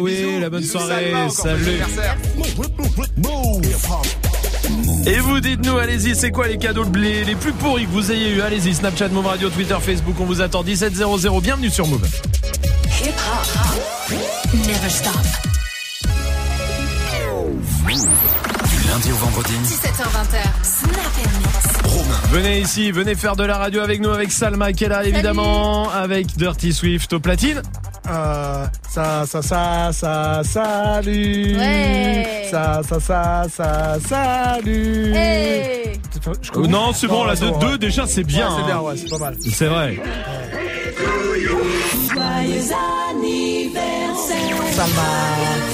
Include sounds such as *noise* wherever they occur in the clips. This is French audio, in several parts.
oui, la bonne soirée. Salut. Et vous dites-nous, allez-y, c'est quoi les cadeaux les, les plus pourris que vous ayez eu? Allez-y, Snapchat, Move Radio, Twitter, Facebook, on vous attend 1700. Bienvenue sur Move. Hip -hop. Never stop. Du lundi au vendredi. 17h20. Snap Romain. Venez ici, venez faire de la radio avec nous, avec Salma qui est là évidemment, avec Dirty Swift au platine. Euh, ça, ça, ça, ça, salut. Ouais. Ça, ça, ça, ça, salut. Hey. Non, c'est bon, la 2 deux, déjà, c'est bien. Ouais, c'est bien, hein. ouais, c'est pas mal. C'est vrai. Joyeux anniversaire. Salma.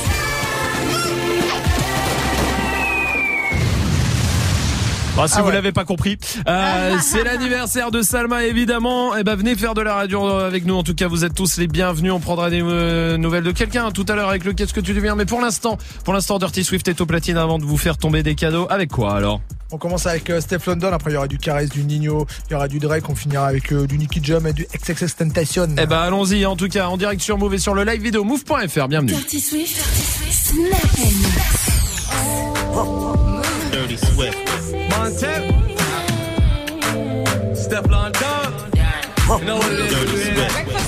Ah, si Ah vous l'avez pas compris, euh, *laughs* c'est l'anniversaire de Salma évidemment. Et ben venez faire de la radio avec nous. En tout cas, vous êtes tous les bienvenus. On prendra des euh, nouvelles de quelqu'un tout à l'heure avec le qu'est-ce que tu deviens. Mais pour l'instant, pour l'instant, Dirty Swift est au platine avant de vous faire tomber des cadeaux. Avec quoi alors? On commence avec euh, Steph London, après il y aura du Caress, du Nino, il y aura du Drake, on finira avec euh, du Nicky Jam et du XXX Tentation. Eh ben allons-y. En tout cas, en direct sur Move et sur le live vidéo move.fr. Bienvenue. Dirty Swift. Dirty Swift. Montep. Steph London. You know what it is.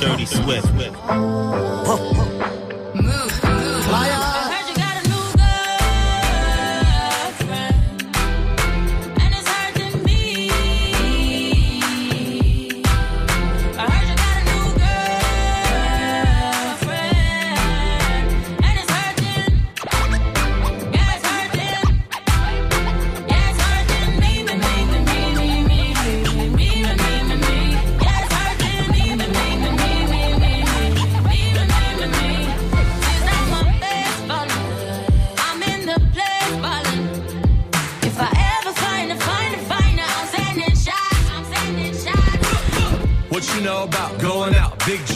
Dirty Swift. I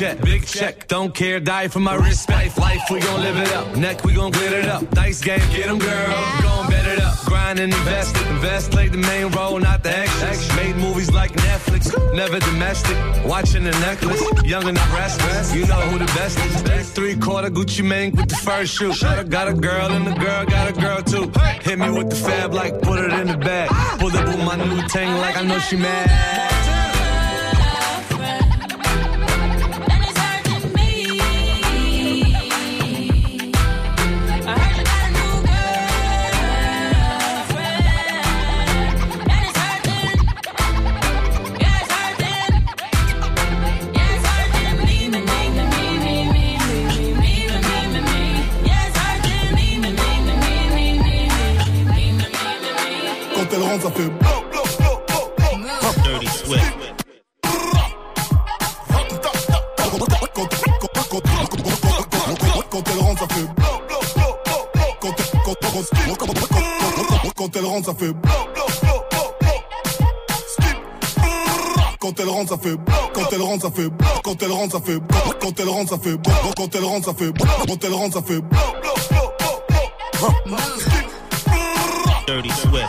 out? Big check. Don't care, die for my respect. Life, we gon' live it up. Neck, we gon' glitter it up. Dice game, get 'em, girl. Gon' bet it up. Grind and invest it. Invest, play the main role, not the extras. Made movies like Netflix, never domestic. Watching the necklace, young and not restless. You know who the best is. Three quarter Gucci Mane with the first shoe. Got a girl and the girl got a girl too. Hit me with the fab like put it in the bag. Pull up with my new tank like I know she mad. Quand elle rentre, ça fait blow, blow, blow, blow, blow. Dirty Swift. Quand elle rentre, ça fait blow, blow, blow, blow, blow. Quand elle- quand- quand- quand- quand- quand- Quand elle rentre, ça fait blow, blow, blow, blow, blow. Skip. Quand elle rentre, ça fait blow. Quand elle rentre, ça fait blow. Quand elle rentre, ça fait blow. Quand elle rentre, ça fait blow. Quand elle rentre, ça fait blow. Quand elle rentre, ça fait blow, blow, blow, blow, blow. Skip. Dirty Swift.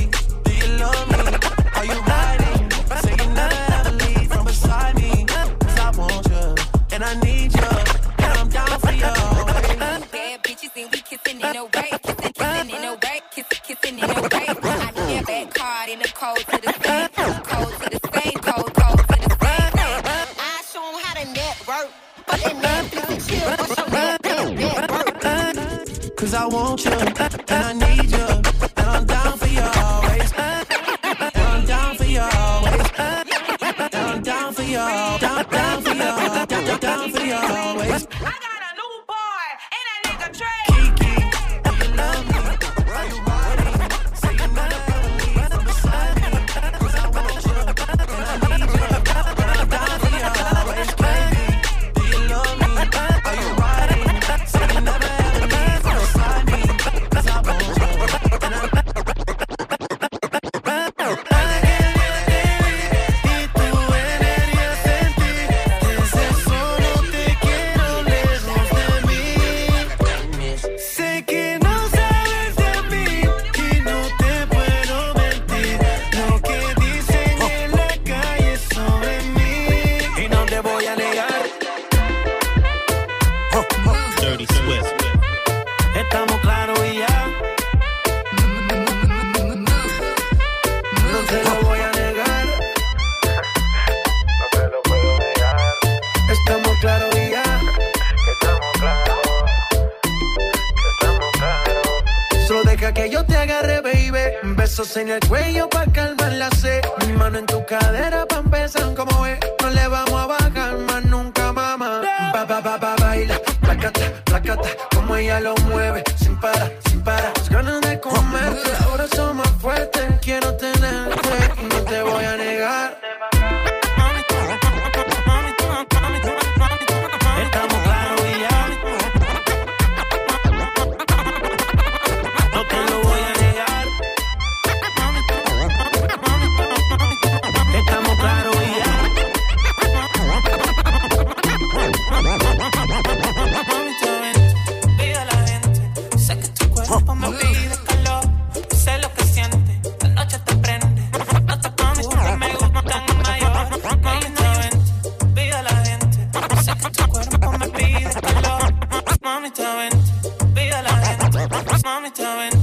Vente,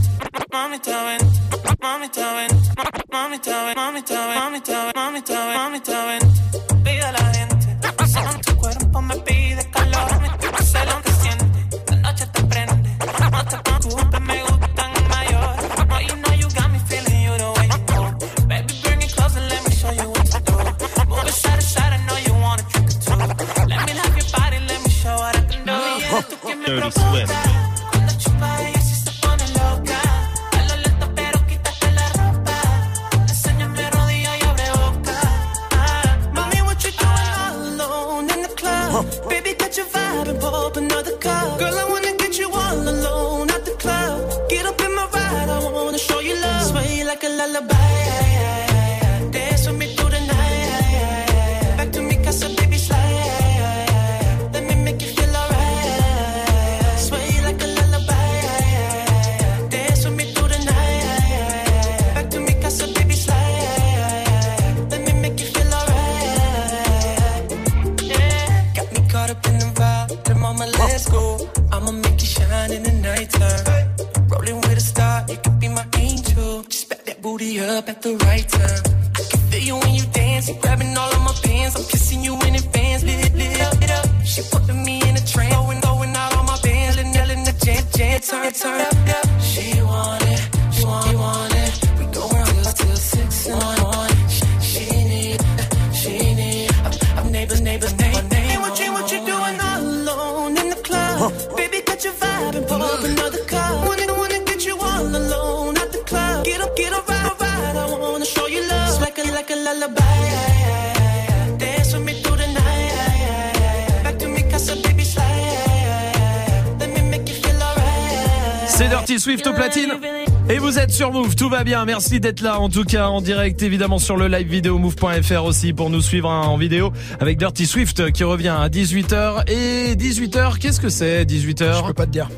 mamita vente, mamita vente, mamita vente, mamita vente, mamita vente, mamita vente, pide bien. Merci d'être là, en tout cas en direct, évidemment sur le live vidéo move.fr aussi pour nous suivre hein, en vidéo avec Dirty Swift qui revient à 18h. Et 18h, qu'est-ce que c'est 18h Je peux pas te dire.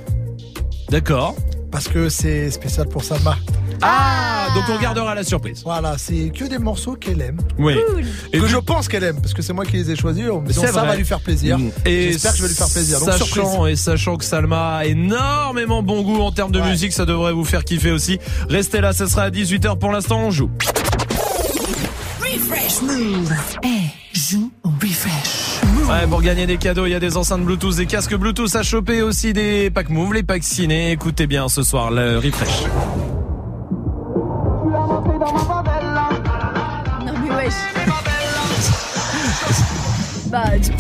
D'accord. Parce que c'est spécial pour Salma. Ah, donc on gardera la surprise. Voilà, c'est que des morceaux qu'elle aime. Oui. Et que du- je pense qu'elle aime, parce que c'est moi qui les ai choisis. Mais donc ça vrai. va lui faire plaisir. Mm. Et J'espère que je vais lui faire plaisir. Donc surprise. sachant, et sachant que Salma a énormément bon goût en termes de Ouais. musique, ça devrait vous faire kiffer aussi. Restez là, ça sera à 18h pour l'instant, on joue. Refresh Move. Eh, joue au refresh. Ouais, pour gagner des cadeaux, il y a des enceintes Bluetooth, des casques Bluetooth à choper, aussi des packs Move, les packs ciné. Écoutez bien ce soir le refresh.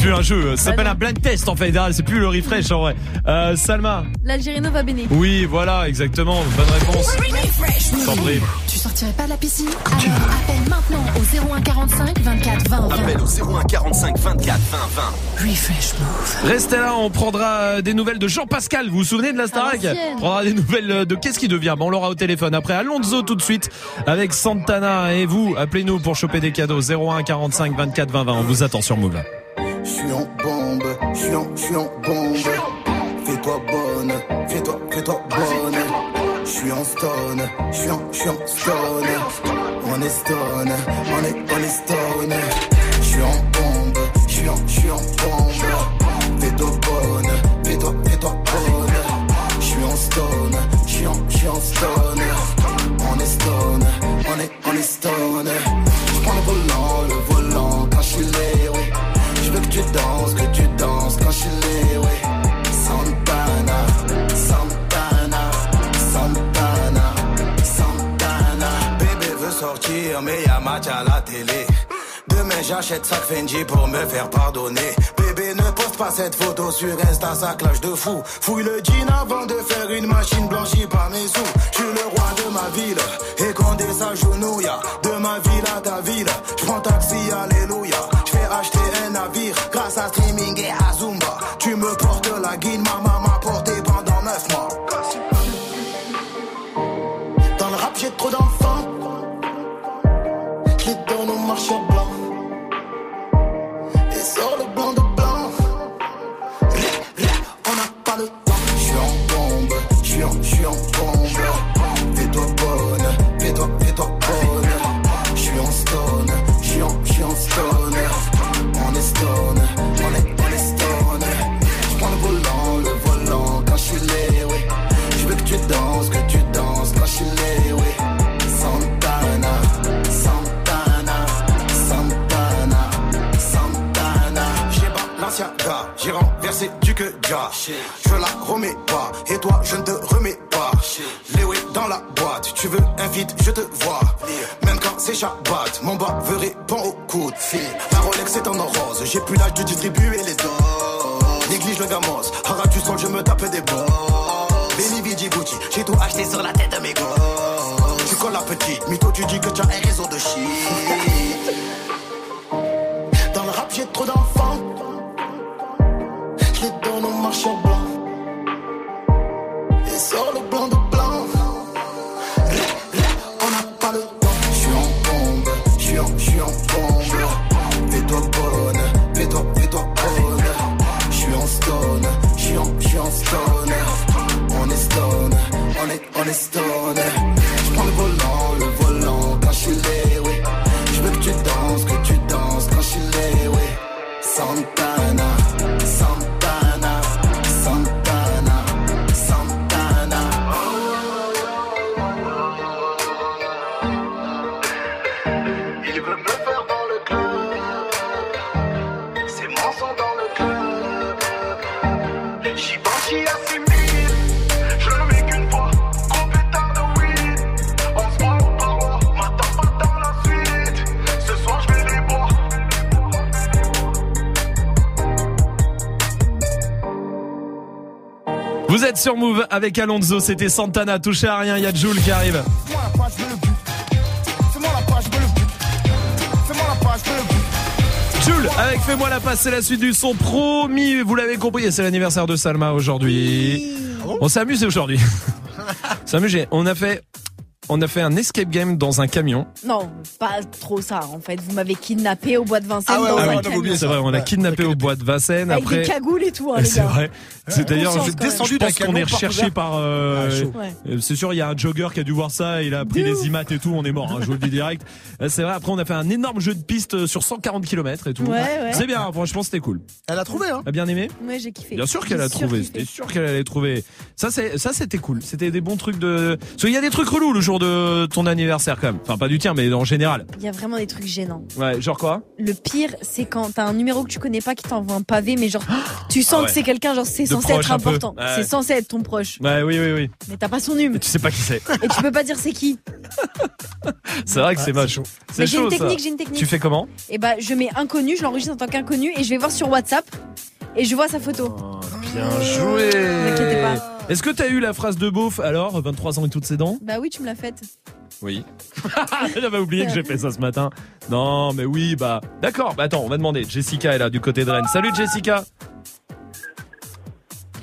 Plus un jeu, ça s'appelle non. un blind test en fait, c'est plus le refresh en vrai. Euh, Salma. l'Algérino va béné. Oui, voilà, exactement, bonne réponse. Prie. Tu sortirais pas de la piscine? Alors appelle maintenant au 01 45 24 20 20. Appel au 01 45 24 20 20. Refresh Move. Restez là, on prendra euh, des nouvelles de Jean-Pascal. Vous vous souvenez de la Starac l'ancienne. On prendra des nouvelles euh, de qu'est-ce qui devient? Bon, on l'aura au téléphone. Après, Alonso tout de suite avec Santana. Et vous, appelez-nous pour choper des cadeaux. 01 45 24 20 20. On vous attend sur Move. Stone, je suis en, je suis en stone. On est stone, on est, on est stone. Je suis en j'achète sac Fendi pour me faire pardonner. Bébé ne poste pas cette photo sur Insta, ça clash de fou. Fouille le jean avant de faire une machine blanchie par mes sous. Je suis le roi de ma ville et Condé s'agenouille. De ma ville à ta ville, je prends taxi, alléluia. sur Move avec Alonso, c'était Santana, touché à rien, il y a Jules qui arrive. Jules avec Fais-moi la passe, c'est la suite du son promis, vous l'avez compris, c'est l'anniversaire de Salma aujourd'hui. On s'amuse aujourd'hui. *laughs* S'amuser, on a fait on a fait un escape game dans un camion. Non, pas trop ça en fait. Vous m'avez kidnappé au bois de Vincennes ah ouais, dans un. C'est vrai, on a kidnappé, au bois de Vincennes. Avec après... des cagoules et tout. Hein, *laughs* c'est vrai. C'est d'ailleurs, descendu d'un qu'on est recherché par. euh, Ah, euh, C'est sûr, il y a un jogger qui a dû voir ça, il a pris les imats et tout, on est mort. hein, je vous le dis direct. Euh, C'est vrai. Après, on a fait un énorme jeu de piste sur 140 km et tout. Ouais, ouais. C'est bien. Franchement, c'était cool. Elle a trouvé, hein T'as bien aimé Ouais, j'ai kiffé. Bien sûr qu'elle a trouvé. C'était sûr qu'elle allait trouver. Ça, c'est ça, c'était cool. C'était des bons trucs de. Parce qu'il y a des trucs relous le jour de ton anniversaire quand même. Enfin, pas du tien, mais en général. Il y a vraiment des trucs gênants. Ouais, genre quoi? Le pire, c'est quand t'as un numéro que tu connais pas qui t'envoie un pavé, mais genre, tu sens Ah ouais. que c'est quelqu'un, genre, c'est censé être important. Ouais. C'est censé être ton proche. Ouais, oui, oui, oui. Mais t'as pas son numéro. Mais tu sais pas qui c'est. Et tu peux pas dire c'est qui. C'est vrai que c'est moche. Mais C'est j'ai une technique, j'ai une technique. Tu fais comment Et bah, je mets inconnu, je l'enregistre en tant qu'inconnu et je vais voir sur WhatsApp et je vois sa photo. Bien joué. T'inquiétez pas. Est-ce que t'as eu la phrase de beauf alors 23 ans et toutes ses dents Bah oui, tu me l'as faite. Oui. *laughs* J'avais oublié que j'ai fait ça ce matin. Non, mais oui, bah d'accord. Bah attends, on va demander. Jessica est là du côté de Rennes. Salut Jessica.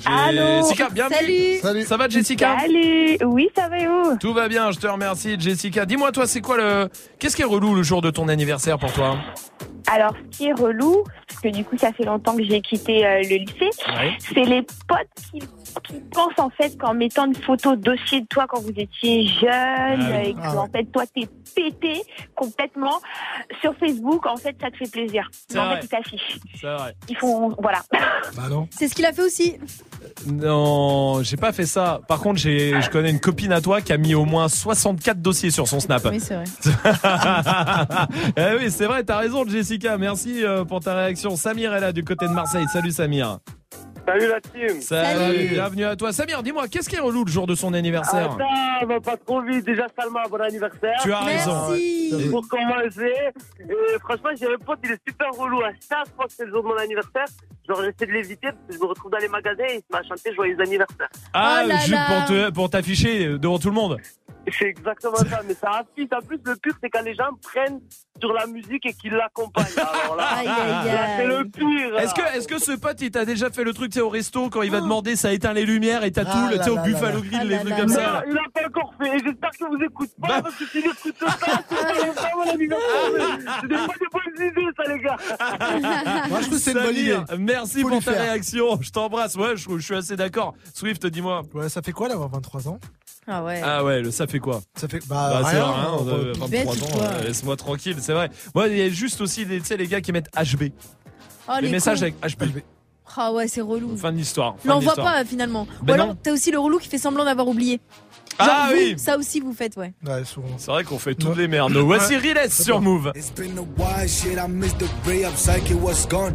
Allô Jessica, bienvenue. Salut. Ça va Jessica Salut Oui, ça va et vous Tout va bien, je te remercie Jessica. Dis-moi toi, c'est quoi le qu'est-ce qui est relou le jour de ton anniversaire pour toi? Alors, ce qui est relou, parce que du coup, ça fait longtemps que j'ai quitté euh, le lycée, Ouais. c'est les potes qui, qui pensent en fait qu'en mettant une photo dossier de toi quand vous étiez jeune Ah et que Ah ouais. en fait toi t'es pété complètement sur Facebook, en fait ça te fait plaisir. C'est Mais en vrai. fait, ils t'affichent. C'est vrai. Ils font voilà. Bah non. C'est ce qu'il a fait aussi. Non, j'ai pas fait ça. Par contre, j'ai je connais une copine à toi qui a mis au moins 64 dossiers sur son Snap. Oui, c'est vrai. *laughs* eh oui, c'est vrai, t'as raison Jessica. Merci euh, pour ta réaction. Samir est là du côté de Marseille. Salut Samir. Salut la team. Salut, bienvenue à toi. Samir, dis-moi, qu'est-ce qui est relou le jour de son anniversaire Attends, va pas trop vite. Déjà, Salma, bon anniversaire. Tu as raison. Merci. Pour commencer, et franchement, j'ai un pote, il est super relou. À chaque fois que c'est le jour de mon anniversaire, genre, j'essaie de l'éviter parce que je me retrouve dans les magasins et il m'a chanté joyeux anniversaire. Ah, Oh là juste là. pour te- pour t'afficher devant tout le monde. C'est exactement ça, mais ça affiche. En plus, le pire, c'est quand les gens prennent sur la musique et. *laughs* Alors là, aïe, là, c'est le pire. Est-ce que, est-ce que ce pote, il t'a déjà fait le truc, tu sais, au resto, quand il va demander, ça éteint les lumières et t'as Ah tout, le, tu sais, au Buffalo Grill, là. les Ah trucs comme ça. Il a pas encore fait. Et j'espère que vous écoutez pas Bah. parce que s'il écoute pas, c'est *laughs* pas mon anniversaire. C'est des pas des bonnes idées, ça, les gars. *laughs* Moi, je trouve que c'est une bonne idée. Samir, merci Faut pour ta faire. réaction. Je t'embrasse. Ouais, je, je suis assez d'accord. Swift, dis-moi. Ouais, ça fait quoi d'avoir 23 ans? Ah ouais. Ah ouais, le ça fait quoi? Ça fait Bah, bah, c'est rien. rien, on- euh, on- 23 bête ou ans, euh, laisse-moi tranquille, c'est vrai. Moi, il y a juste aussi des, tu sais, les gars qui mettent HB. Oh, les, les messages cons. avec HB. Ah ouais, c'est relou. Fin de l'histoire. L'envoie pas finalement. Ben Ou alors, non. t'as aussi le relou qui fait semblant d'avoir oublié. Ah vous, oui. Ça aussi, vous faites, ouais. Ouais, souvent. C'est vrai qu'on fait toutes les merdes. Voici Riles sur Move. It's been a while, shit. I missed the ray up, psyche was gone?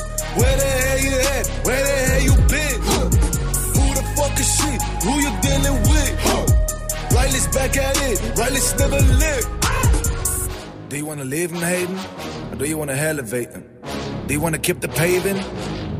Where the hell you at? Where the hell you been? Who the fuck is she? Who you dealing with? Riley's back at it. Riley's never lived. Do you wanna live in Hayden? Or do you wanna elevate him? Do you wanna keep the paving?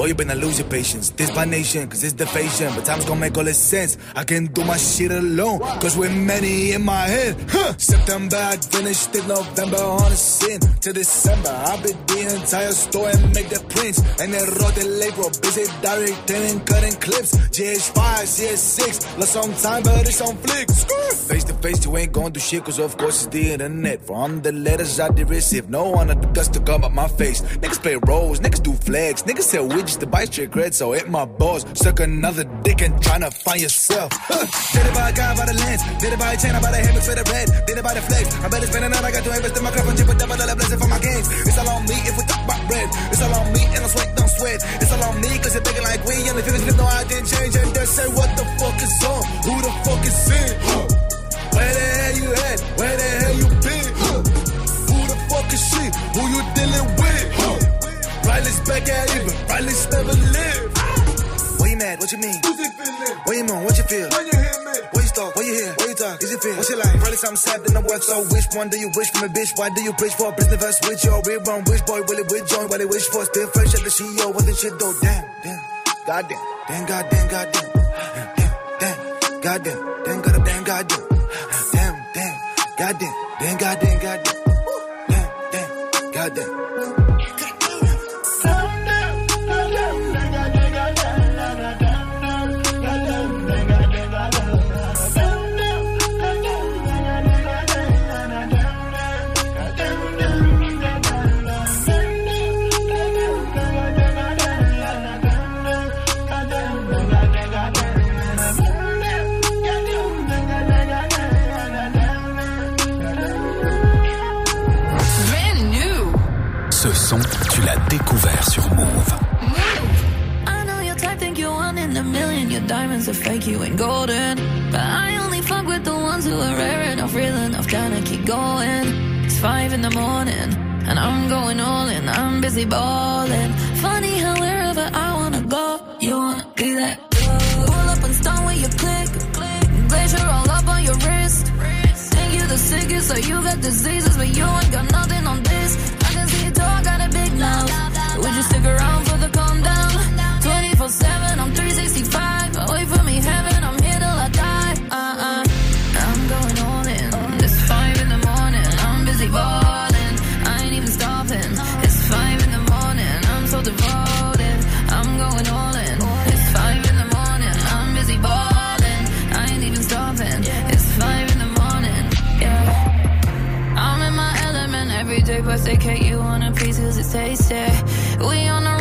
Boy, you better lose your patience. This by nation, cause it's the fashion. But time's gonna make all this sense. I can do my shit alone, cause we're many in my head. Huh. September, I finished it. November on a sin. To December, I bid the entire store and make the prints. And then wrote the label, busy directing and cutting clips. GH5, CS6, lost some time, but it's on flicks. Face to face, you ain't gonna do shit, cause of course it's the internet. From the letters I did receive, no one had the guts to come up my face. Niggas play roles, niggas do flags, niggas sell widgets to buy straight cred, so hit my balls. Suck another dick and tryna find yourself. Huh. Did it by a guy by the lens, did it by a chain, I buy the hammer for the red, did it by the flex. I better spend a night, I got to invest in my cup and chip a double dollar blessing for my games. It's all on me if we talk about bread. It's all on me and I sweat, don't sweat. It's all on me cause you're thinking like we and the feelings no, I didn't change. And they say, what the fuck is on? Who the fuck is in? Huh. Where the hell you at? Where the hell you been? Huh. Who the fuck is she? Who you? Huh. Riley's back at it, but Riley's never lived. What you mad? What you mean? What you moan? What you feel? When you hear me? What you start? What you hear? What you talk? Is it feel? What's your life? Probably something sad in the work. So which one do you wish from a bitch? Why do you preach for a business verse with your real wrong? Which boy will it with join? What they wish for? Still fresh at the CEO. What the shit though? Damn, damn, goddamn, damn, goddamn, goddamn, damn, damn, goddamn, damn, goddamn, damn, goddamn, damn, damn, goddamn, damn, goddamn, goddamn, damn, damn, goddamn. Diamonds are fake, you ain't golden. But I only fuck with the ones who are rare enough, real enough, trying to keep going. It's five in the morning, and I'm going all in. I'm busy balling. Funny how wherever I wanna go, you wanna be that. girl. Pull up and stone with your click. Glacier all up on your wrist. Think you the sickest, so you got diseases, but you ain't got nothing on this. I can see too, I got a big mouth. Would you stick around for the calm down? 24 7, I'm 365. Me, heaven, I'm here till I die. Uh uh. I'm going all in. It's 5 in the morning, I'm busy balling. I ain't even stopping. It's 5 in the morning, I'm so devoted. I'm going all in. It's 5 in the morning, I'm busy balling. I ain't even stopping. It's 5 in the morning, yeah. I'm in my element every day, but they can't you want a piece cause it's tasty. We on the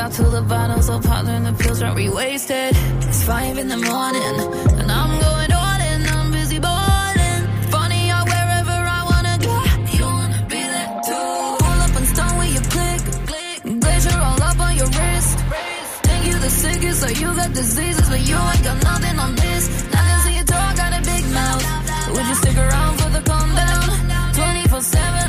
out till the bottles all popped and the pills aren't re-wasted. It's five in the morning and I'm going on and I'm busy balling. Funny how wherever I wanna go, you wanna be there too. Pull up and stun with your click, click. Glacier all up on your wrist. Think you the sickest, so you got diseases, but you ain't got nothing on this. Nothing so your talk, got a big mouth. Would you stick around for the calm down? 24 7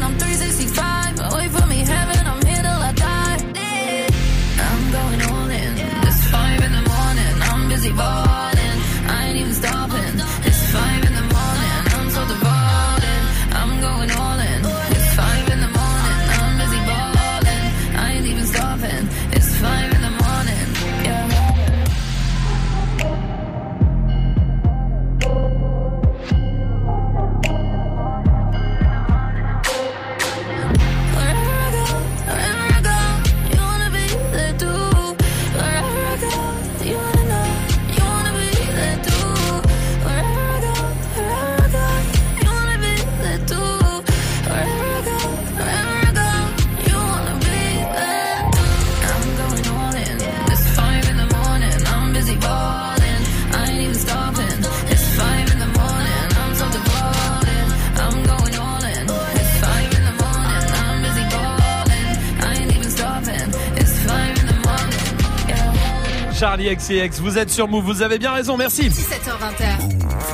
Charlie XCX, vous êtes sur Move, vous avez bien raison, merci. 17h20.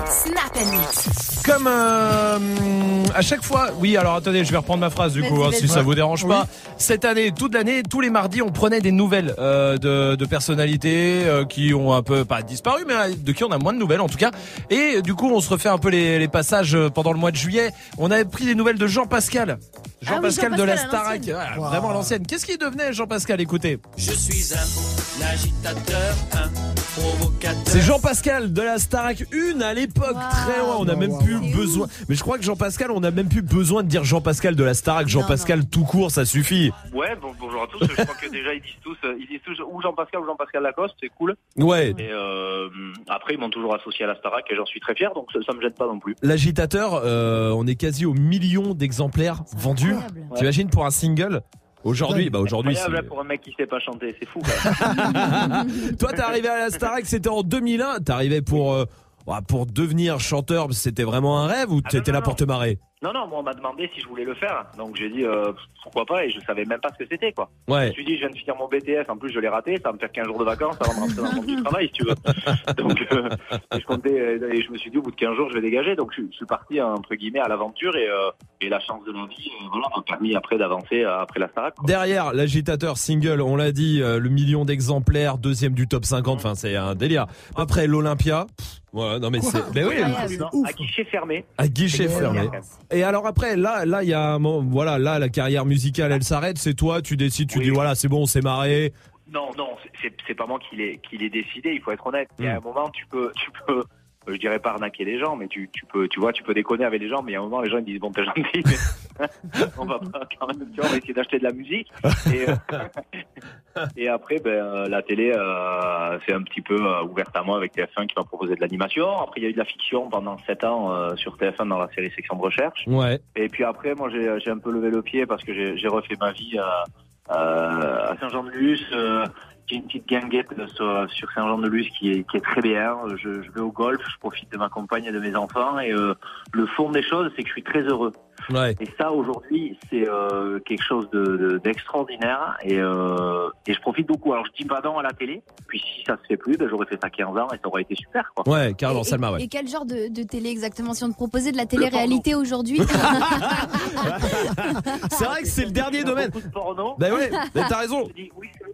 Snap and mix. Comme euh, à chaque fois, oui. Alors attendez, je vais reprendre ma phrase du coup, hein, si ça vous dérange Oui. pas. Cette année, toute l'année, tous les mardis, on prenait des nouvelles euh, de, de personnalités euh, qui ont un peu pas disparu, mais euh, de qui on a moins de nouvelles en tout cas. Et du coup, on se refait un peu les, les passages pendant le mois de juillet. On avait pris des nouvelles de Jean Pascal. Ah oui, Pascal de la Jean-Pascal Starac, vraiment à l'ancienne. Qu'est-ce qu'il devenait Jean Pascal Écoutez. Je suis un agitateur, un. C'est Jean Pascal de la Starac une à l'époque très loin. On a même plus besoin. Mais je crois que Jean Pascal, on a même plus besoin de dire Jean Pascal de la Starac. Jean Pascal tout court, ça suffit. Ouais, bon, bonjour à tous. Je crois que déjà ils disent tous, euh, ils disent tous ou Jean-Pascal ou Jean-Pascal Lacoste, c'est cool. Ouais. Et euh, après ils m'ont toujours associé à la Starac et j'en suis très fier, donc ça, ça me gêne pas non plus. L'agitateur, euh, on est quasi au million d'exemplaires vendus. T'imagines pour un single Aujourd'hui, bah aujourd'hui, Incroyable, c'est- là, pour un mec qui sait pas chanter, c'est fou. Quand *laughs* même. toi t'es arrivé à la Starac, c'était en 2001. T'es arrivé pour euh, ouais, pour devenir chanteur, c'était vraiment un rêve ou Ah, t'étais non, là non, pour te marrer? Non, non, moi on m'a demandé si je voulais le faire, donc j'ai dit euh, pourquoi pas et je savais même pas ce que c'était quoi. Ouais. Je me suis dit je viens de finir mon BTS, en plus je l'ai raté, ça va me faire 15 jours de vacances avant de rentrer dans le monde du travail si tu veux. *laughs* Donc euh, je comptais euh, et je me suis dit au bout de 15 jours je vais dégager, donc je, je suis parti entre guillemets à l'aventure et, euh, et la chance de la vie voilà, m'a permis après d'avancer après la Starac. Derrière l'agitateur single, on l'a dit, le million d'exemplaires, deuxième du top 50, enfin c'est un délire. Après l'Olympia, pff, ouais, non mais c'est, ben oui, à guichet fermé. à guichet fermé. Et alors après, là, là, il y a un moment, voilà, là, la carrière musicale, elle s'arrête. C'est toi, tu décides, tu dis voilà, c'est bon, on s'est marré. Non, non, c'est- pas moi qui l'ai qui l'ai décidé. Il faut être honnête. Il y a Mm. un moment, tu peux, tu peux, je dirais pas arnaquer les gens, mais tu, tu peux, tu vois, tu peux déconner avec les gens. Mais il y a un moment, les gens ils disent bon, t'es gentil, mais *laughs* on va pas quand même, tu vois, on va essayer d'acheter de la musique. Et, euh, *laughs* et après, ben, euh, la télé, euh, c'est un petit peu euh, ouverte à moi avec TF1 qui m'a proposé de l'animation. Après, il y a eu de la fiction pendant 7 ans euh, sur TF1 dans la série Section de recherche. Ouais. Et puis après, moi, j'ai j'ai un peu levé le pied parce que j'ai j'ai refait ma vie euh, euh, à Saint-Jean-de-Luz. J'ai une petite guinguette euh, sur, sur Saint-Jean-de-Luz qui est, qui est très bien. Je, je vais au golf, je profite de ma compagne et de mes enfants. Et euh, le fond des choses, c'est que je suis très heureux. Ouais. Et ça, aujourd'hui, c'est euh, quelque chose de- de- d'extraordinaire. et, euh, et je profite beaucoup. Alors, je dis pas non à la télé. Puis si ça se fait plus, ben, j'aurais fait ça 15 ans et ça aurait été super. Quoi. Ouais, carrément, Et- Salma, ouais. Et quel genre de, de télé exactement Si on te proposait de la télé-réalité aujourd'hui *laughs* *laughs* C'est vrai que c'est le dernier domaine. porno. Ben ouais, ben t'as raison. Je dis oui, c'est bon.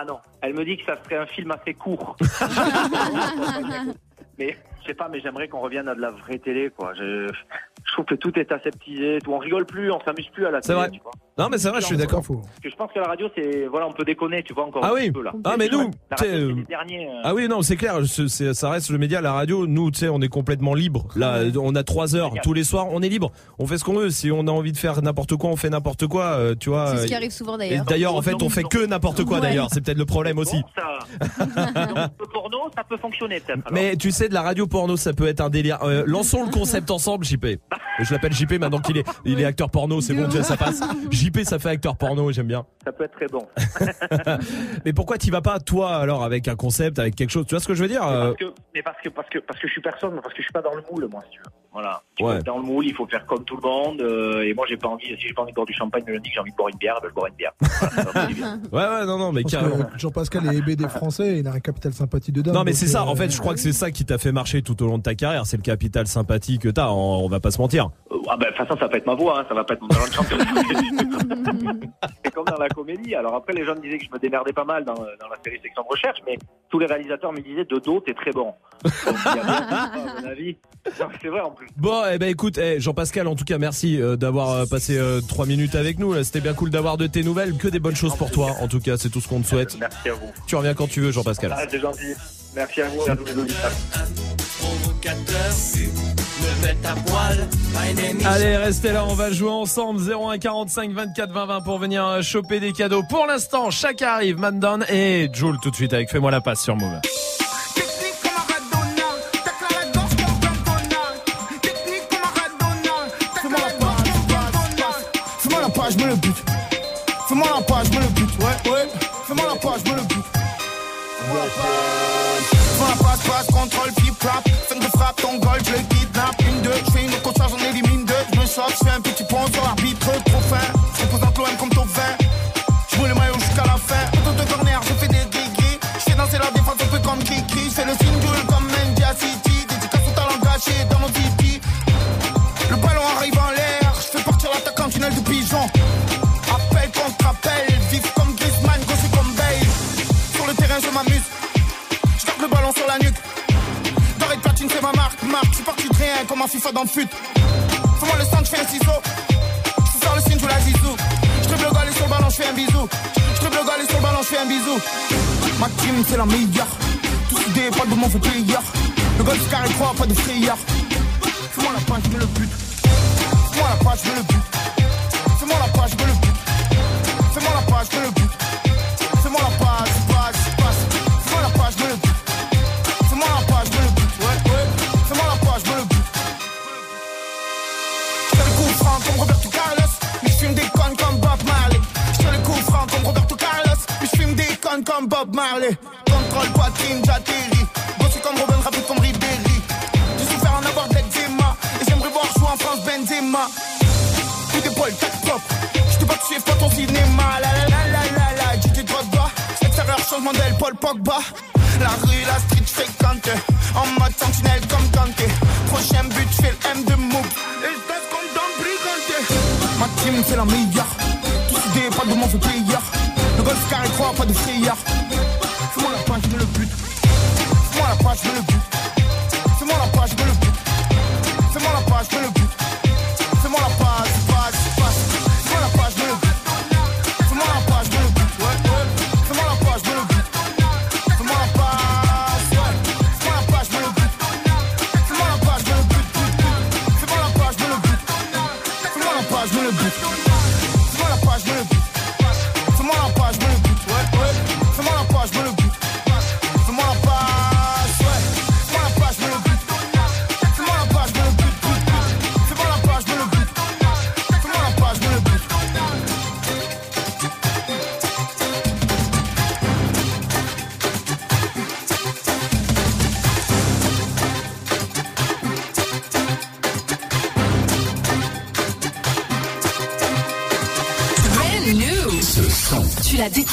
Ah non, elle me dit que ça serait un film assez court. *laughs* mais sais pas, mais j'aimerais qu'on revienne à de la vraie télé, quoi. Je, je trouve que tout est aseptisé, tout. On rigole plus, on s'amuse plus à la C'est télé. vrai. Tu vois. Non, mais c'est vrai, je suis d'accord. Parce que je pense que la radio, c'est voilà, on peut déconner, tu vois encore Ah un oui. petit peu là. Ah mais nous, radio, euh, les derniers. euh, Ah oui, non, c'est clair, ça reste le média, la radio. Nous, tu sais, on est complètement libre. Là, on a trois heures tous les soirs, on est libre. On fait ce qu'on veut. Si on a envie de faire n'importe quoi, on fait n'importe quoi. euh, tu vois. C'est ce qui arrive souvent Et d'ailleurs. d'ailleurs, en fait, on fait que n'importe quoi. Ouais. D'ailleurs, c'est peut-être le problème aussi. ça. *laughs* Donc, le porno, ça peut fonctionner. Mais tu sais, de la radio porno, ça peut être un délire. Euh, lançons le concept ensemble, JP. Je l'appelle JP maintenant qu'il est, il est acteur porno, c'est bon, ça passe. JP, ça fait acteur porno, j'aime bien. Ça peut être très bon. *laughs* Mais pourquoi t'y vas pas, toi, alors, avec un concept, avec quelque chose? Tu vois ce que je veux dire euh, Parce que, mais parce que, parce que, parce que je suis personne, parce que je suis pas dans le moule, moi, si tu veux. Voilà. Tu Ouais. peux être dans le moule, il faut faire comme tout le monde. euh, et moi, j'ai pas envie, si j'ai pas envie de boire du champagne le lundi, que j'ai envie de boire une bière, ben, je bois une bière. Voilà. *laughs* Ouais, ouais, non, non, mais carrément. Jean-Pascal est BD français et il a un capital sympathie dedans. Non mais c'est ça, euh, en fait je crois que c'est ça qui t'a fait marcher tout au long de ta carrière, c'est le capital sympathie que t'as, on, on va pas se mentir. Euh, Ah ben, de toute façon, ça va pas être ma voix, hein, ça va pas être mon talent de chanteur. *laughs* c'est comme dans la comédie. Alors après, les gens me disaient que je me démerdais pas mal dans, dans la série Section de Recherche, mais tous les réalisateurs me disaient de dos, t'es très bon. Donc, il y a bien ça, à mon avis. C'est vrai en plus. Bon, eh ben écoute, eh, Jean-Pascal, en tout cas merci euh, d'avoir euh, passé euh, trois minutes avec nous. C'était bien cool d'avoir de tes nouvelles, que des bonnes choses pour toi. En tout cas, c'est tout ce qu'on te souhaite. Merci à vous. Tu reviens quand tu veux, Jean-Pascal. Ah, c'est gentil. Merci à vous à tous Allez, restez là, on va jouer ensemble 01 45 24 20 20 pour venir choper des cadeaux. Pour l'instant, chacun arrive, Mandan et Joule tout de suite avec Fais-moi la passe sur Move. Page, me le bute. Fais-moi la page, je me le bute. Ouais, ouais. Fais-moi la page, je me le bute. Fais-moi la page. Fais-moi la passe, passe, contrôle, flip, flap. 5 de frappe, ton goal, je le kidnappe. Une, deux, je fais une autre charge, j'en élimine deux. Je me choque, je fais un petit pont sur l'arbitre, trop fin. Je représente l'OM comme top 20. Je le maillot jusqu'à la fin. Autour de corner, je fais des gris-gris. Je fais danser la défense un peu comme Kiki. Je fais le single comme Mendia City. Dédicace au talent gâché dans nos titi. Comme un FIFA dans le fut. Fais-moi le sang, je fais un ciseau. Je sors le signe, je la zizou. Je le gars, sur le ballon, je fais un bisou. Je le gars, sur le ballon, je fais un bisou. Ma team, c'est la meilleure. Tous idées, pas de mon fait player. Le golf carré 3, pas de frayeur. Fais-moi la page, je me le bute. Fais-moi la page, je me le bute. Fais-moi la page, je me le bute. Fais-moi la page, je me le bute. Bob Marley. Contrôle poitrine, j'atterris. Bossé comme Robin, rapide comme Ribéry. J'ai souffert en avoir de l'eczéma. Et j'aimerais voir jouer en France Benzema. Coup d'épaule, tac pop. Je te bats suivre pas ton cinéma. La la la la la la. DJ Drogba. Extérieur, changement d'aile, Paul Pogba. La rue, la street, je fréquente. En mode sentinelle comme Kanté. Prochain but, je fais le M de Mouk. Et je comme dans Brigante. Ma team, c'est la meilleure. Tous idées, pas de mon fait player. Golf carré 3, pas de frayeur. Fais-moi la page, le bute. Fais-moi la page, le.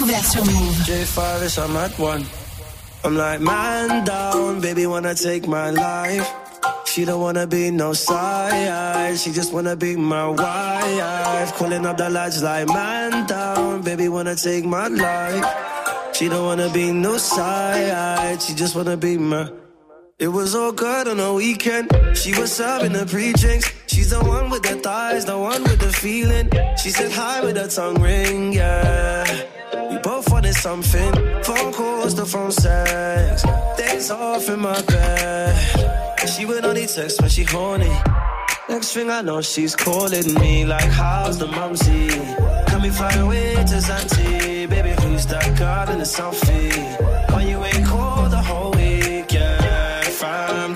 Découvert sur Move. J5 is I'm at one. I'm like, man down, baby, wanna take my life. She don't wanna be no side, she just wanna be my wife. Calling up the lights like, man down, baby, wanna take my life. She don't wanna be no side, she just wanna be my. It was all good on the weekend. She was serving the pre-drinks. She's the one with the thighs, the one with the feeling. She said hi with her tongue ring, yeah. Both something. Phone calls, the phone sex. Days off in my bed. She would only text when she horny. Next thing I know, she's calling me like, how's the mumsy? Can we fly away to Zante? Baby, who's that girl in the selfie?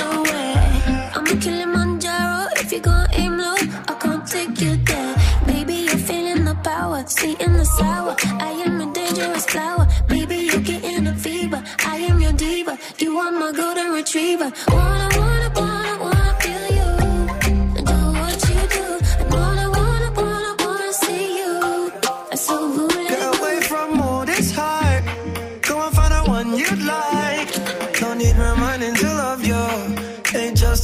I'm a Kilimanjaro. If you gon' aim low, I can't take you there. Baby, you're feeling the power, sweet in the sour. I am a dangerous flower. Baby, you're getting a fever. I am your diva. You are my golden retriever. Wanna, wanna, wanna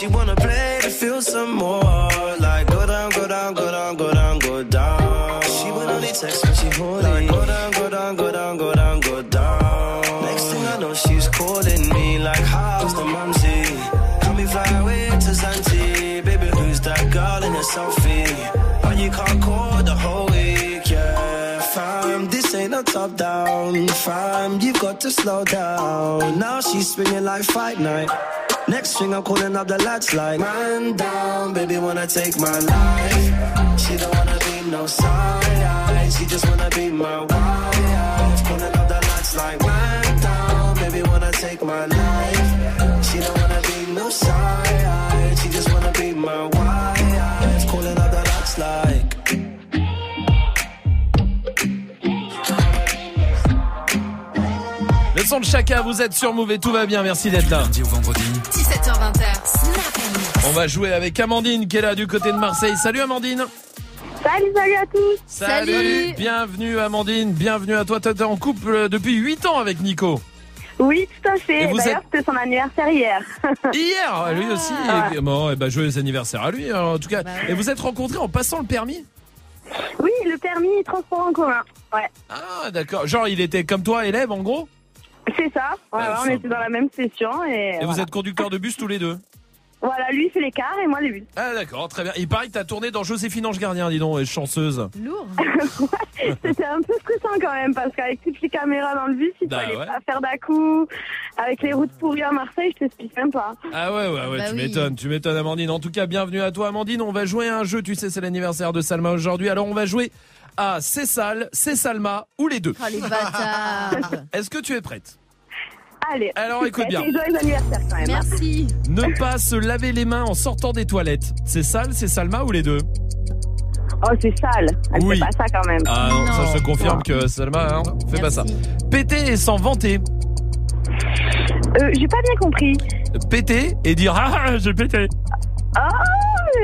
She wanna play to feel some more. Like go down, go down, go down, go down, go down. She would only text when she horny. Top down. Fam, you've got to slow down. Now she's swinging like fight night. Next thing I'm calling up the lads like, man down, baby wanna take my life. She don't wanna be no side, she just wanna be my wife. Calling up the lads like, man down, baby wanna take my life. She don't wanna be no side, she just wanna be my wife. Calling up the lads like. Le son de Chaka, vous êtes sur Move et tout va bien, merci d'être là. Lundi au vendredi. 17h20, Snap On va jouer avec Amandine qui est là du côté de Marseille. Salut Amandine Salut, salut à tous. Salut, Bienvenue Amandine, bienvenue à toi. T'es en couple depuis 8 ans avec Nico. Oui, tout à Et fait. vous D'ailleurs, êtes- c'était son anniversaire hier. *laughs* Hier, lui aussi. Ah. Et, bon, eh ben, joyeux anniversaire à lui en tout cas. Et vous êtes rencontrés en passant le permis? Oui, le permis transport en commun. Ouais. Ah d'accord. Genre il était comme toi élève en gros? C'est ça. Ouais, Ah, ouais, on était dans la même session et, Et vous êtes conducteur de bus tous les deux Voilà, lui il fait les cars et moi les bus. Ah d'accord, très bien. Il paraît que t'as tourné dans Joséphine Ange Gardien, dis donc, et chanceuse. Lourd. *laughs* C'était un peu stressant quand même parce qu'avec toutes les caméras dans le bus, il Bah fallait ouais. pas faire d'à-coup. Avec les routes pourries à Marseille, je t'explique même pas. Ah ouais, ouais, ouais, Bah tu oui. m'étonnes, tu m'étonnes Amandine. En tout cas, bienvenue à toi Amandine. On va jouer à un jeu, tu sais, c'est l'anniversaire de Salma aujourd'hui. Alors on va jouer à C'est Sal, C'est Salma ou les deux. Oh les bâtards. Est-ce que tu es prête? Allez. Alors, écoute bien. Joyeux anniversaire quand même. hein. Merci. Ne pas se laver les mains en sortant des toilettes. C'est Sal, C'est Salma ou les deux? Oh, c'est sale. Elle Oui. fait pas ça quand même. Ah non, ça je te confirme que Salma, hein, fais pas ça. Péter et s'en vanter. Euh, J'ai pas bien compris. Péter et dire ah ah, j'ai pété. Ah,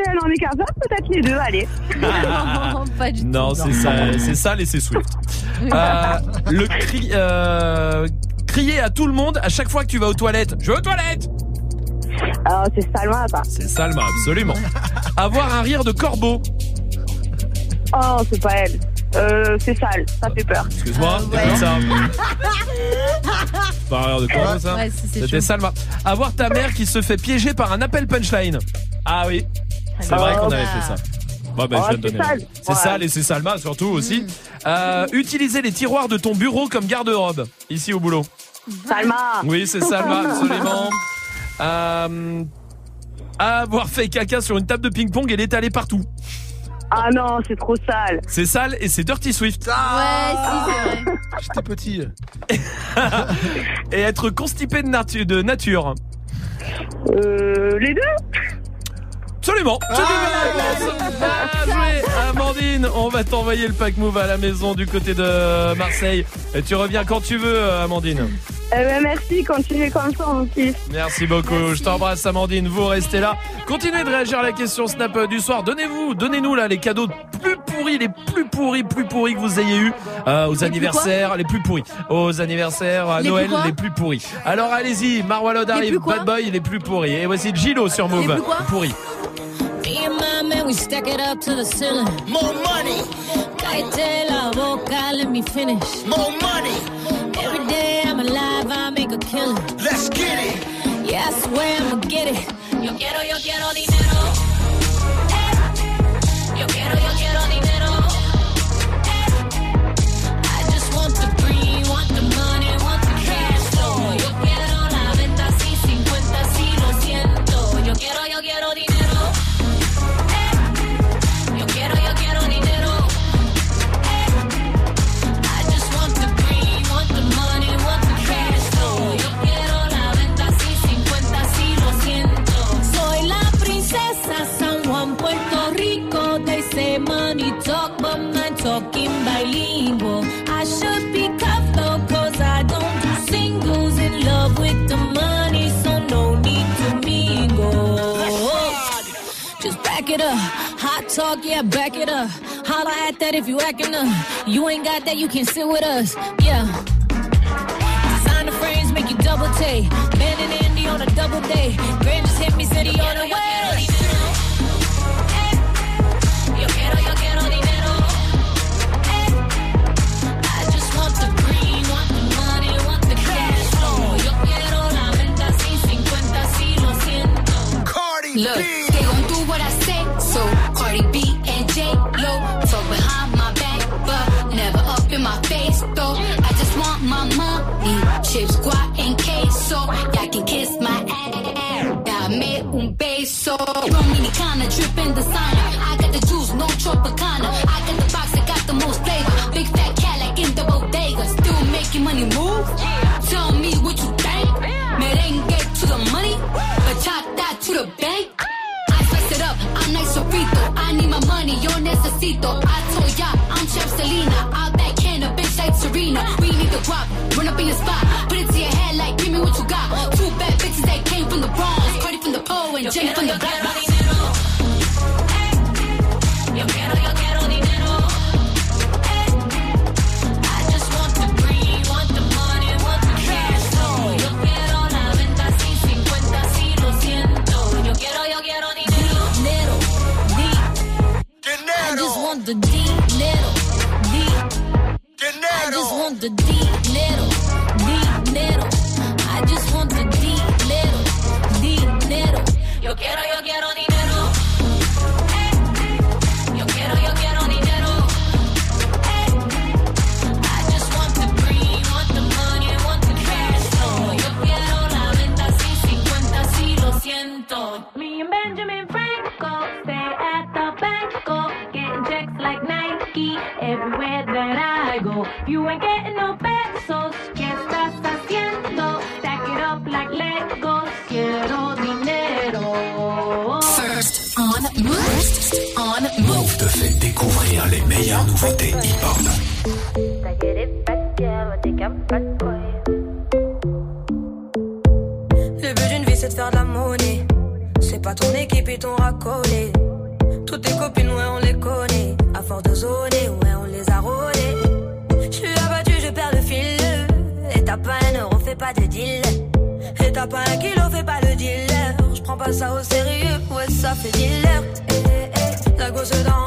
elle en est capable, peut-être les deux, allez. *laughs* pas du Non, c'est ça, c'est sale et c'est Swift. *laughs* Euh, le cri, euh, crier à tout le monde à chaque fois que tu vas aux toilettes. Je vais aux toilettes. Alors, c'est Salma, ça. C'est Salma, absolument. Avoir un rire de corbeau. Oh, c'est pas elle. Euh, c'est sale, ça fait peur. Excuse-moi, t'écoutes ça. *laughs* Pas un rire de corbeau ça. Ouais, c'est- c'est C'était chaud. Salma. Avoir ta mère qui se fait piéger par un appel punchline. Ah oui, c'est Oh, vrai qu'on bah. avait fait ça. Bon, ben, Oh, je viens de c'est donner. sale. C'est Ouais. sale et c'est Salma surtout aussi. Euh, utiliser les tiroirs de ton bureau comme garde-robe ici au boulot. Salma. Oui, c'est Salma, absolument. Euh, avoir fait caca sur une table de ping-pong et l'étaler partout. Ah non, c'est trop sale. C'est sale et c'est Dirty Swift. Ouais, si, c'est vrai. *laughs* J'étais petit. Et être constipé de, natu- de nature. Euh, les deux Absolument. Bien joué, Amandine. On va t'envoyer le pack move à la maison du côté de Marseille. Et tu reviens quand tu veux, Amandine. Eh ben, merci, continuez comme ça, on kiffe. Merci beaucoup. Je t'embrasse, Amandine. Vous restez là. Continuez de réagir à la question Snap euh, du soir. Donnez-vous, donnez-nous là les cadeaux plus pourris, les plus pourris, plus pourris que vous ayez eu euh, aux anniversaires, les plus pourris, aux anniversaires à Les Noël, les plus pourris. Alors allez-y, Marwalod arrive, Bad Boy, les plus pourris. Et voici Gilo sur Move, plus quoi pourri. Me and my man, we stack it up to the ceiling. More money. Cállate la boca, let me finish. More money. Every day I'm alive, I make a killing. Let's get it. Yeah, I swear I'ma get it. Yo quiero, yo quiero dinero. Eh. Yo quiero, yo quiero dinero. Hot talk, yeah, back it up. Holla at that if you acting up. You ain't got that, you can sit with us. Yeah. Designer frames make you double take. Ben and Andy on a double day. Grand just hit me, said he on the way. I just want the green, want the money, want the cash flow. Yo dripping designer. I got the juice, no Tropicana. I got the box that got the most flavor. Big fat cat like in the bodega. Still making money move. Tell me what you think. Merengue to the money, bachata to the bank. I spice it up, I'm nice sofrito. I need my money, yo necesito. I told ya, I'm Chef Selena. I backhand a bitch like Serena. We need the drop, run up in your spot. Put it to your head like, give me what you got. From the and Jenny from the black box. Yo quiero, yo quiero dinero. I just want the green, want the money, want the cash flow. Yo quiero la venta, sí, 50, sí, lo siento. Yo quiero, yo quiero dinero. Dinero, di. I just want the dinero, di. I just want the dinero, dinero. I just want Yo quiero, yo quiero dinero. Eh, eh. Yo quiero, yo quiero dinero. Eh, eh. I just want the green, want the money, want the cash flow. Yo quiero la venta, sí, 50, sí, lo siento. Me and Benjamin Franco stay at the banco, getting checks like Nike everywhere that I go. You ain't getting no pesos, on Move. On Move te fait découvrir les meilleures nouveautés hip-hop. Le but d'une vie c'est de faire de la monnaie. C'est pas ton équipe et ton racolé. Toutes tes copines, ouais, on les connaît. À force de zoner, ouais, on les a rôlées. Je suis abattu, je perds le fil. Et t'as pas un euro, fais pas de deal. Et t'as pas un kilo, fais pas le dealer. Prends pas ça au sérieux, ouais, ça fait dealer. Eh, eh, eh. La gosse dans.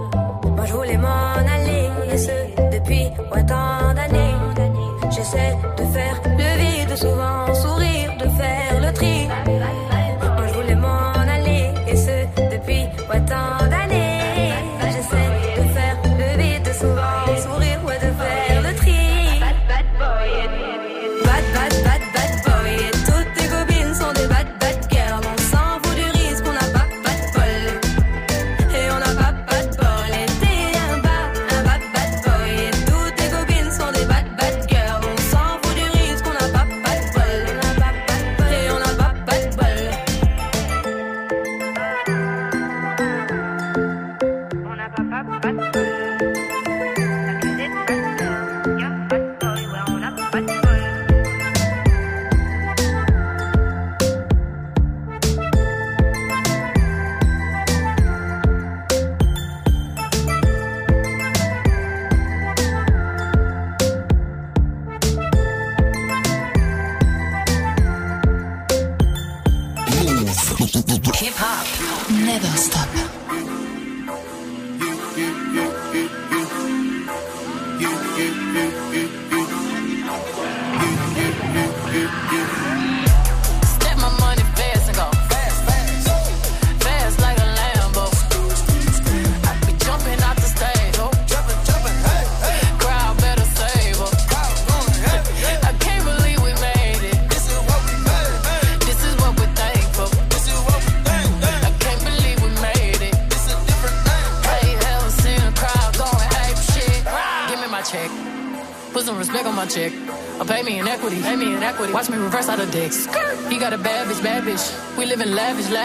Moi, je voulais m'en aller, et ce, depuis ouais, tant d'années. J'essaie de faire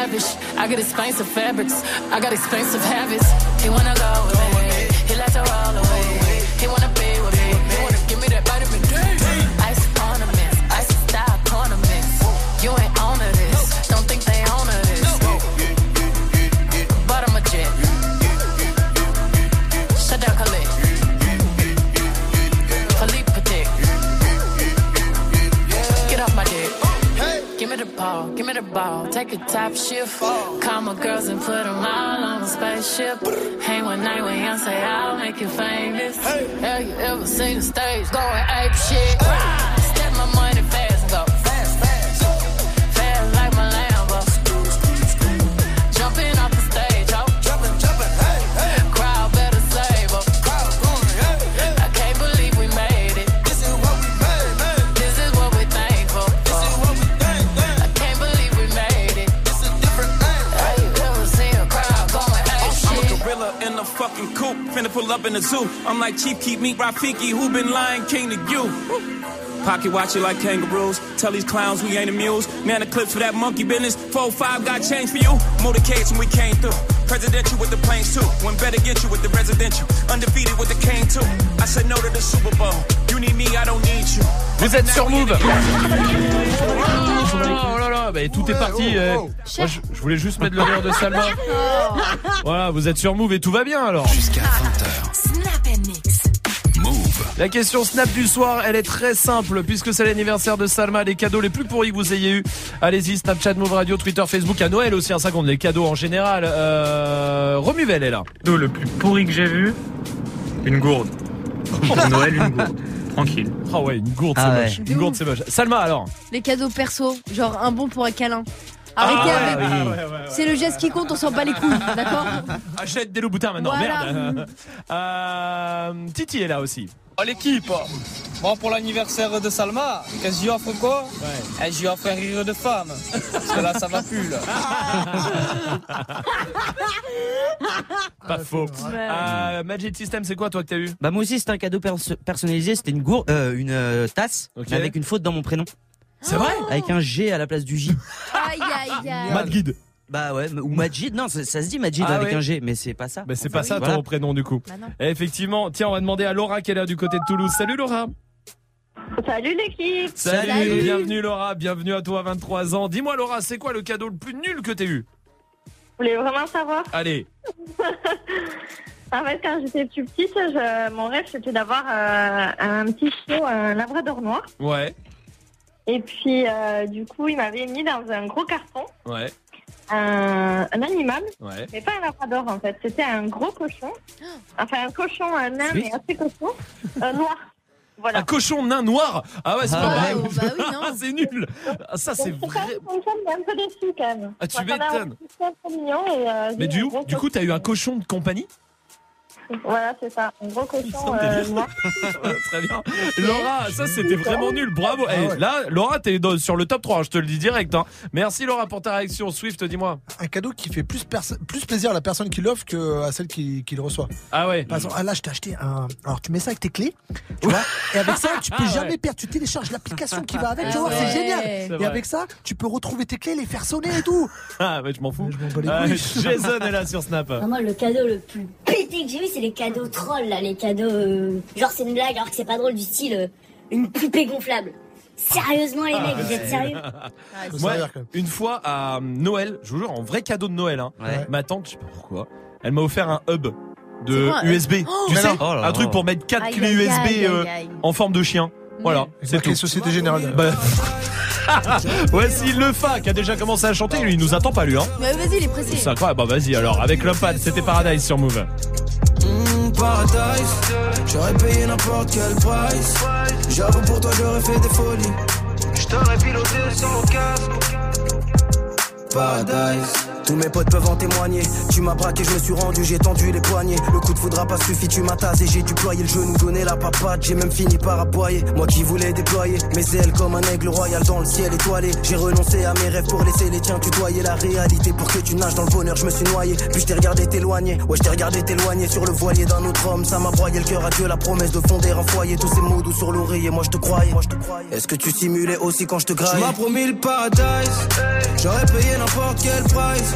lavish. I get expensive fabrics. I got expensive habits. Take a top shift. Call my girls and put them all on a spaceship. Hang one night with Beyonce, I'll make you famous. Have you ever seen the stage going ape shit? The zoo. I'm like Chief Keep Meat Rafiki, who been lying king to you? Pocket watch it like kangaroos. Tell these clowns we ain't amused. Man, the clips for that monkey business. 4-5 got change for you. Motorcades when we came through. Presidential with the planes too. One better get you with the residential. Undefeated with the cane too. I said no to the Super Bowl. You need me, I don't need you. Vous êtes sur Move. Oh là là, bah, tout est parti. eh. Moi, je, je voulais juste mettre le rire de Salma. Voilà, vous êtes sur Move et tout va bien alors. Jusqu'à La question Snap du soir, elle est très simple puisque c'est l'anniversaire de Salma. Les cadeaux les plus pourris que vous ayez eu. Allez-y, Snapchat, Move Radio, Twitter, Facebook, à Noël aussi, un seconde. Les cadeaux en général. Euh, Romuvel est là. cadeau le plus pourri que j'ai vu, une gourde. *laughs* Pour Noël, une gourde. Tranquille. Ah ouais, une gourde, c'est Ah ouais. moche. Une gourde, c'est moche. Salma alors. Les cadeaux perso, genre un bon pour un câlin. Arrêtez Ah avec. ouais, ouais, ouais, ouais, C'est le geste qui compte, on s'en bat les couilles, d'accord *laughs* Achète des loups-boutins maintenant, Voilà. merde. *laughs* Euh, Titi est là aussi. Oh, l'équipe Bon, pour l'anniversaire de Salma, qu'est-ce que je lui offre quoi Eh, Je lui offre un rire de femme. Parce que là, ça va plus, là. *laughs* Pas faux. Euh, Magic System, c'est quoi toi que t'as eu Bah moi aussi c'était un cadeau perso- personnalisé, c'était une gourde, euh, une euh, tasse avec une faute dans mon prénom. C'est vrai Avec un G à la place du J. Aïe aïe aïe. Mad Guide. Bah ouais, ou Majid, non, ça, ça se dit Majid Ah avec ouais un G, mais c'est pas ça. Mais c'est pas ça Voilà. ton prénom du coup. Bah non. Et effectivement, tiens, on va demander à Laura qui est là du côté de Toulouse. Salut Laura. Salut l'équipe Salut, bienvenue Laura, bienvenue à toi, 23 ans. Dis-moi Laura, c'est quoi le cadeau le plus nul que t'aies eu? Vous voulez vraiment savoir Allez, *laughs* En fait, quand j'étais plus petite, je- mon rêve c'était d'avoir euh, un petit chiot, un labrador noir. ouais, Et puis, euh, du coup, il m'avait mis dans un gros carton ouais, un, un animal, ouais. mais pas un labrador en fait. C'était un gros cochon. Enfin, un cochon, un nain, Oui. mais assez cochon, euh, noir. Voilà. Un cochon nain noir Ah ouais, c'est Ah pas vrai. bah oui, *laughs* non. c'est nul. Ah, ça c'est Donc, vrai. est un peu déçue quand même. Ah, tu m'étonnes. mignon et, euh, Mais j'ai du, un gros du coup, t'as eu un cochon de compagnie? Voilà, c'est ça. Un gros cochon euh, noir. *laughs* Très bien. Laura, ça c'était vraiment nul. Bravo. Ah Eh, Là, Laura, t'es dans- sur le top 3, je te le dis direct. hein. Merci Laura pour ta réaction. Swift, dis-moi. Un cadeau qui fait plus, perso- plus plaisir à la personne qui l'offre que à celle qui, qui le reçoit. Ah ouais. Par exemple, ah là, je t'ai acheté un. Alors, tu mets ça avec tes clés, tu vois, et avec ça, tu peux Ah ouais. jamais perdre. Tu télécharges l'application qui va avec, tu Ah vois, c'est génial. C'est Et vrai. avec ça, tu peux retrouver tes clés, les faire sonner et tout. Ah, mais je m'en fous. les Ah, couilles. Jason est là sur Snap. Moi, le cadeau le plus pété que j'ai vu, c'est les cadeaux trolls, là, les cadeaux. euh, genre, c'est une blague, alors que c'est pas drôle, du style euh, une poupée gonflable. Sérieusement, les mecs, vous êtes sérieux? Moi, une fois à Noël, je vous jure, en vrai cadeau de Noël, hein, ma tante, je sais pas pourquoi, elle m'a offert un hub C'est de quoi, USB. Oh tu sais. Oh là un truc pour mettre quatre Aïe, clés aïe, USB aïe, euh, aïe, en forme de chien. Voilà, c'est tout. Société Générale. Bah, *laughs* Voici le Fa qui a déjà commencé à chanter, lui il nous attend pas lui hein. Mais vas-y, il est pressé. C'est incroyable, bah vas-y alors, avec Lopad, c'était Paradise sur Move. Mmh, paradise, j'aurais payé n'importe quel price. J'avoue pour toi j'aurais fait des folies. Je t'aurais piloté sans casque. Paradise. Tous mes potes peuvent en témoigner. Tu m'as braqué, je me suis rendu, j'ai tendu les poignets. Le coup de foudre a pas suffi, tu m'as tasé, j'ai déployé le genou, donné la papade. J'ai même fini par aboyer. Moi qui voulais déployer mes ailes comme un aigle royal dans le ciel étoilé. J'ai renoncé à mes rêves pour laisser les tiens tutoyer la réalité. Pour que tu nages dans le bonheur, je me suis noyé. Puis je t'ai regardé t'éloigner. Ouais, je t'ai regardé t'éloigner sur le voilier d'un autre homme. Ça m'a broyé le cœur à Dieu, la promesse de fonder un foyer. Tous ces mots doux sur l'oreiller. Moi, je te croyais. Est-ce que tu simulais aussi quand je te graille? Tu m'as promis le paradise. J'aurais payé n'importe quel price.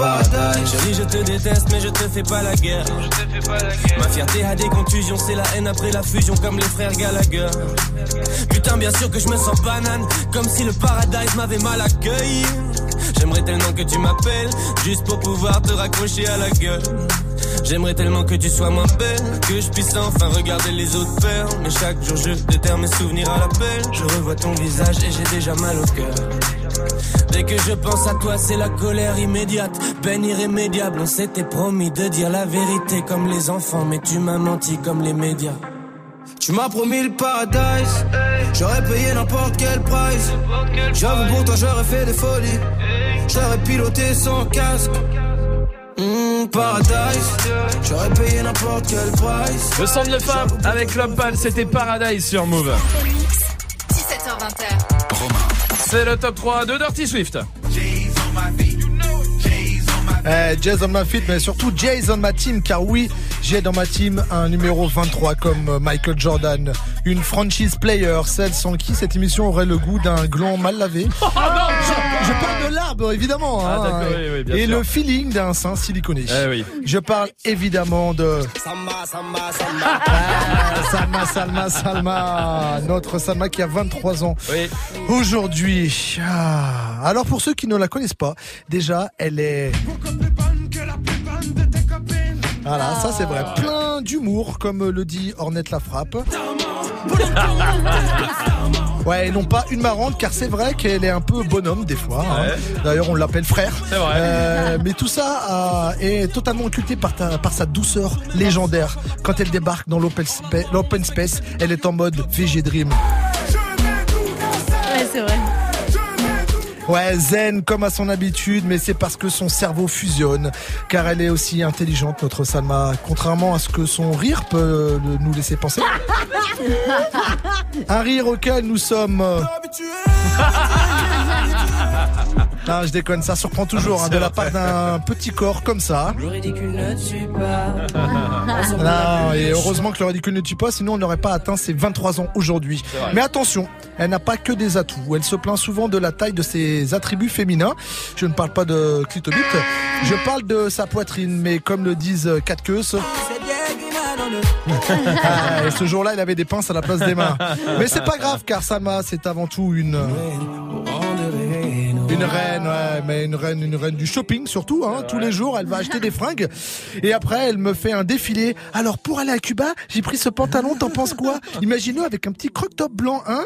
Paradise. Je te déteste, mais je te fais pas la guerre. Ma fierté a des contusions, c'est la haine après la fusion, comme les frères Gallagher. Putain, bien sûr que je me sens banane, comme si le paradise m'avait mal accueilli. J'aimerais tellement que tu m'appelles, juste pour pouvoir te raccrocher à la gueule. J'aimerais tellement que tu sois moins belle, que je puisse enfin regarder les autres faire. Mais chaque jour je déterre mes souvenirs à l'appel. Je revois ton visage et j'ai déjà mal au cœur. Dès que je pense à toi, c'est la colère immédiate, peine irrémédiable. On s'était promis de dire la vérité comme les enfants, mais tu m'as menti comme les médias. Tu m'as promis le paradise. J'aurais payé n'importe quel price. J'avoue pour toi j'aurais fait des folies. J'aurais piloté sans casque. Mmh, paradise. J'aurais payé n'importe quel price. Le son de femme avec Lopad, c'était Paradise sur Move. 17h20. C'est le top 3 de Dirty Swift. Eh, Jazz on ma feet, mais surtout Jazz on ma team, car oui, j'ai dans ma team un numéro 23 comme euh, Michael Jordan, une franchise player, celle sans qui cette émission aurait le goût d'un gland mal lavé. *laughs* je, je parle de l'arbre, évidemment. Ah, hein, oui, oui, bien et sûr. le feeling d'un sein siliconé. Eh oui. Je parle évidemment de Samba, samba, samba. Ah, Salma, Salma, Salma, notre Salma qui a 23 ans aujourd'hui. Ah, Alors pour ceux qui ne la connaissent pas, déjà elle est voilà, ça c'est vrai. Plein d'humour, comme le dit Ornette la frappe. *laughs* Ouais, et non pas une marrante, car c'est vrai qu'elle est un peu bonhomme des fois. hein. D'ailleurs, on l'appelle frère. C'est vrai. Euh, mais tout ça euh, est totalement occulté par, ta- par sa douceur légendaire. Quand elle débarque dans l'open spa- l'open space, elle est en mode VG Dream. Ouais, c'est vrai. Ouais, zen comme à son habitude, mais c'est parce que son cerveau fusionne, car elle est aussi intelligente, notre Salma, contrairement à ce que son rire peut euh, nous laisser penser. Un rire auquel nous sommes... euh, Non, *laughs* je déconne, ça surprend toujours hein, de la part d'un petit corps comme ça. Le ridicule ne tue pas. *laughs* Non, et heureusement que le ridicule ne tue pas, sinon on n'aurait pas atteint ses 23 ans aujourd'hui. Mais attention, elle n'a pas que des atouts. Elle se plaint souvent de la taille de ses attributs féminins. Je ne parle pas de clitobite, je parle de sa poitrine, mais comme le disent quatre queues, ah, ce jour-là, il avait des pinces à la place des mains. Mais c'est pas grave, car Salma, c'est avant tout une. Une reine, ouais, mais une reine, une reine du shopping surtout. Hein, tous les jours, elle va acheter des fringues et après, elle me fait un défilé. Alors pour aller à Cuba, j'ai pris ce pantalon. T'en penses quoi? Imagine-le avec un petit croc top blanc, hein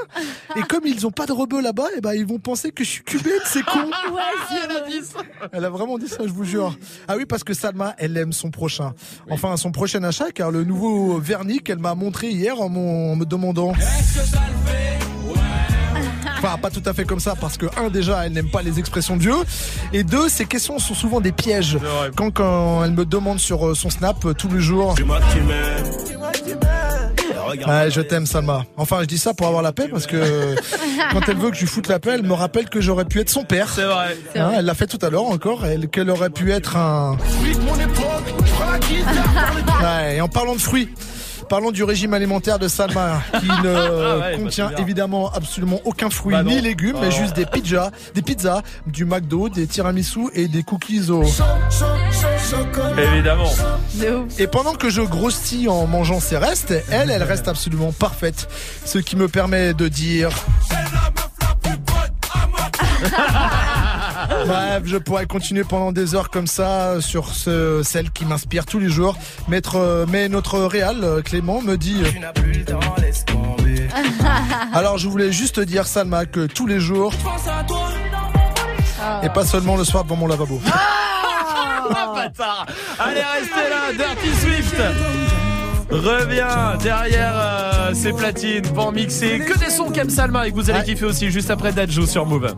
Et comme ils ont pas de rebeux là-bas, et ben ils vont penser que je suis cubaine. C'est con. elle a dit ça. Elle a vraiment dit ça, je vous jure. Ah oui, parce que Salma, elle aime son prochain. Enfin, son prochain achat, car le nouveau vernis qu'elle m'a montré hier en, mon- en me demandant. Enfin, pas tout à fait comme ça, parce que un, déjà, elle n'aime pas les expressions de Dieu, et deux, ces questions sont souvent des pièges. Quand, quand elle me demande sur euh, son snap euh, tous les jours. Ouais, je t'aime Salma. Enfin, je dis ça pour avoir la paix parce que *laughs* quand elle veut que je lui foute la paix, elle me rappelle que j'aurais pu être son père. C'est vrai. Hein, elle l'a fait tout à l'heure encore, elle qu'elle aurait pu être un. Ouais, et en parlant de fruits. Parlons du régime alimentaire de Salma, qui ne *laughs* Ah ouais, bah, contient évidemment absolument aucun fruit Bah ni légumes, mais Oh. juste des pizzas, des pizzas, du McDo, des tiramisu et des cookies au. Évidemment. Et pendant que je grossis en mangeant ces restes, elle, elle reste absolument parfaite. Ce qui me permet de dire. Bref, je pourrais continuer pendant des heures comme ça sur ce, celle qui m'inspire tous les jours. Maître, euh, mais notre réal, euh, Clément, me dit. euh, *laughs* Alors, je voulais juste dire, Salma, que tous les jours, et pas seulement le soir devant mon lavabo. Ah, *laughs* bâtard. Allez, restez là, Dirty Swift. Revient derrière euh, ses platines pour mixer que des sons comme Salma et que vous allez kiffer aussi juste après Dajou sur Move.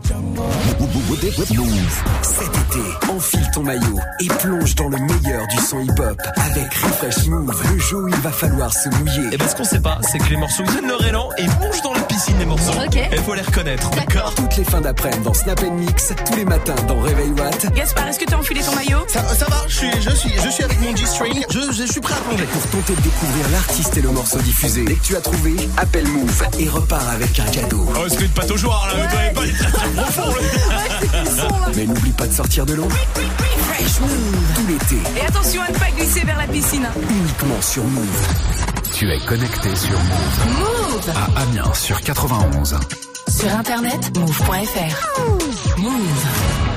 Move. Cet été, enfile ton maillot et plonge dans le meilleur du son hip-hop avec Refresh Move, le jeu où il va falloir se mouiller. Et ben ce qu'on sait pas, c'est que les morceaux viennent leur élan et plongent dans la piscine les morceaux. Ok. Il faut les reconnaître, d'accord Toutes les fins d'après-midi dans Snap Mix, tous les matins dans Réveil Watt. Gaspard, est-ce que t'as enfilé ton maillot? Ça, ça va, je suis, je suis, je suis avec mon G-string, je, je suis prêt à plonger. Pour tenter de découvrir l'artiste et le morceau diffusé, dès que tu as trouvé, appelle Move et repars avec un cadeau. Oh, c'est une pâte au joueur là, vous avez pas traitements profonds *laughs* Mais n'oublie pas de sortir de l'eau. Tout l'été, Et attention à ne pas glisser vers la piscine. uniquement sur Move. Tu es connecté sur Move. Move À Amiens sur 91. Sur internet, move.fr. Move. Je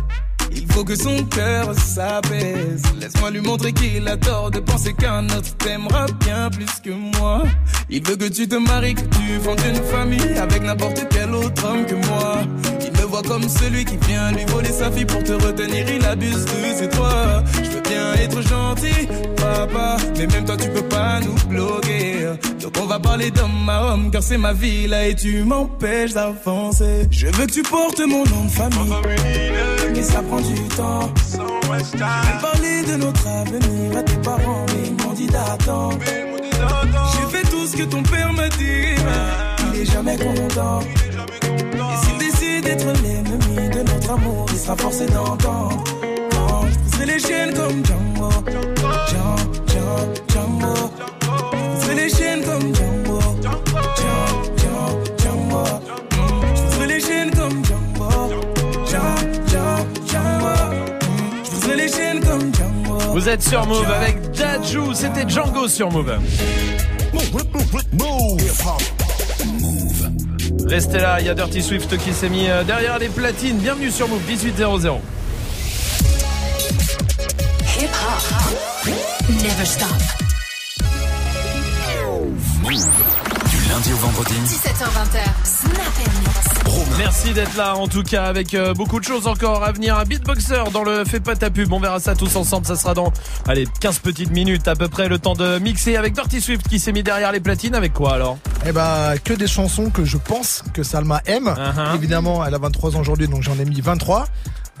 Il faut que son cœur s'apaise. Laisse-moi lui montrer qu'il a tort de penser qu'un autre t'aimera bien plus que moi. Il veut que tu te maries, que tu fondes une famille Avec n'importe quel autre homme que moi. Il me voit comme celui qui vient lui voler sa fille Pour te retenir, il abuse de ses droits. Je veux bien être gentil, papa Mais même toi tu peux pas nous bloquer. Donc on va parler d'homme à homme Car c'est ma vie là et tu m'empêches d'avancer. Je veux que tu portes mon nom de famille. Mais ça prend du temps. Parler de notre avenir à tes parents Mais ils m'ont dit d'attendre. J'ai fait tout ce que ton père m'a dit Il est jamais content. Et s'il décide d'être l'ennemi de notre amour Il sera forcé d'entendre. Quand je les chaînes comme Django. Django, Django, Je les chaînes comme Django. Django, Django, Je les chaînes comme Django Vous êtes sur Move avec Dajou, c'était Django sur Move. Move, move. Restez là, il y a Dirty Swift qui s'est mis euh, derrière les platines. Bienvenue sur Move 1800. Hip hop, never stop. Move. Du lundi au vendredi. 17h20. Snap. Merci d'être là en tout cas avec euh, beaucoup de choses encore à venir. Un beatboxer dans le Fais pas ta pub. On verra ça tous ensemble. Ça sera dans allez 15 petites minutes à peu près le temps de mixer avec Dirty Swift qui s'est mis derrière les platines avec quoi alors? Eh bah, ben que des chansons que je pense que Salma aime. Uh-huh. Évidemment, elle a 23 ans aujourd'hui donc j'en ai mis 23.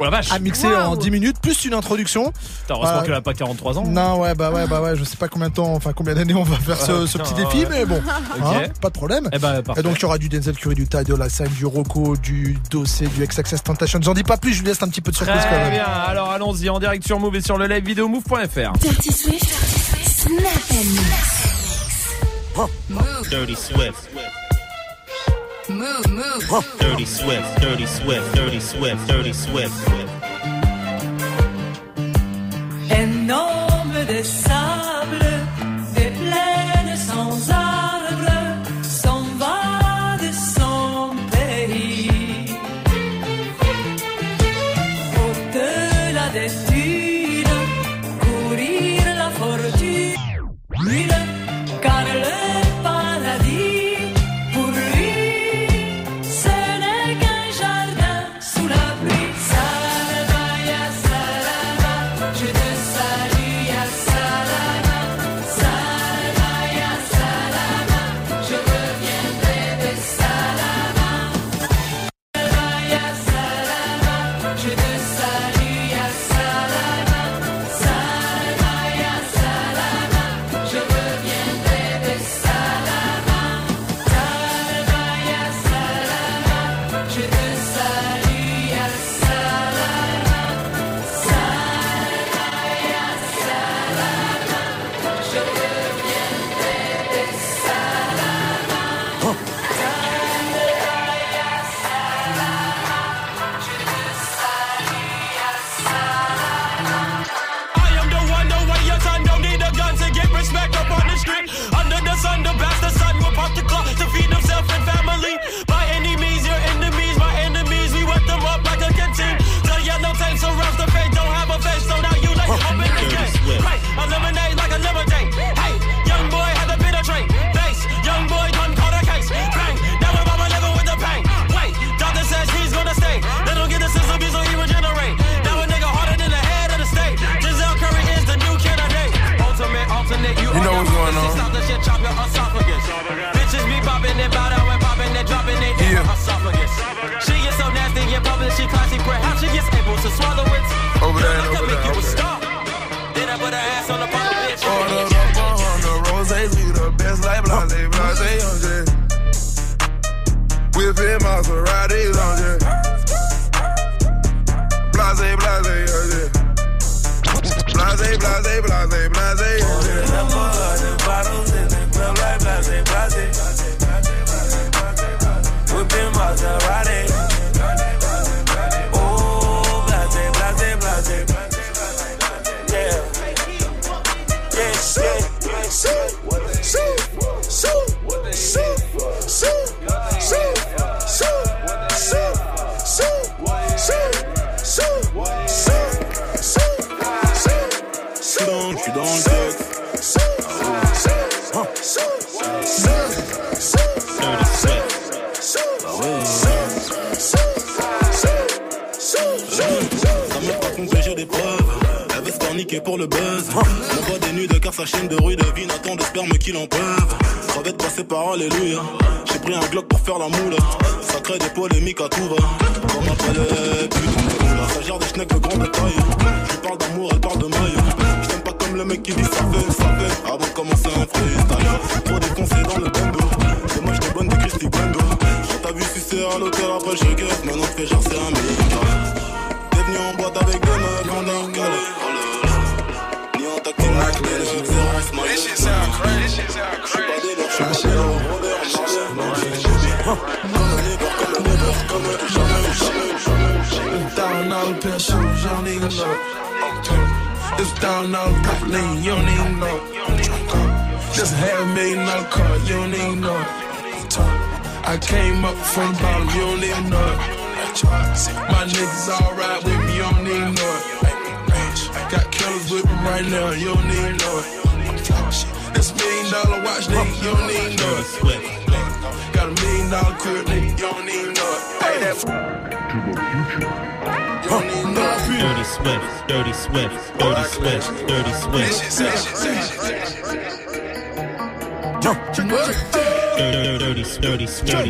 Oh vache. À mixer en 10 minutes, plus une introduction. Heureusement euh, qu'elle a pas 43 ans. Non, ouais, bah ouais, bah ouais, je sais pas combien de temps, enfin combien d'années on va faire ce, petit défi, mais bon, *laughs* hein, pas de problème. Eh ben, et, donc il y aura du Denzel Curry, du Ty la 5, du Rocco, du Dossé, du XXS Tentation. J'en dis pas plus, je vous laisse un petit peu de surprise quand même. bien, alors allons-y en direct sur Move et sur le live vidéo move.fr. Dirty Swift, Dirty Swift. move, move. Huh. Dirty Swift, Dirty Swift, Dirty Swift, Dirty Swift. and nombre de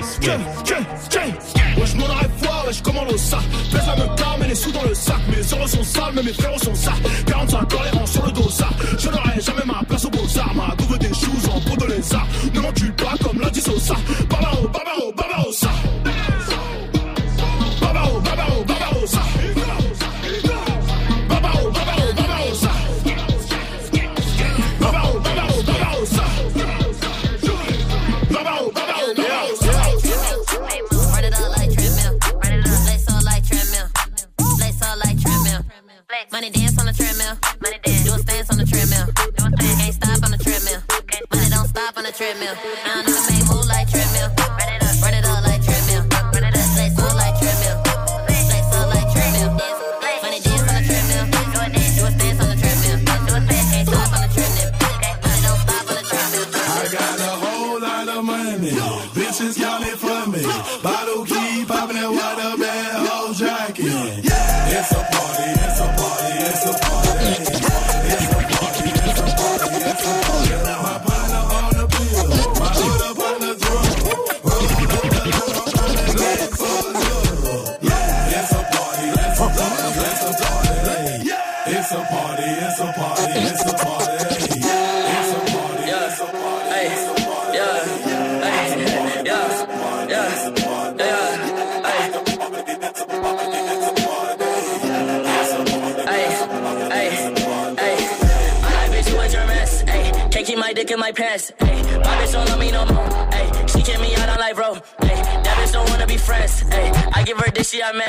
Swift.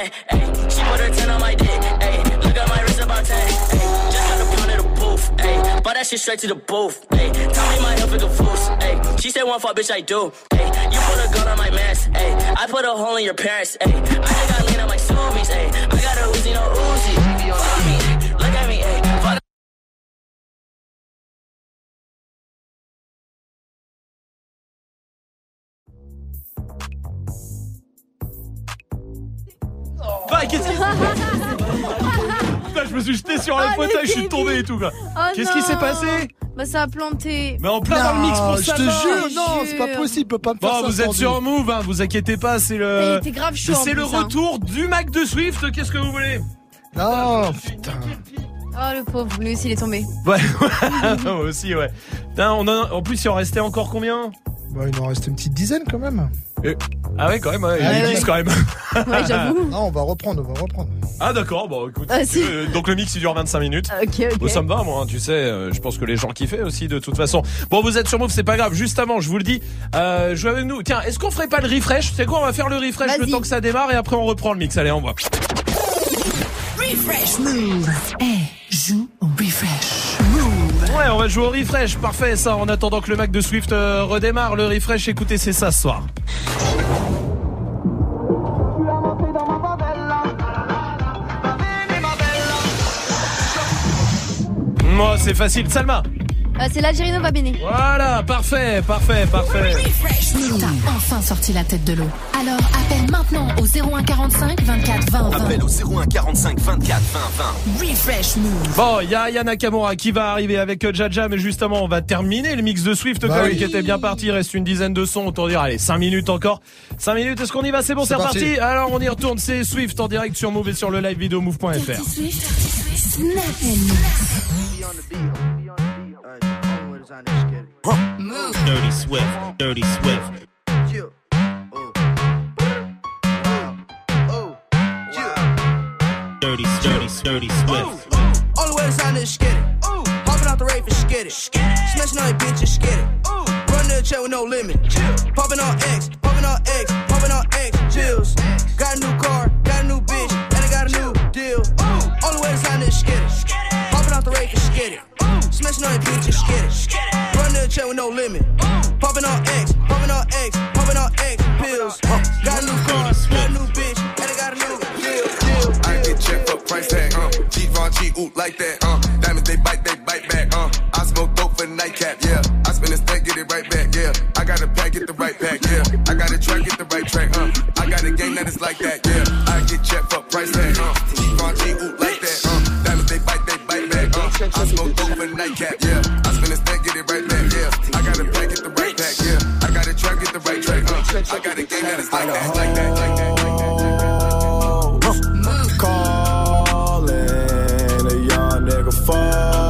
She Hey, she put her 10 on my dick. Hey, look at my wrist about 10. Hey, just got a pound of the booth. Hey, bought that shit straight to the booth. Hey, tell me my health is a fools. Hey, she said one fuck, bitch, I do. Hey, you put a gun on my mask. Hey, I put a hole in your parents. Hey, I just got lean on my zoomies. Hey, I got a Uzi, no Uzi. Fuck me, Bah, qu'est-ce qui *laughs* Putain, je me suis jeté sur le Oh, fauteuil, le je suis tombé et tout quoi. Oh Qu'est-ce qui non. s'est passé Bah ça a planté. Mais en plein dans le mix pour je ça. te jure, non, c'est pas possible, peut pas me faire Bon, ça. vous êtes sur Move, hein, vous inquiétez pas, c'est Il le. était grave chaud, en C'est le plus, hein. retour du Mac de Swift. Qu'est-ce que vous voulez Non, putain. Oh le pauvre, lui aussi il est tombé. Ouais, *laughs* moi aussi, ouais. Putain, on a- en plus, il en restait encore combien Bah, il en reste une petite dizaine quand même. Et- Ah ouais, quand même, ouais, il. 10 quand même. *laughs* Ouais, j'avoue. *laughs* Non, on va reprendre, on va reprendre. Ah d'accord, bon écoute. Ah, si veux, donc le mix il dure 25 minutes. Ok, ok. Bon, ça me va moi, hein, tu sais, euh, je pense que les gens kiffaient aussi de toute façon. Bon, vous êtes sur Move, c'est pas grave. Juste avant, je vous le dis, euh, jouez avec nous. Tiens, est-ce qu'on ferait pas le refresh? C'est quoi On va faire le refresh le temps que ça démarre et après on reprend le mix. Allez, on va. Refresh Move. Eh, joue au refresh. Move. Ouais, on va jouer au refresh. Parfait, ça. En attendant que le Mac de Swift euh, redémarre, le refresh, écoutez, c'est ça ce soir. Moi, c'est facile. Salma. Euh, c'est l'Algérino va béné. Voilà, parfait, parfait, parfait. Refresh Move. T'as enfin sorti la tête de l'eau. Alors appelle maintenant au 0145 24 20 20. Appel au 01 45 24 20 20. Refresh Move. Bon, il y a Aya Nakamura qui va arriver avec Jaja, mais justement, on va terminer le mix de Swift Bah quand même, oui. qui était bien parti. Il reste une dizaine de sons, autant dire, allez, 5 minutes encore. 5 minutes, est-ce qu'on y va? C'est bon, c'est parti. Alors, on y retourne, c'est Swift en direct sur Move et sur le live vidéo move.fr. Swift. Snap and mix. Move. Dirty Swift, Dirty Swift. Oh. Oh. Oh. Dirty, dirty, dirty Swift. All the way to sign this skitty. Hopping out the rave and skitty. Smashing on your bitches, skitty. Run to the check with no limit. Popping on X, popping on X, popping on X, chills. Got a new car, got a new bitch, and I got a new deal. All the way to sign this skitty. Hopping out the rave nothing, bitch, just get it. Run the check with no limit. Popping on X, popping on X, popping on X pills. Got a new car, got a new bitch, and I got a new deal, deal. I get checked for price tag, uh. G Von G, ooh, like that, uh. Diamonds, they bite, they bite back, uh. I smoke dope for nightcap, yeah. I spin a stack, get it right back, yeah. I got a pack, get the right pack, yeah. I got a track, get the right track, uh. I got a game that is like that, yeah. I get checked for price tag, uh. I smoke dope for nightcap, yeah. I spin a stack, get it right back, yeah. I got a pack, get the right pack, yeah. I got a track, get the right track, uh. I got a game that is like that, like that, like that. Calling a young nigga phone.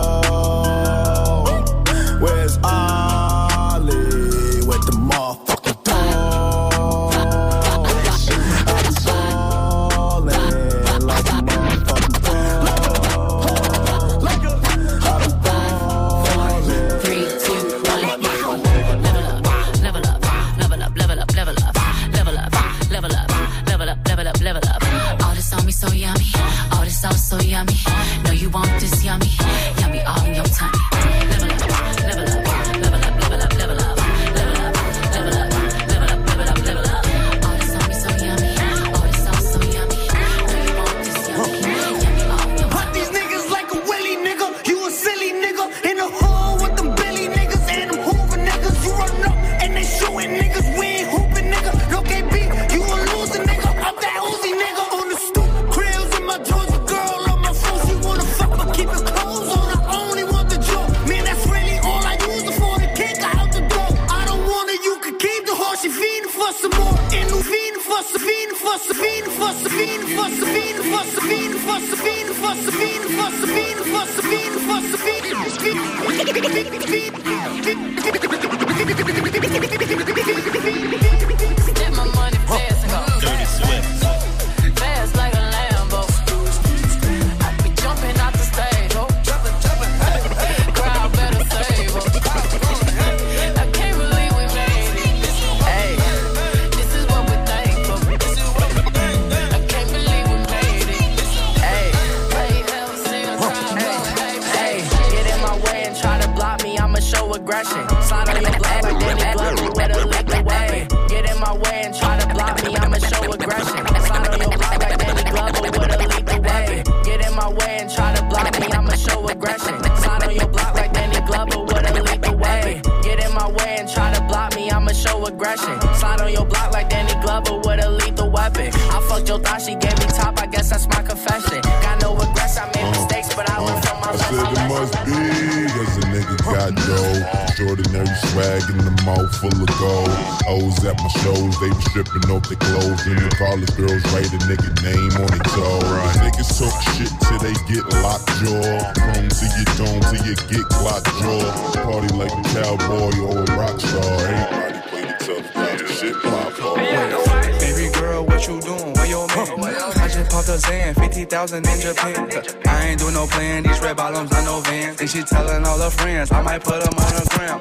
Got dough. Extraordinary swag in the mouth full of gold. O's at my shows, they be stripping off their clothes. And the college girls write a nigga name on their toe. Niggas talk shit till they get locked jaw. Chrome to your dome till you get clock jaw. Party like a cowboy or a rock star. Everybody play the tough guy. Shit pop off. Popped a Zan, 50,000 in Japan. I ain't do no plan, these red bottoms, I know Vans. And she telling all her friends, I might put them on the gram.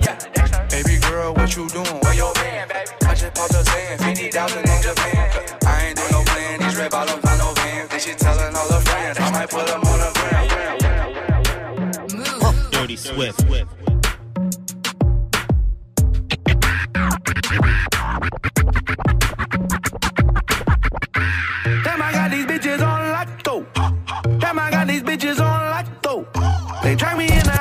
Baby girl, what you doing? Where your man? I just popped a Zan, 50,000 in Japan. I ain't do no plan, these red bottoms, I know Vans. And she telling all her friends, I might put them on the gram. Dirty Swift. They drag me in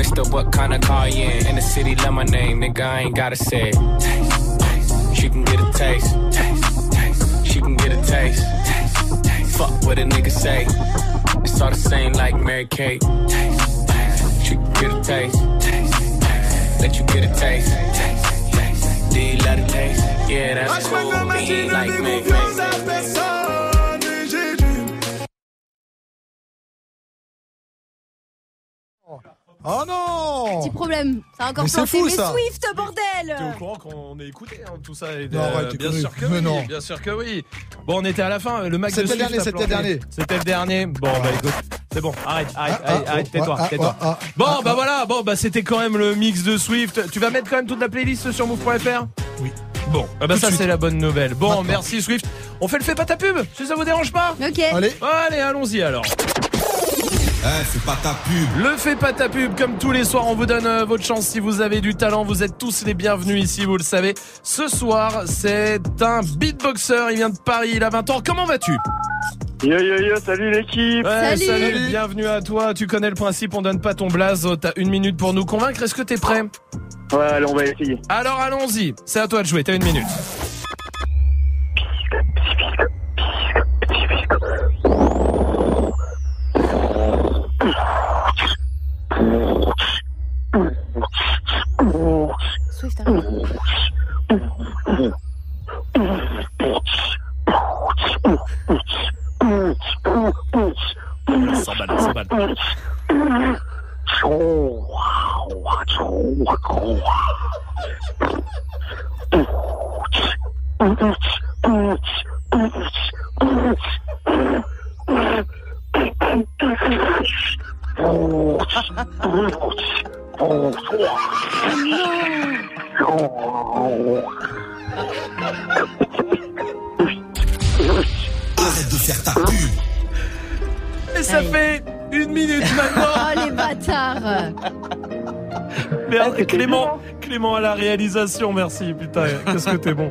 Mister, what kind of car you in? In the city, love my name, nigga, I ain't gotta say it. Taste, taste. She can get a taste. Taste, taste. She can get a taste. Taste, taste. Fuck what a nigga say. It's all the same like Mary Kate. Taste, taste. She can get a taste. Taste, taste. Let you get a taste. Taste, taste. Do you love the taste? Yeah, that's cool. But he ain't like me. C'est fou, ça. Swift, T'es au bordel courant qu'on est écouté hein, tout ça et, Non, arrête, t'es Bien sûr que Mais oui, non. bien sûr que oui. Bon, on était à la fin. Le Mac de C'était le Swift dernier, a c'était le planté. dernier. C'était le dernier. Bon, bah écoute, c'est bon. Arrête, arrête, Ah, arrête, ah, arrête, tais-toi, ah, tais-toi. ah, ah, Bon, ah, bah ah. voilà. Bon, bah c'était quand même le mix de Swift. Tu vas mettre quand même toute la playlist sur move.fr Oui. Bon, ah bah Tout de ça suite. c'est la bonne nouvelle. Bon, Maintenant. merci Swift. On fait le fait pas ta pub, si ça vous dérange pas? Ok. Allez. Allez, allons-y alors. Eh, c'est pas ta pub. Le fait pas ta pub, comme tous les soirs, on vous donne euh, votre chance. Si vous avez du talent, vous êtes tous les bienvenus ici, vous le savez. Ce soir, c'est un beatboxer, il vient de Paris, il a 20 ans. Comment vas-tu? Yo yo yo, salut l'équipe Ouais, Salut. salut, bienvenue à toi. Tu connais le principe, on donne pas ton blaze. Oh, T'as une minute pour nous convaincre. Est-ce que t'es prêt? Ouais, allez, on va essayer. Alors allons-y. C'est à toi de jouer. T'as une minute. Swift, arrête. 100 Clément, Clément à la réalisation, merci. Putain, qu'est-ce que t'es bon.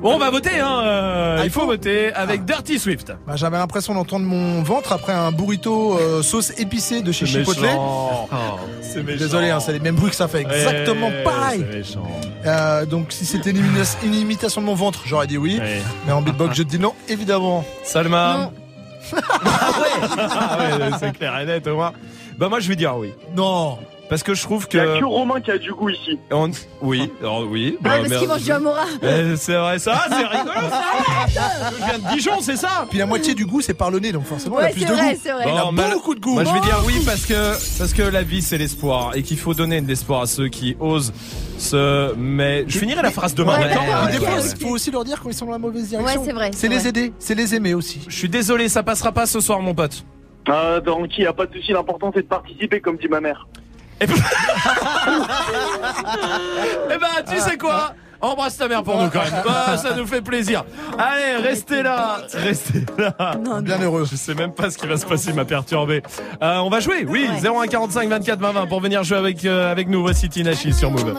Bon, on va voter, hein. euh, Ah, il faut voter avec Dirty Swift. Bah, J'avais l'impression d'entendre mon ventre après un burrito euh, sauce épicée de chez Chipotle. méchant. Désolé, hein, c'est les mêmes bruits que ça fait exactement Ouais, pareil. c'est méchant. Euh, donc si c'était une, imita- une imitation de mon ventre, j'aurais dit oui. Ouais. Mais en beatbox, je dis non, évidemment. Salma. Non. Ah ouais, c'est clair et net, au moins. Bah moi je vais dire oui. Non. Parce que je trouve Il y a que... que Romain qui a du goût ici. on- Oui, alors oui. Ah, bah, parce qu'il mange du Amora Eh, C'est vrai, ça, c'est rigolo ça *laughs* Je viens de Dijon, c'est ça Puis la moitié du goût, c'est par le nez, donc forcément, il Ouais, a plus c'est de vrai, goût. c'est vrai. Il a beaucoup de goût. Moi je vais dire oui parce que parce que la vie c'est l'espoir et qu'il faut donner de l'espoir à ceux qui osent se mais je finirai la phrase demain Ouais, ok. il faut aussi leur dire quand ils sont dans la mauvaise direction. Ouais, c'est vrai, C'est c'est les vrai. aider, c'est les aimer aussi. Je suis désolé, ça passera pas ce soir mon pote. Ah, donc il n'y a pas de souci, l'important c'est de participer, comme dit ma mère. *laughs* Eh ben tu sais quoi? Embrasse ta mère pour nous quand même. Ah, ça nous fait plaisir. Allez, restez là. Restez là. Bien heureux. Je sais même pas ce qui va se passer, il m'a perturbé. Euh, on va jouer, oui. 0145 24 20 20 pour venir jouer avec, euh, avec nous. Voici Tinachi sur Move.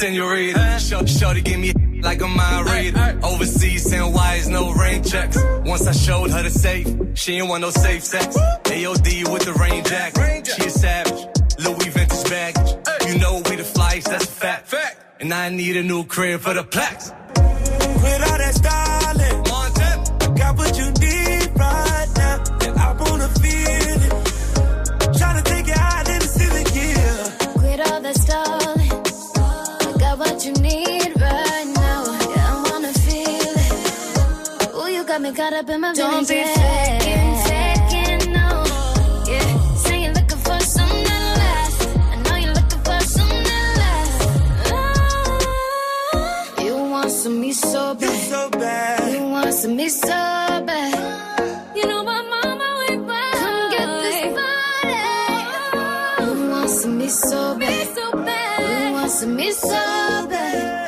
Se- senorita. Sh- Shorty give me *laughs* like a mind reader. Overseas, send wires, no rain checks. Once I showed her the safe, she ain't want no safe sex. AOD with the rain jacket. She a savage. Louis vintage baggage. You know we the flies, that's a fact. And I need a new crib for the plaques. Quit all that stalling. Got what you need right now. And I wanna feel it. Tryna take it out in the ceiling, yeah. Quit all the stalling. Me caught up in my Don't be faking, faking, no. Yeah, say you're looking for something that lasts. I know you're looking for something that lasts. Ah, you want some me so bad. so bad. You want some me so bad. You know my mama we buy. Come get this body. You want some me so bad. so bad. You want some me so bad.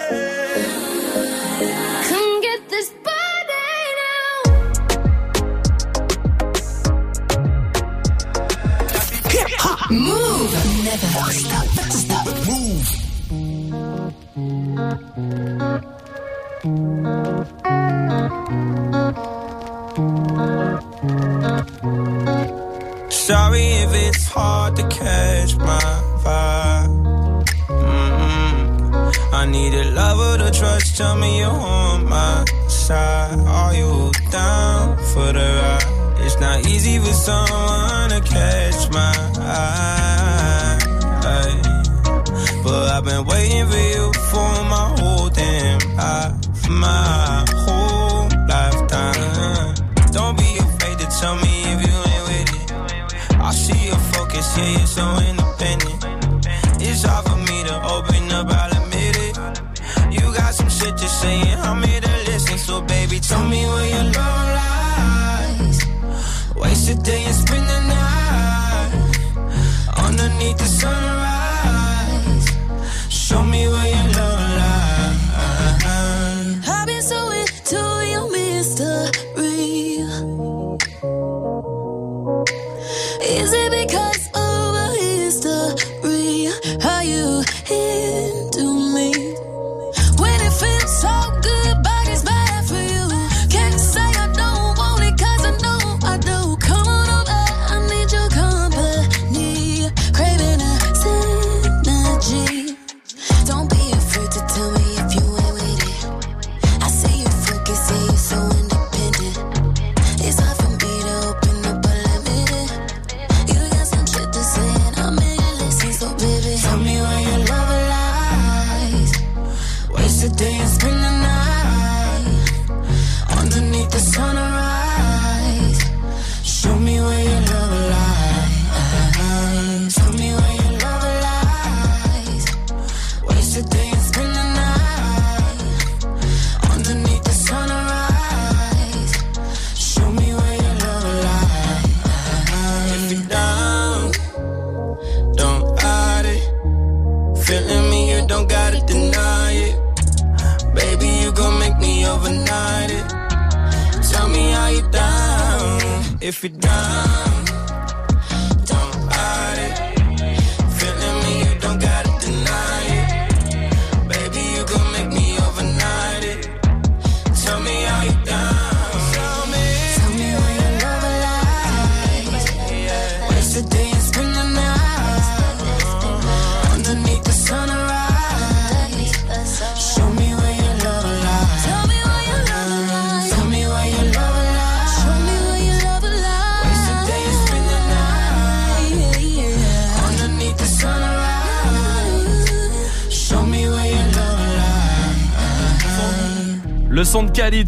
Move. Never stop. Stop. Move. Sorry if it's hard to catch my vibe. mm I need a lover to trust. Tell me you're on my side. Are you down for the ride? It's not easy for someone to catch my eye. But I've been waiting for you for my whole damn life. My whole lifetime. Don't be afraid to tell me if you ain't with it. I see your focus, yeah, you're so independent. It's hard for me to open up, I'll admit it. You got some shit to say, and I'm here to listen. So, baby, tell me where your love lies. Waste a day and spend the night underneath the sunrise. Show me where your love lies. I've been so into your mystery. Is it because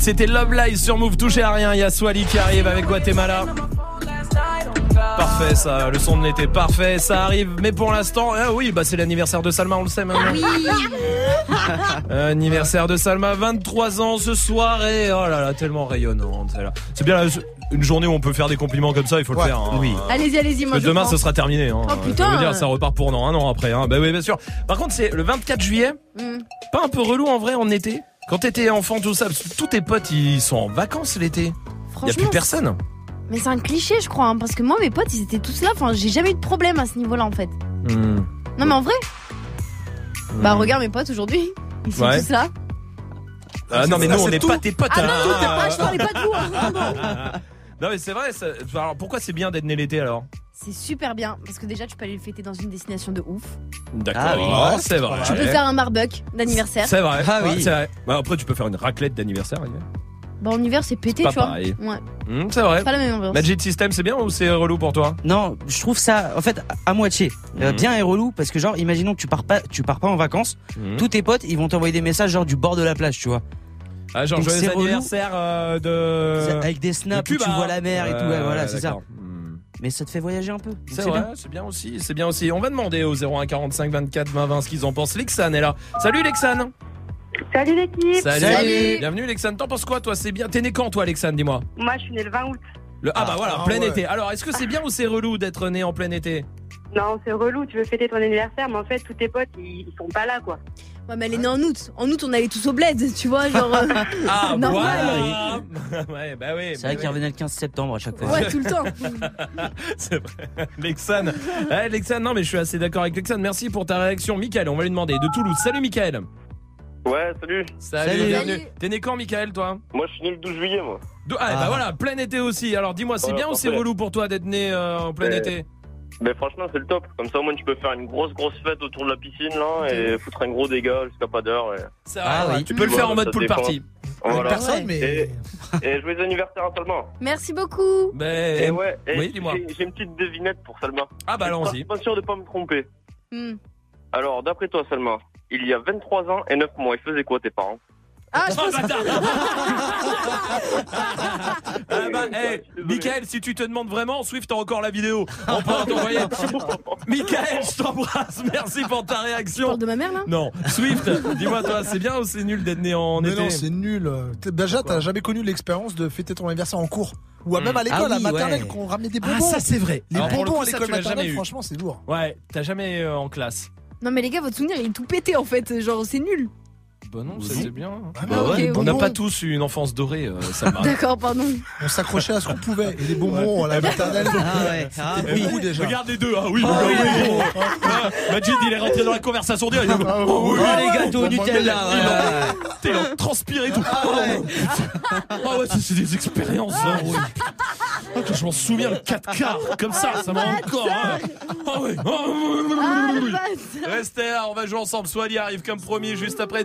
c'était Love Live sur Move, touché à rien. Il y a Swally qui arrive avec Guatemala. Parfait, ça. Le son de l'été, parfait. Ça arrive. Mais pour l'instant, ah oui, bah c'est l'anniversaire de Salma, on le sait maintenant. Euh, *laughs* Anniversaire de Salma, 23 ans ce soir et oh là là, tellement rayonnante. celle-là. C'est bien là, une journée où on peut faire des compliments comme ça, il faut le faire. hein. Oui. Allez-y, allez-y, moi je demain, prends. ce sera terminé. Hein. Oh, putain. Ça veut dire, ça repart pour non, un an après. Hein. Bah oui, bien sûr. Par contre, c'est le 24 juillet. Hmm. Pas un peu relou en vrai en été? Quand t'étais enfant, tout ça, tous tes potes, ils sont en vacances l'été. Il y a plus personne. Mais c'est un cliché, je crois, hein, parce que moi, mes potes, ils étaient tous là. Enfin, j'ai jamais eu de problème à ce niveau-là, en fait. Hmm. Non, mais en vrai. Bah, regarde mes potes aujourd'hui. Ils sont Ouais. tous là. Ah non, mais nous, on c'est n'est pas tes potes. Ah non, hein. non, t'es pas- je parlais pas de vous, hein. *laughs* Non, mais c'est vrai. ça- Alors, pourquoi c'est bien d'être né l'été alors? C'est super bien, parce que déjà, tu peux aller le fêter dans une destination de ouf. D'accord, Ah oui. Oh, c'est vrai. Tu peux faire un marbuck d'anniversaire. C'est vrai. Ah oui. C'est vrai. Bah, après, tu peux faire une raclette d'anniversaire. Bah, en hiver, c'est pété, pas tu vois. pareil. Ouais. Hmm, c'est vrai. Pas la même ambiance. Magic System, c'est bien ou c'est relou pour toi? Non, je trouve ça, en fait, à moitié. Euh, Mhm. bien et relou, parce que genre, imaginons que tu pars pas, tu pars pas en vacances, Mhm. tous tes potes, ils vont t'envoyer des messages genre du bord de la plage, tu vois. Ah, genre joyeux c'est relou. anniversaire euh, de. Avec des snaps de où tu vois la mer et tout, ouais, voilà, c'est ça. Mais ça te fait voyager un peu. C'est vrai, bien. c'est bien aussi, c'est bien aussi. On va demander au 01 45 24 20 20 ce qu'ils en pensent. Lexane est là. Salut Lexane. Salut l'équipe Salut. Bienvenue Lexane. T'en penses quoi toi? C'est bien. T'es né quand toi Lexane Dis-moi? Moi je suis née le 20 août. Le... Ah, bah voilà, ah plein ouais. été. Alors est-ce que c'est bien ou c'est relou d'être né en plein été? Non, c'est relou, tu veux fêter ton anniversaire, mais en fait tous tes potes ils, ils sont pas là quoi. Ouais, mais elle est née en août. En août, on allait tous au bled, tu vois, genre. euh, *laughs* Ah *laughs* normal. voilà. *laughs* ouais, bah oui. C'est vrai bah qu'il oui. revenait le 15 septembre à chaque fois. Ouais, tout le temps. C'est vrai. Lexane. Ouais, Lexane, non mais je suis assez d'accord avec Lexane. Merci pour ta réaction. Michael, on va lui demander de Toulouse. Salut Michael. Ouais, salut. Salut, Salut. bienvenue. T'es né quand Michael toi? Moi, je suis né le 12 juillet, moi. De- Ah, bah voilà, plein été aussi. Alors dis-moi, c'est Voilà, bien ou c'est relou pour toi d'être né euh, en plein Euh, été? Mais franchement, c'est le top. Comme ça, au moins, tu peux faire une grosse, grosse fête autour de la piscine, là, et foutre un gros dégât jusqu'à pas d'heure. Et... Ah oui. tu peux le faire en mode pool party. Voilà. personne, mais- Et, et joyeux anniversaire à Salma. Merci beaucoup. Ben, Et ouais, et oui, dis-moi. j'ai- j'ai une petite devinette pour Salma. Ah bah, Je suis allons-y. Pas sûr de pas me tromper. Hmm. Alors, d'après toi, Salma, il y a 23 ans et 9 mois, ils faisaient quoi tes parents? Ah, je pense. *laughs* Ah bah, hey, Michael, si tu te demandes vraiment, Swift a encore la vidéo. On pourra t'envoyer. *laughs* Michael, je t'embrasse. Merci pour ta réaction. de ma mère là Non, Swift, dis-moi toi, c'est bien ou c'est nul d'être né en Mais été non, c'est nul. Déjà, t'as jamais connu l'expérience de fêter ton anniversaire en cours Ou même à Hmm. l'école, Ah à oui, maternelle, ouais. quand on ramenait des Ah, bonbons. ça, c'est vrai. Les Alors, le bonbons coup, à ça, l'école tu maternelle, franchement, c'est lourd. Ouais, t'as jamais euh, en classe. Non, mais les gars, votre souvenir, il est tout pété en fait. Genre, c'est nul. Bah non, ça c'est bien. Bah ouais. ok, On n'a pas tous eu une enfance dorée, euh, Salma. *laughs* D'accord, pardon. On s'accrochait à ce qu'on pouvait. Et les bonbons à la maternelle. Ah ouais, ah C'était oui. beaucoup déjà. Regarde les deux, ah oui, Ah bah oui. oui. Ah, Majid, il est rentré dans la conversation direct. il dit, Ah Oh, oui. Oh, les gâteaux au Nutella, Il ouais. en transpiré et tout. Ah ouais, Ah ouais, c'est c'est des expériences. hein. Ah, quand je m'en souviens, le 4 quarts, comme ça, ça m'a encore. hein. Ah ouais. Ah, oui, oui, oui. Restez là, on va jouer ensemble. Swally arrive comme promis juste après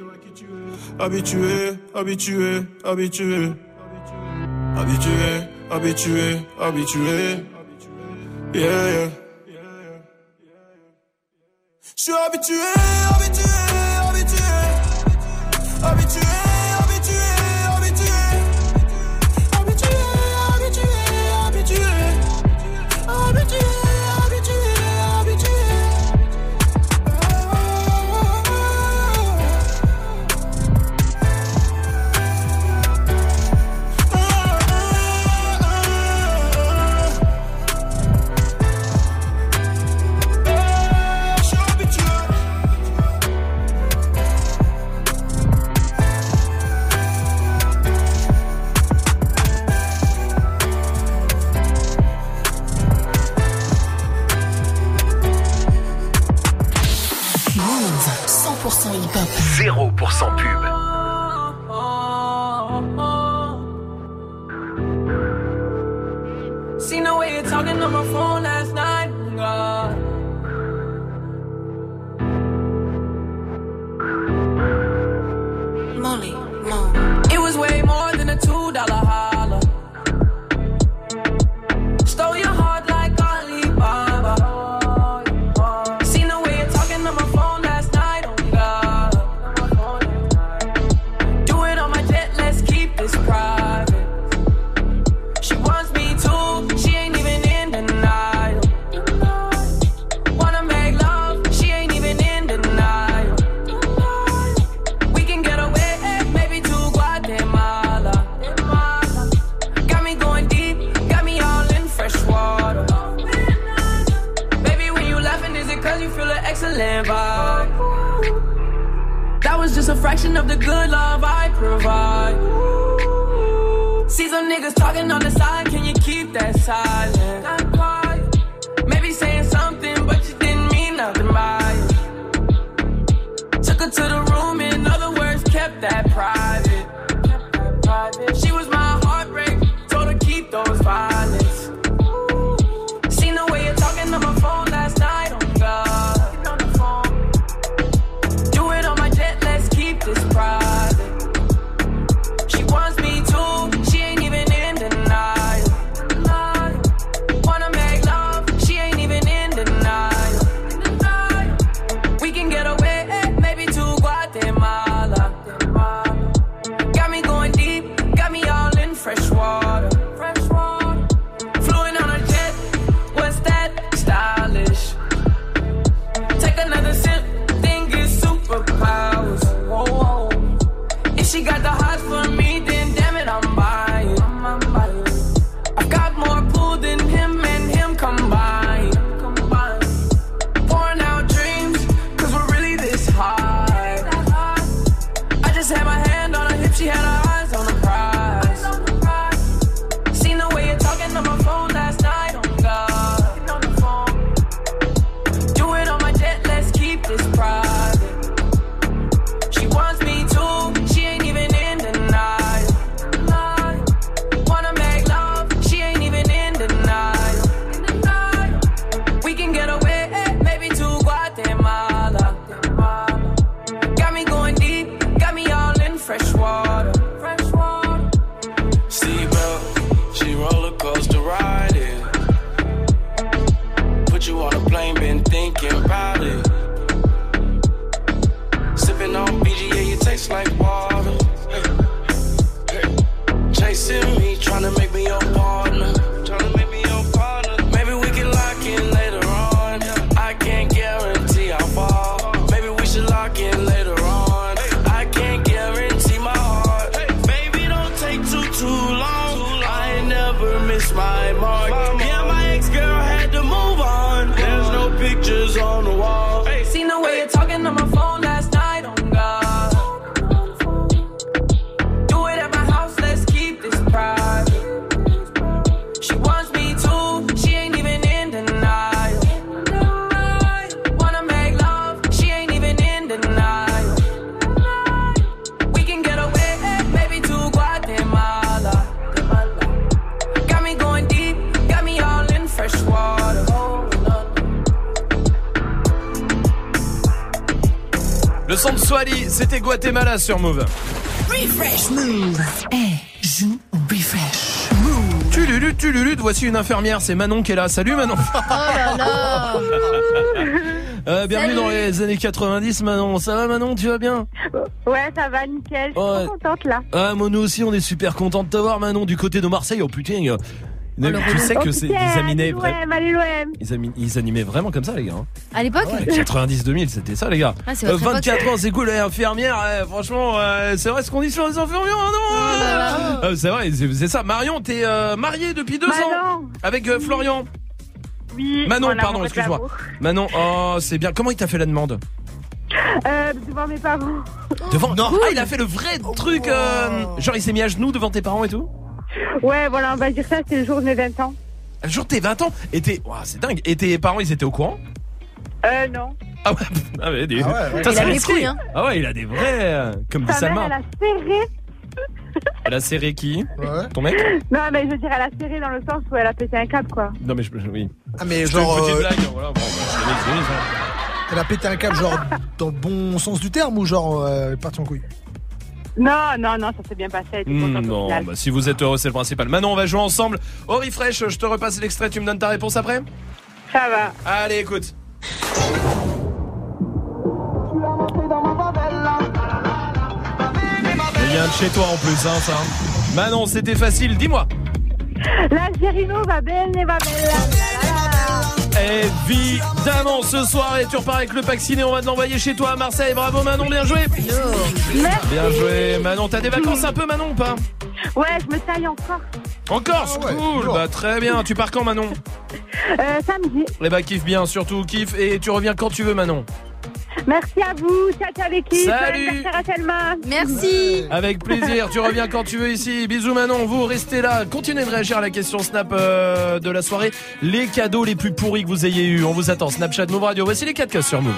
Habitué, habitué, habitué. Habitué, habitué, habitué. Yeah. Je suis habitué, habitué. Habitué, habitué, sur Move. Refresh Move. Eh, joue Refresh Move. Tululu, tululu, voici une infirmière, c'est Manon qui est là. Salut Manon. Oh là là Euh, bienvenue Salut. dans les années 90 Manon. Ça va Manon, tu vas bien? Ouais, ça va, nickel. Je suis Ouais. trop contente là. Ah, moi nous aussi, on est super content de te voir Manon du côté de Marseille. Oh putain. euh, tu sais que c'est, ils animaient, vra- l'OM, allez l'OM. ils, ami- ils animaient vraiment comme ça les gars. hein. À l'époque 90-2000, c'était ça les gars. Ah, c'est Euh, 24 ans, c'est cool, les infirmières, euh, franchement, euh, c'est vrai ce qu'on dit sur les infirmières, hein, non Euh, C'est vrai, c'est, c'est ça. Marion, t'es euh, mariée depuis deux ans avec euh, Florian. Oui. Manon, pardon, excuse-moi. Manon, oh, c'est bien. Comment il t'a fait la demande Euh, devant mes parents. Devant? Ah, il a fait le vrai truc. euh, genre, il s'est mis à genoux devant tes parents et tout? Ouais, voilà, on va dire ça, c'est le jour de mes 20 ans. Le jour de tes 20 ans? Et tes. Ouah, c'est dingue. Et tes parents, ils étaient au courant? Euh, non. Ah ouais, *laughs* ah ouais, des- Ah ouais, ouais. Il a des couilles, hein. Ah ouais, il a des vrais. euh, Comme dit Sa mère, Salma. elle a serré. Elle a serré qui? Ton mec? Non, mais je veux dire, elle a serré dans le sens où elle a pété un câble, quoi. Non, mais je. Oui. Ah, mais genre. Une petite euh, blague, voilà. Bon, bah. Elle a pété un câble, genre, dans le bon sens du terme ou genre, euh, elle est partie en couille? Non, non, non, ça s'est bien passé. au non, bah, si vous êtes heureux, c'est le principal. Manon, on va jouer ensemble au refresh. Je te repasse l'extrait, tu me donnes ta réponse après? Ça va. Allez, écoute. Il vient de chez toi en plus, hein, ça. Manon, c'était facile, dis-moi. L'Algérino va belle, va belle. Évidemment, ce soir, et tu repars avec le pack ciné, on va te l'envoyer chez toi à Marseille. Bravo Manon, bien joué. Merci. Bien joué Manon, t'as des vacances un peu Manon ou pas? Ouais, je me taille encore. Encore, cool. Bah très bien, tu pars quand Manon Euh, samedi. Eh bah kiffe bien, surtout kiffe et tu reviens quand tu veux Manon. Merci à vous. Ciao, ciao l'équipe. Salut. Merci. Avec plaisir, tu reviens quand tu veux ici. Bisous Manon, vous restez là. Continuez de réagir à la question Snap euh, de la soirée. Les cadeaux les plus pourris que vous ayez eu. On vous attend. Snapchat Move Radio. Voici les 4 cas sur Move.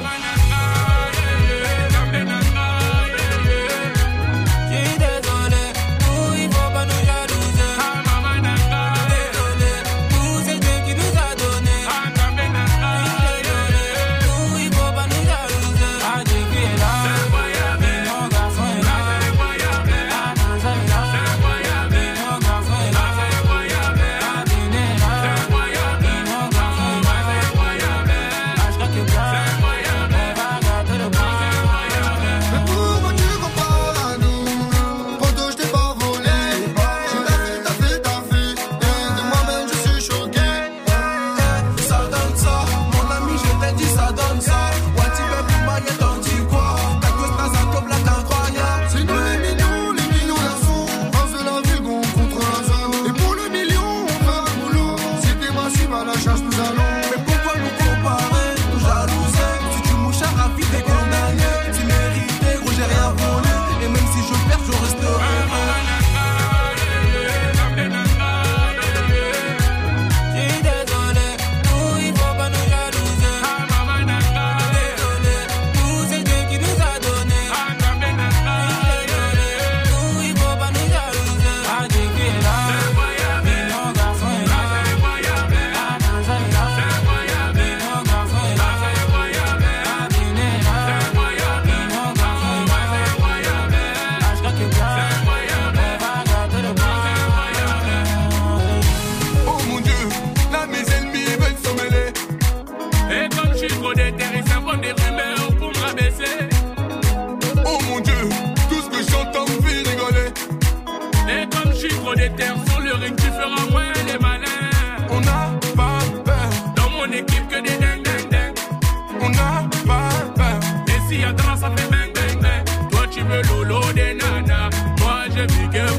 Et comme je suis trop déter sur le ring, tu feras moins les malins. On n'a pas peur. Dans mon équipe, que des ding ding ding. On n'a pas peur. Et si y'a ça fait bang bang bang. Toi, tu veux lolo des nanas. Moi, je vis que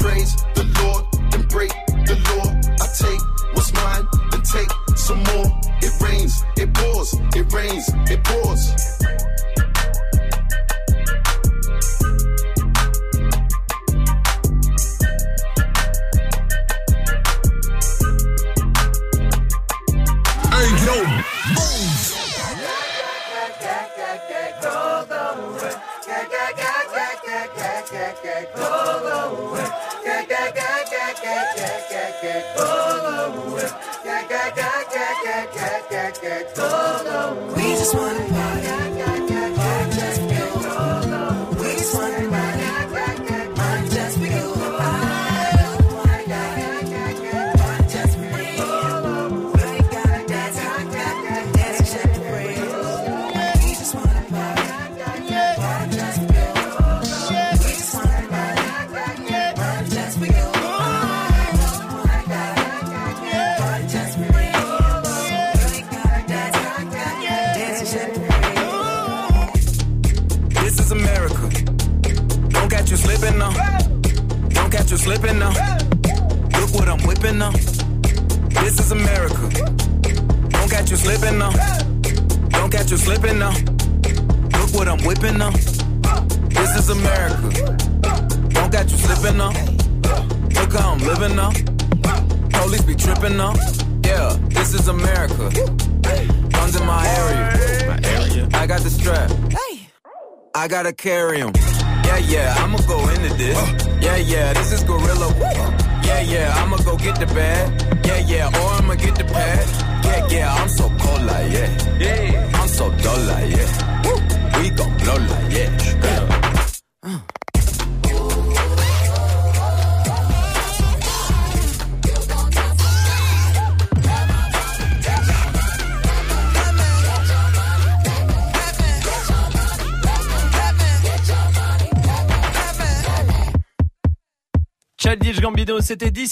praise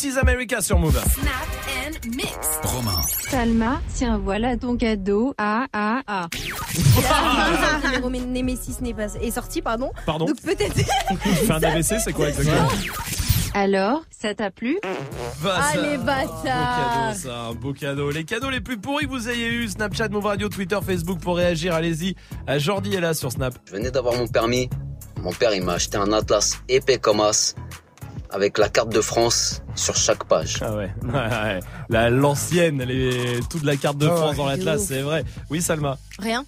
This is America sur Move. Snap and mix. Romain. Salma, tiens, voilà ton cadeau. Ah, ah, ah. Nemesis n'est pas est sorti, pardon. Pardon Donc peut-être. *laughs* Fais un AVC, c'est quoi exactement Alors, ça t'a plu Bah, Ah, ça, les Un beau cadeau, ça, un beau cadeau. Les cadeaux les plus pourris que vous ayez eu, Snapchat, Move Radio, Twitter, Facebook pour réagir, allez-y. Euh, Jordi est là sur Snap. Je venais d'avoir mon permis. Mon père, il m'a acheté un atlas épais comme as, avec la carte de France sur chaque page. Ah ouais, ouais, *laughs* ouais. La- L'ancienne, les- toute la carte de Oh, France dans ouais. l'Atlas, c'est vrai. Oui, Salma. Rien.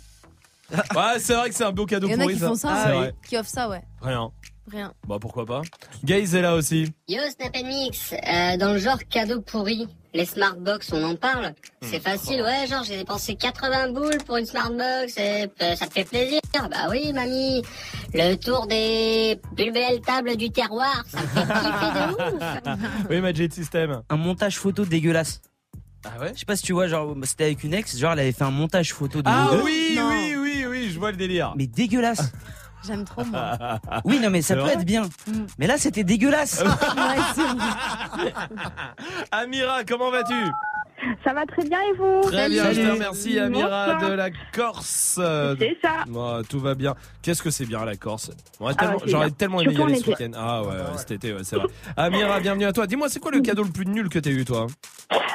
Ouais, *laughs* c'est vrai que c'est un beau cadeau Il y en a pourri, qui font ça. C'est vrai. Qui offrent ça, ouais. Rien. Rien. Bah pourquoi pas. Gaze est là aussi. Yo Snap Mix, euh, dans le genre cadeau pourri, les Smartbox, on en parle C'est facile, ouais, genre j'ai dépensé 80 boules pour une Smartbox, et euh, ça te fait plaisir Bah oui, mamie, le tour des plus belles tables du terroir, ça me fait kiffer de *laughs* ouf oui, Magic System. Un montage photo dégueulasse. Ah ouais? Je sais pas si tu vois, genre, c'était avec une ex, genre, elle avait fait un montage photo de Ah nous deux. oui, oui, oui, oui, je vois le délire. Mais dégueulasse. *laughs* J'aime trop, moi. *laughs* Oui, non, mais ça peut être bien. Mm. Mais là, c'était dégueulasse. *laughs* *laughs* Amira, comment vas-tu? Ça va très bien et vous Très bien, je te Salut. remercie Amira Bonsoir. de la Corse. C'est ça. Tout va bien. Qu'est-ce que c'est bien la Corse J'aurais Ah, tellement, j'aurais bien. tellement aimé y aller ce été. week-end. Ah ouais, ouais, cet été, ouais, c'est vrai. Amira, bienvenue à toi. Dis-moi, c'est quoi le cadeau le plus nul que t'as eu toi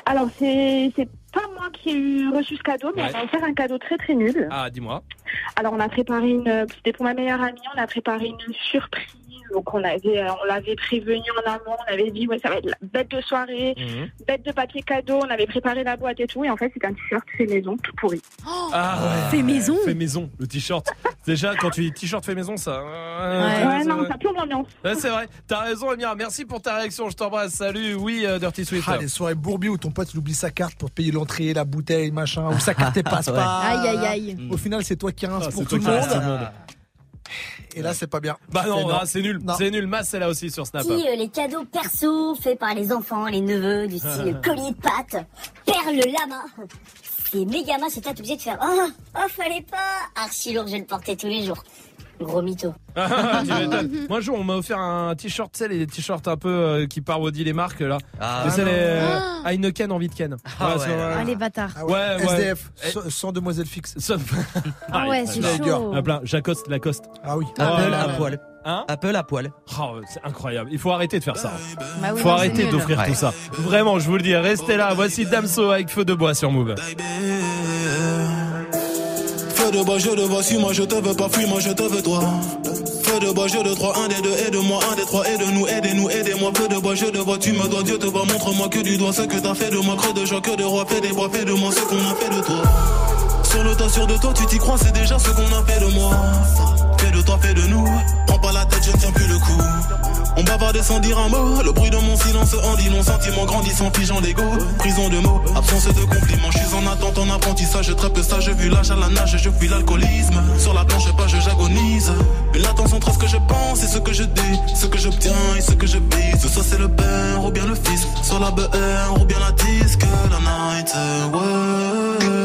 Alors, c'est c'est pas moi qui ai eu reçu ce cadeau, mais Ouais. on m'a offert un cadeau très très nul. Ah, dis-moi. Alors, on a préparé une. C'était pour ma meilleure amie, on a préparé une surprise. Donc, on avait, euh, on l'avait prévenu en amont. On avait dit, ouais, ça va être la bête de soirée, Mhm. bête de papier cadeau. On avait préparé la boîte et tout. Et en fait, c'était un t-shirt fait maison, tout pourri. Ah ouais. Fait maison. Fait maison, le t-shirt. *laughs* Déjà, quand tu dis t-shirt fait maison, ça. Ouais, ça- non, ça plombe l'ambiance. Ouais, c'est vrai. T'as raison, Amira. Merci pour ta réaction. Je t'embrasse. Salut. Oui, euh, Dirty Swift. Ah, les soirées bourbies où ton pote il oublie sa carte pour payer l'entrée, la bouteille, machin, ou sa carte elle passe *laughs* pas. Aïe, aïe, aïe. Au final, c'est toi qui rince Ah, pour c'est tout toi le qui rince tout le monde. Et là, c'est pas bien. Bah non, C'est ah, c'est nul. C'est nul. Mass est là aussi sur Snap. Euh, les cadeaux perso faits par les enfants, les neveux, du style *laughs* collier de pâte, perle lama. C'est méga masse et toi t'es obligé de faire Oh, oh fallait pas Archi lourd, je vais le porter tous les jours. Gros mytho. Ah, *laughs* tu m'étonnes. Moi, un jour, on m'a offert un t-shirt, tu sais, les t-shirts un peu euh, qui parodient les marques, là. Ah, Tu sais, les euh, Heineken en Vitken. Ah ouais, euh, Ah, les bâtards. *laughs* Ah ouais. Ouais, ouais. SDF, sans- sans demoiselle fixe. Ça- Ah ouais, c'est chaud. Ah, plein. Jacoste, Lacoste. Ah oui. Apple Oh là à poil. Hein Apple à poil. Oh, c'est incroyable. Il faut arrêter de faire ça. Bah oui, faut non, c'est arrêter nul. d'offrir Ouais. tout ça. Vraiment, je vous le dis. Restez là. Voici Damso avec Feu de bois sur Move. De bois, je te vois, suis-moi, je te veux pas, fuis-moi, je te veux toi. Feu de bois, je de trois, un des deux, aide-moi, un des trois, aide-nous, aidez-nous, aidez-moi. Feu de bois, je te vois, tu me dois, Dieu te voit, montre-moi que du doigt ce que t'as fait de moi, creux de joie, que de roi, fais des bois, fais de moi ce qu'on a fait de toi. Sur le tas, sûr de toi, tu t'y crois, c'est déjà ce qu'on a fait de moi. Fais de toi, fais de nous, prends pas la tête, je ne tiens plus le coup. On bavardait sans dire un mot, le bruit de mon silence en dit non, sentiment grandissant, figeant l'ego, prison de mots, absence de compliments, je suis en attente, en apprentissage, je trappe ça, je vu l'âge à la nage, je fuis l'alcoolisme, sur la planche pas, je j'agonise, une latence entre ce que je pense et ce que je dis, ce que j'obtiens et ce que je vise, soit c'est le père ou bien le fils, soit la BR ou bien la disque, la night, ouais.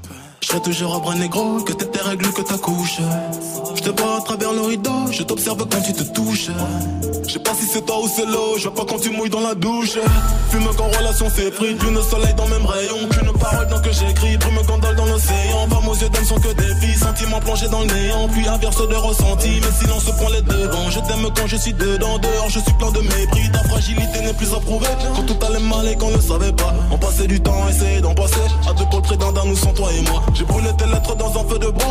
serai toujours un bras négro, que t'aies tes règles, que ta couche. Je te vois à travers le rideau, je t'observe quand tu te touches. Je sais pas si c'est toi ou c'est l'eau, je vois pas quand tu mouilles dans la douche. Fume quand relation s'effrite, lune soleil dans le même rayon. Qu'une parole dans que j'écris, brume gondole dans l'océan. Femmes aux yeux d'âme sont que des filles, sentiments plongés dans le néant. Puis inverse de ressenti, mais silence prend les devants. Je t'aime quand je suis dedans, dehors je suis plein de mépris. Ta fragilité n'est plus approuvée, quand tout allait mal et qu'on ne savait pas. On passait du temps, essayer d'en passer. À deux pôles près d'un d'un, nous sans toi et moi. J'ai brûlé tes lettres dans un feu de bois,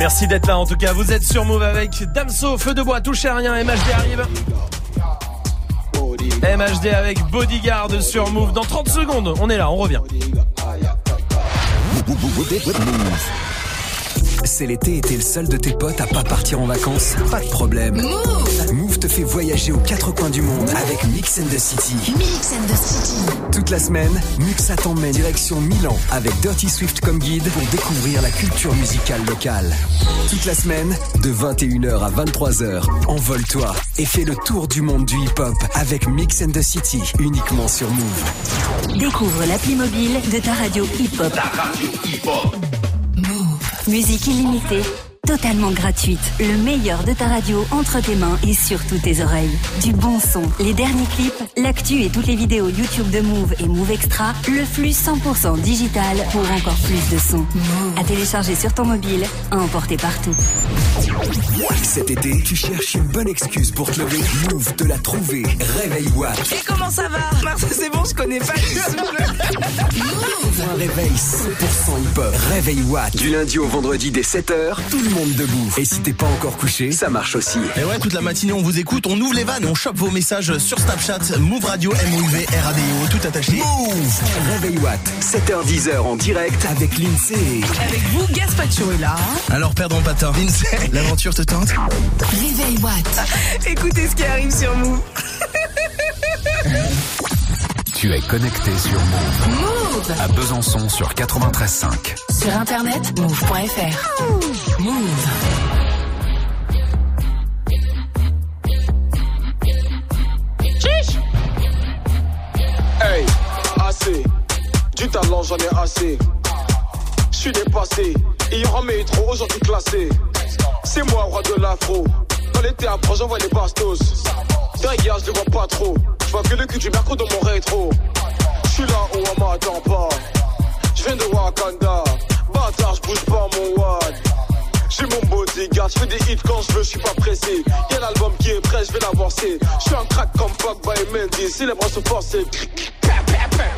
Merci d'être là en tout cas. Vous êtes sur Move avec Damso, Feu de bois, touchez à rien, MHD arrive. MHD avec Bodyguard sur Move. Dans 30 secondes, on est là, on revient. C'est l'été et t'es le seul de tes potes à pas partir en vacances Pas de problème. Move te fait voyager aux quatre coins du monde avec Mix and the City. Mix and the City. Toute la semaine, Muxa t'emmène direction Milan avec Dirty Swift comme guide pour découvrir la culture musicale locale. Toute la semaine, de 21h à 23h, envole-toi et fais le tour du monde du hip-hop avec Mix and the City, uniquement sur Move. Découvre l'appli mobile de ta radio hip-hop. Musique illimitée, totalement gratuite. Le meilleur de ta radio entre tes mains et sur toutes tes oreilles. Du bon son, les derniers clips, l'actu et toutes les vidéos YouTube de Move et Move Extra. Le flux 100% digital pour encore plus de son. À télécharger sur ton mobile, à emporter partout. Cet été, tu cherches une bonne excuse pour te lever. Move te l'a trouvé. Réveil Watt. Et comment ça va? Marthe, c'est bon, je connais pas du Pour un réveil 100% hip-hop. Réveil Watt. Du lundi au vendredi dès 7h, tout le monde debout. Et si t'es pas encore couché, ça marche aussi. Et ouais, toute la matinée, on vous écoute, on ouvre les vannes on chope vos messages sur Snapchat, Move Radio, M-O-U-V, R-A-D-I-O, tout attaché. Move Réveil Watt. 7h10h en direct avec l'INSEE. Avec vous, Gaspacho est là. Alors, perdons pas de temps. Lindsay, *laughs* l'aventure te tente? Réveil Watt. Écoutez ce qui arrive sur Move. Tu es connecté sur Move. Move. À Besançon sur 93.5. Sur internet, move.fr. Move. Chiche Hey, assez. Du talent, j'en ai assez. Je suis dépassé. Y aura métro aujourd'hui classé. C'est moi, roi de l'afro. Quand l'été approche, j'envoie les bastos. D'ailleurs, je les vois pas trop. Je vois que le cul du merco dans mon rétro. Je suis là où on m'attend pas. Je viens de Wakanda. Bâtard, je bouge pas mon wad. J'ai mon bodyguard, je fais des hits quand je veux, je suis pas pressé. Y'a l'album qui est prêt, je vais l'avancer. Je suis un crack comme Pogba et Mendy. Si les bras sont forcés,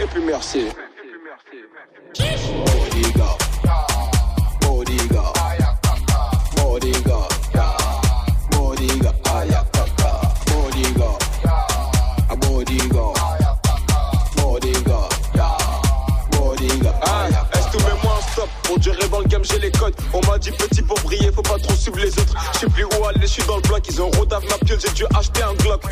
et puis merci. Bodyguard. Bodyguard. Pour durer dans le game, j'ai les codes. On m'a dit petit pour briller, faut pas trop suivre les autres. Je sais plus où aller, je suis dans le bloc. Ils ont rodave ma piole, j'ai dû acheter un Glock.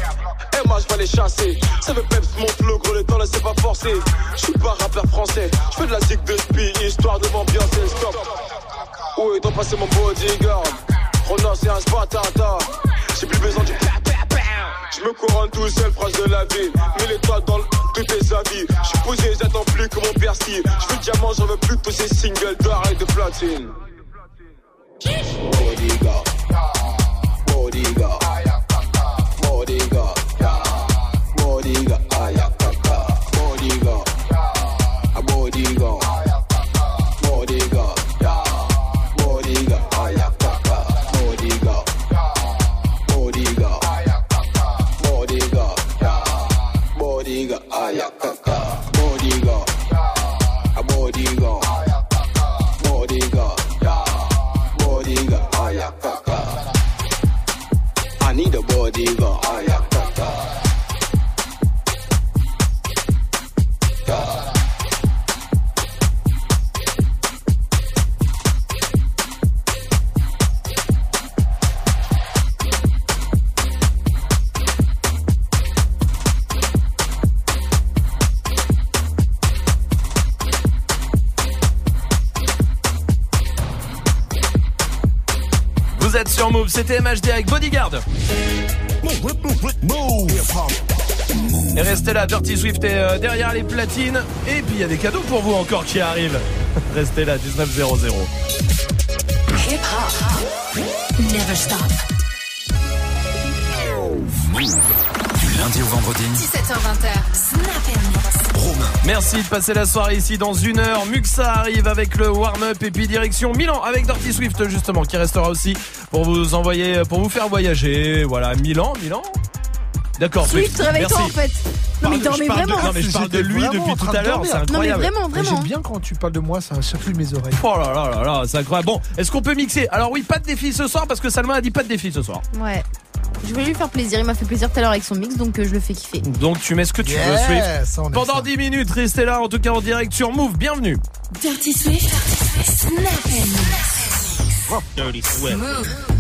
Je vais les chasser. Ça veut peps mon flow, gros, le temps, là, c'est pas forcé. Je suis pas rappeur français. Je fais de la zig de spi, histoire de m'ambiancer, stop. Où est donc passé mon bodyguard Rona, c'est un spatata. J'ai plus besoin du pa. Je me couronne tout seul, phrase de la vie. Mille étoiles dans tous tes avis. Je suis posé, j'attends plus que mon persil. Je veux diamant, j'en veux plus de tous ces singles d'or et de platine. Bodyguard. Bodyguard. Bodyguard. Bodyguard. Bodyguard. Ayakaka. Bodyguard. A bodyguard. Bodyguard. Move, c'était MHD avec Bodyguard. Et restez là, Dirty Swift est euh, derrière les platines. Et puis il y a des cadeaux pour vous encore qui arrivent. *laughs* Restez là, 1900. Hip hop. Never stop. Du lundi au vendredi. 17h20. Snap and Merci de passer la soirée ici dans une heure. Muxa arrive avec le warm-up et puis direction Milan avec Dirty Swift justement qui restera aussi pour vous envoyer, pour vous faire voyager. Voilà, Milan, Milan. D'accord, Swift, réveille-toi en fait. Non mais de- vraiment. non, mais je parle de lui depuis tout à l'heure, c'est Non mais incroyable. vraiment, Mais vraiment. J'aime bien quand tu parles de moi, ça chatouille mes oreilles. Oh là là là là, c'est incroyable. Bon, est-ce qu'on peut mixer? Alors oui, pas de défi ce soir parce que Salma a dit pas de défi ce soir. Ouais. Je voulais lui faire plaisir, il m'a fait plaisir tout à l'heure avec son mix, donc euh, je le fais kiffer. Donc tu mets ce que tu Yes, veux, Swift. Pendant ça. 10 minutes, restez là, en tout cas en direct sur Move. Bienvenue. Dirty Swift. Snap and Dirty Swift. Move.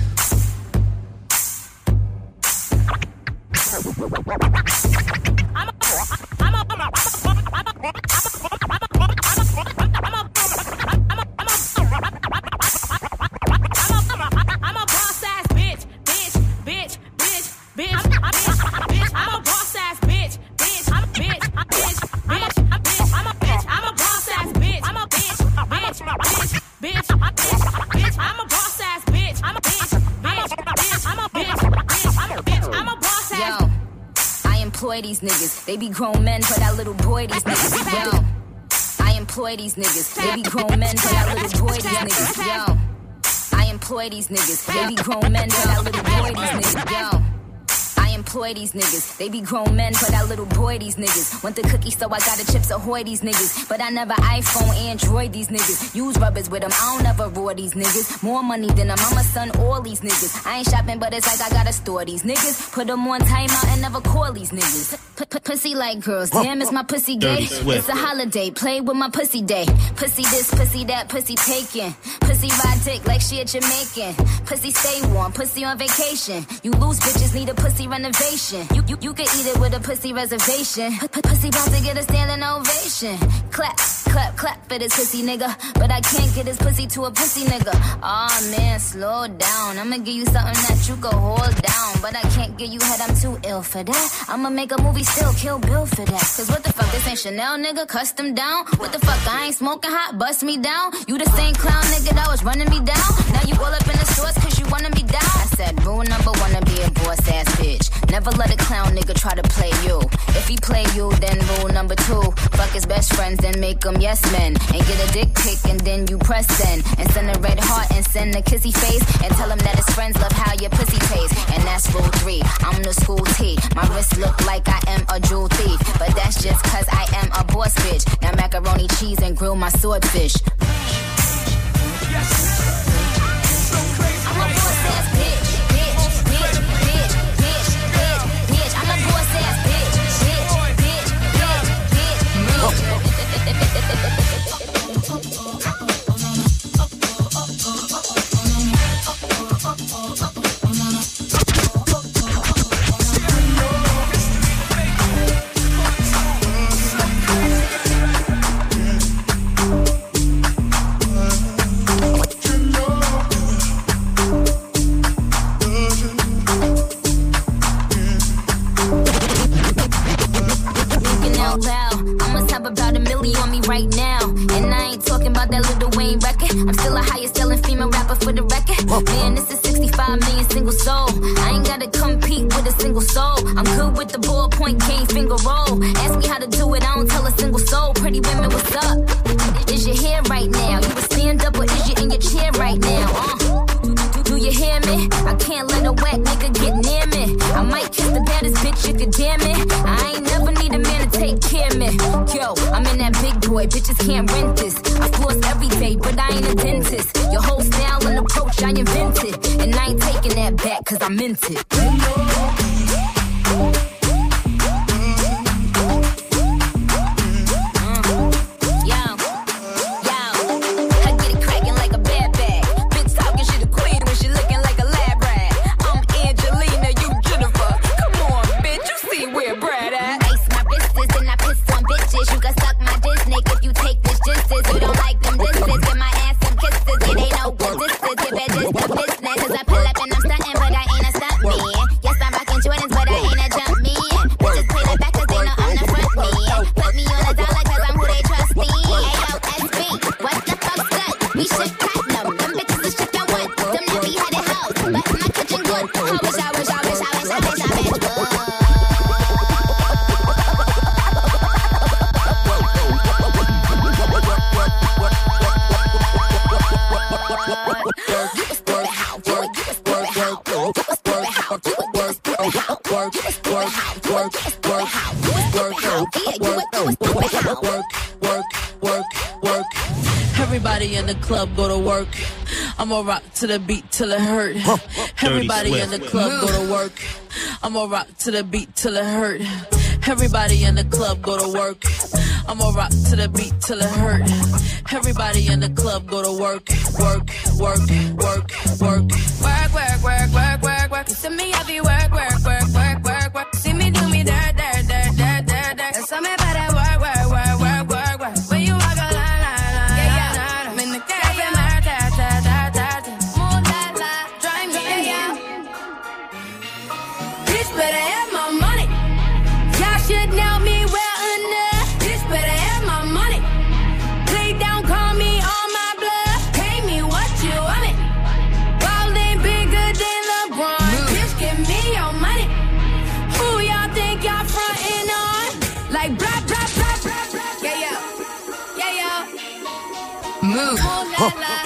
Employ these niggas. They be grown men for that little boy. These niggas. Yo, I employ these niggas. They be grown men for that little boy. These niggas. Yo, I employ these niggas. They be grown men for that little boy. These niggas. Yo. Employ these niggas. They be grown men for that little boy, these niggas. Went to cookie so I got the chips ahoy these niggas. But I never iPhone, Android these niggas. Use rubbers with them, I don't ever roar these niggas. More money than a mama, son, all these niggas. I ain't shopping, but it's like I gotta store these niggas. Put them on timeout and never call these niggas. P- p- pussy like girls, damn, is my pussy gay? It's a holiday, play with my pussy day. Pussy this, pussy that, pussy taken. Pussy ride dick like she a Jamaican. Pussy stay warm, pussy on vacation. You lose bitches, need a pussy renovation. You you, you can eat it with a pussy reservation. Pussy about to get a standing ovation. Clap, clap, clap for this pussy nigga. But I can't get his pussy to a pussy nigga. Aw man, slow down. I'ma give you something that you can hold down. But I can't give you head, I'm too ill for that. I'ma make a movie, still kill Bill for that. Cause what the fuck, this ain't Chanel nigga, custom down. What the fuck, I ain't smoking hot, bust me down. You the same clown nigga that was running me down. Now you all up in the stores cause you wanna be down. I said, rule number one to be a boss ass bitch. Never let a clown nigga try to play you. If he play you, then rule number two. Fuck his best friends, then make them yes men. And get a dick pic and then you press send. And send a red heart and send a kissy face. And tell him that his friends love how your pussy tastes. And that's rule three. I'm the school T. My wrist look like I am a jewel thief. But that's just cause I am a boss bitch. Now macaroni cheese and grill my swordfish. I'm single soul. I ain't gotta compete with a single soul. I'm good with the ballpoint cane finger roll. Ask me how to do it, I don't tell a single soul. Pretty women, what's up? Is your hair right now? You a stand up or is you in your chair right now? Uh. Do you hear me? I can't let a wet nigga get near me. I might kiss the baddest bitch you could dare me. I ain't never need a man to take care of me. Yo, I'm in that big boy, bitches can't rent this. I floss every day, but I ain't a dentist. I meant it. Club go to work. I'ma rock to the beat till it hurt. Everybody in the club go to work. I'ma rock to the beat till it hurt. Everybody in the club go to work. I'ma rock to the beat till it hurt. Everybody in the club go to work, work, work, work, work. Work, work, work, work, work, work. You see me happy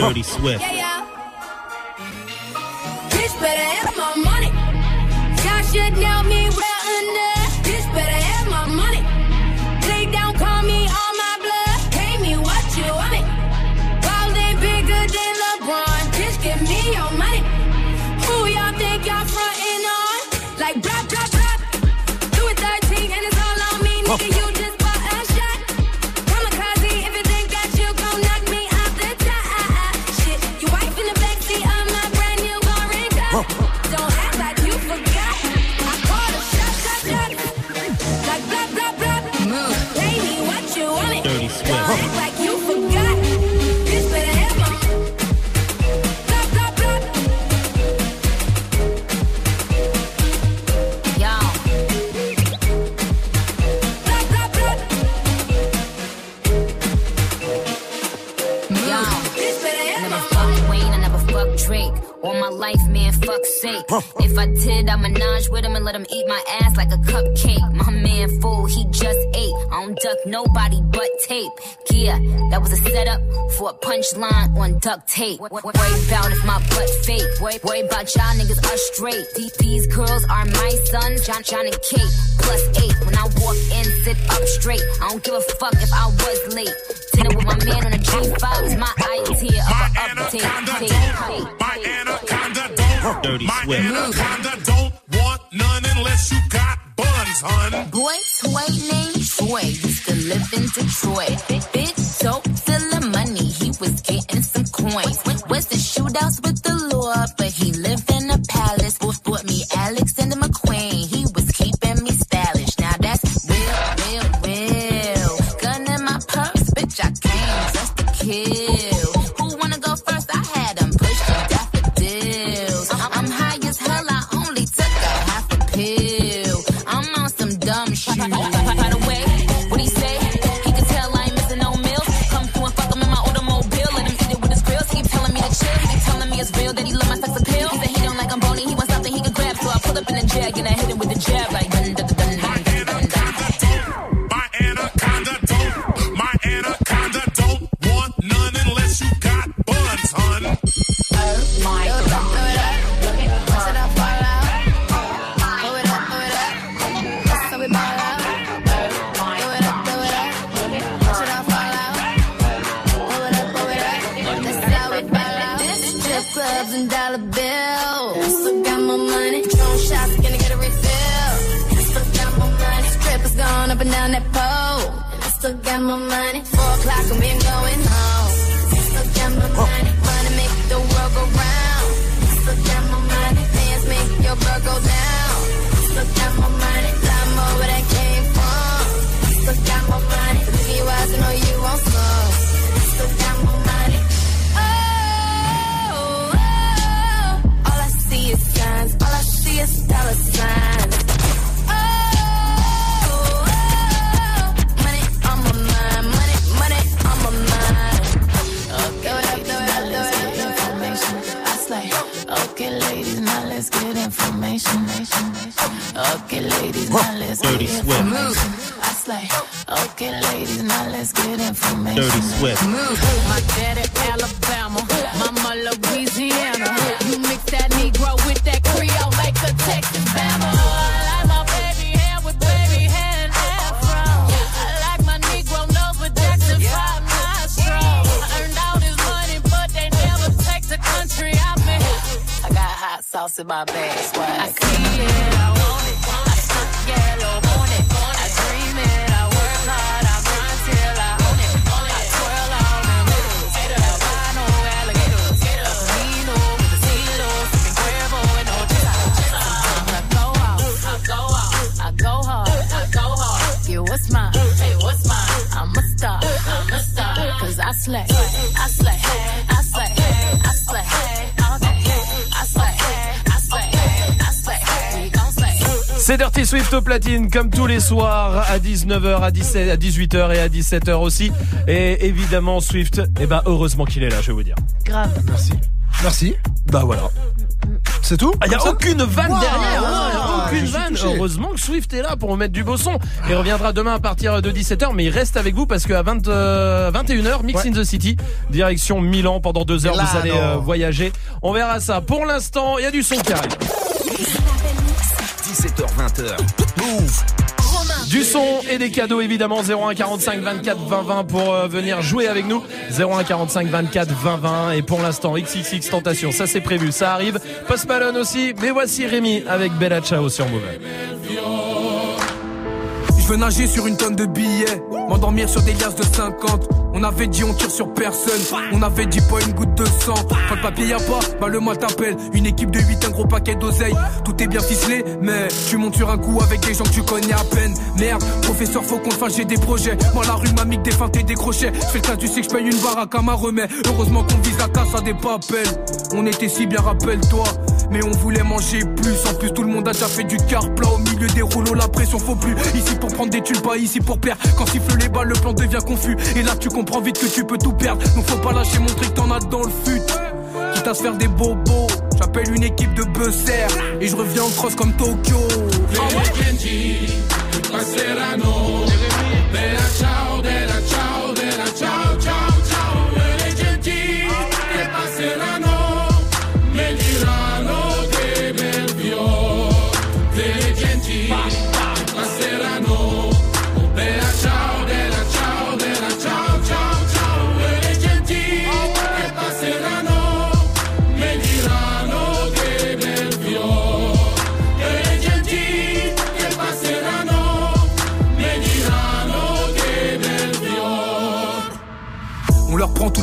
Dirty Swift. Nobody but tape. Yeah, that was a setup for a punchline on duct tape. Worry about if my butt fake. Worry, worry about y'all niggas are straight. These, these girls are my sons, John, John and Kate. Plus eight. When I walk in, sit up straight. I don't give a fuck if I was late. Dinner with my man on a G5 is my idea of an update. My anaconda don't. Dirty my Swift. anaconda don't want none unless you got buns, hun. Boy, toy named Troy used to live in Detroit. Big dope, of money, he was getting some coins. Was the shootouts with the law, but he lived in a palace. Bought, bought me Alexander McQueen, Got more money. Four o'clock and we ain't going home. Still got oh. more money. Money make the world go round. Still got more money. Dance make your girl go down. Swift. information. I slay. Okay, ladies, now let's get information. Dirty Swift. My daddy Alabama, mama Louisiana. You mix that Negro with that Creole, make a Texas Bama. I like my baby hair with baby hair and afro. I like my Negro nose with Jackson Five nostrils. Earned all this money, but they never take the country I'm in. I got hot sauce in my bag, swag. I see it, I want it. Slay, I slay, I slay, I slay. All day, I slay, I slay, I slay. We gon' slay. C'est Dirty Swift au platine comme tous les soirs à 19h, à 17, à 18h et à 17h aussi. Et évidemment Swift, eh ben heureusement qu'il est là, je vais vous dire. Grave. Merci. Merci. Bah voilà. C'est tout Il y a Comme ça aucune vanne Wow. derrière, Ah, aucune vanne. Heureusement que Swift est là pour mettre du beau son. Il reviendra demain à partir de 17h, mais il reste avec vous parce qu'à 20, euh, 21h, Mix in the City, direction Milan pendant deux heures, vous allez euh, voyager. On verra ça. Pour l'instant, il y a du son qui arrive. 17h20h. Move. Du son et des cadeaux évidemment 01 45 24 20 20 pour euh, venir jouer avec nous. 01 45 24 20 20 et pour l'instant XXX Tentation ça c'est prévu ça arrive. Post Malone aussi. Mais voici Rémi avec Bella Ciao sur Move Veux nager sur une tonne de billets, m'endormir sur des liasses de 50. On avait dit on tire sur personne, on avait dit pas une goutte de sang. Quand le papier y a pas, bah le moi t'appelle. Une équipe de 8, un gros paquet d'oseille. Tout est bien ficelé, mais tu montes sur un coup avec des gens que tu connais à peine. Merde, professeur, faut qu'on fasse, j'ai des projets. Moi la rue m'a mis que des feintes et des crochets. Je fais le tas, tu sais que je paye une baraque à ma remède. Heureusement qu'on vise la casse à des papels. On était si bien, rappelle-toi. Mais on voulait manger plus. En plus, tout le monde a déjà fait du car plat au milieu des rouleaux. La pression faut plus. Ici pour des thunes, pas ici pour perdre. Quand siffle les balles, le plan devient confus. Et là, tu comprends vite que tu peux tout perdre. Donc faut pas lâcher, montrer que t'en as dans le fut. Quitte à se faire des bobos. J'appelle une équipe de buzzers. Et je reviens en cross comme Tokyo. Passeranno.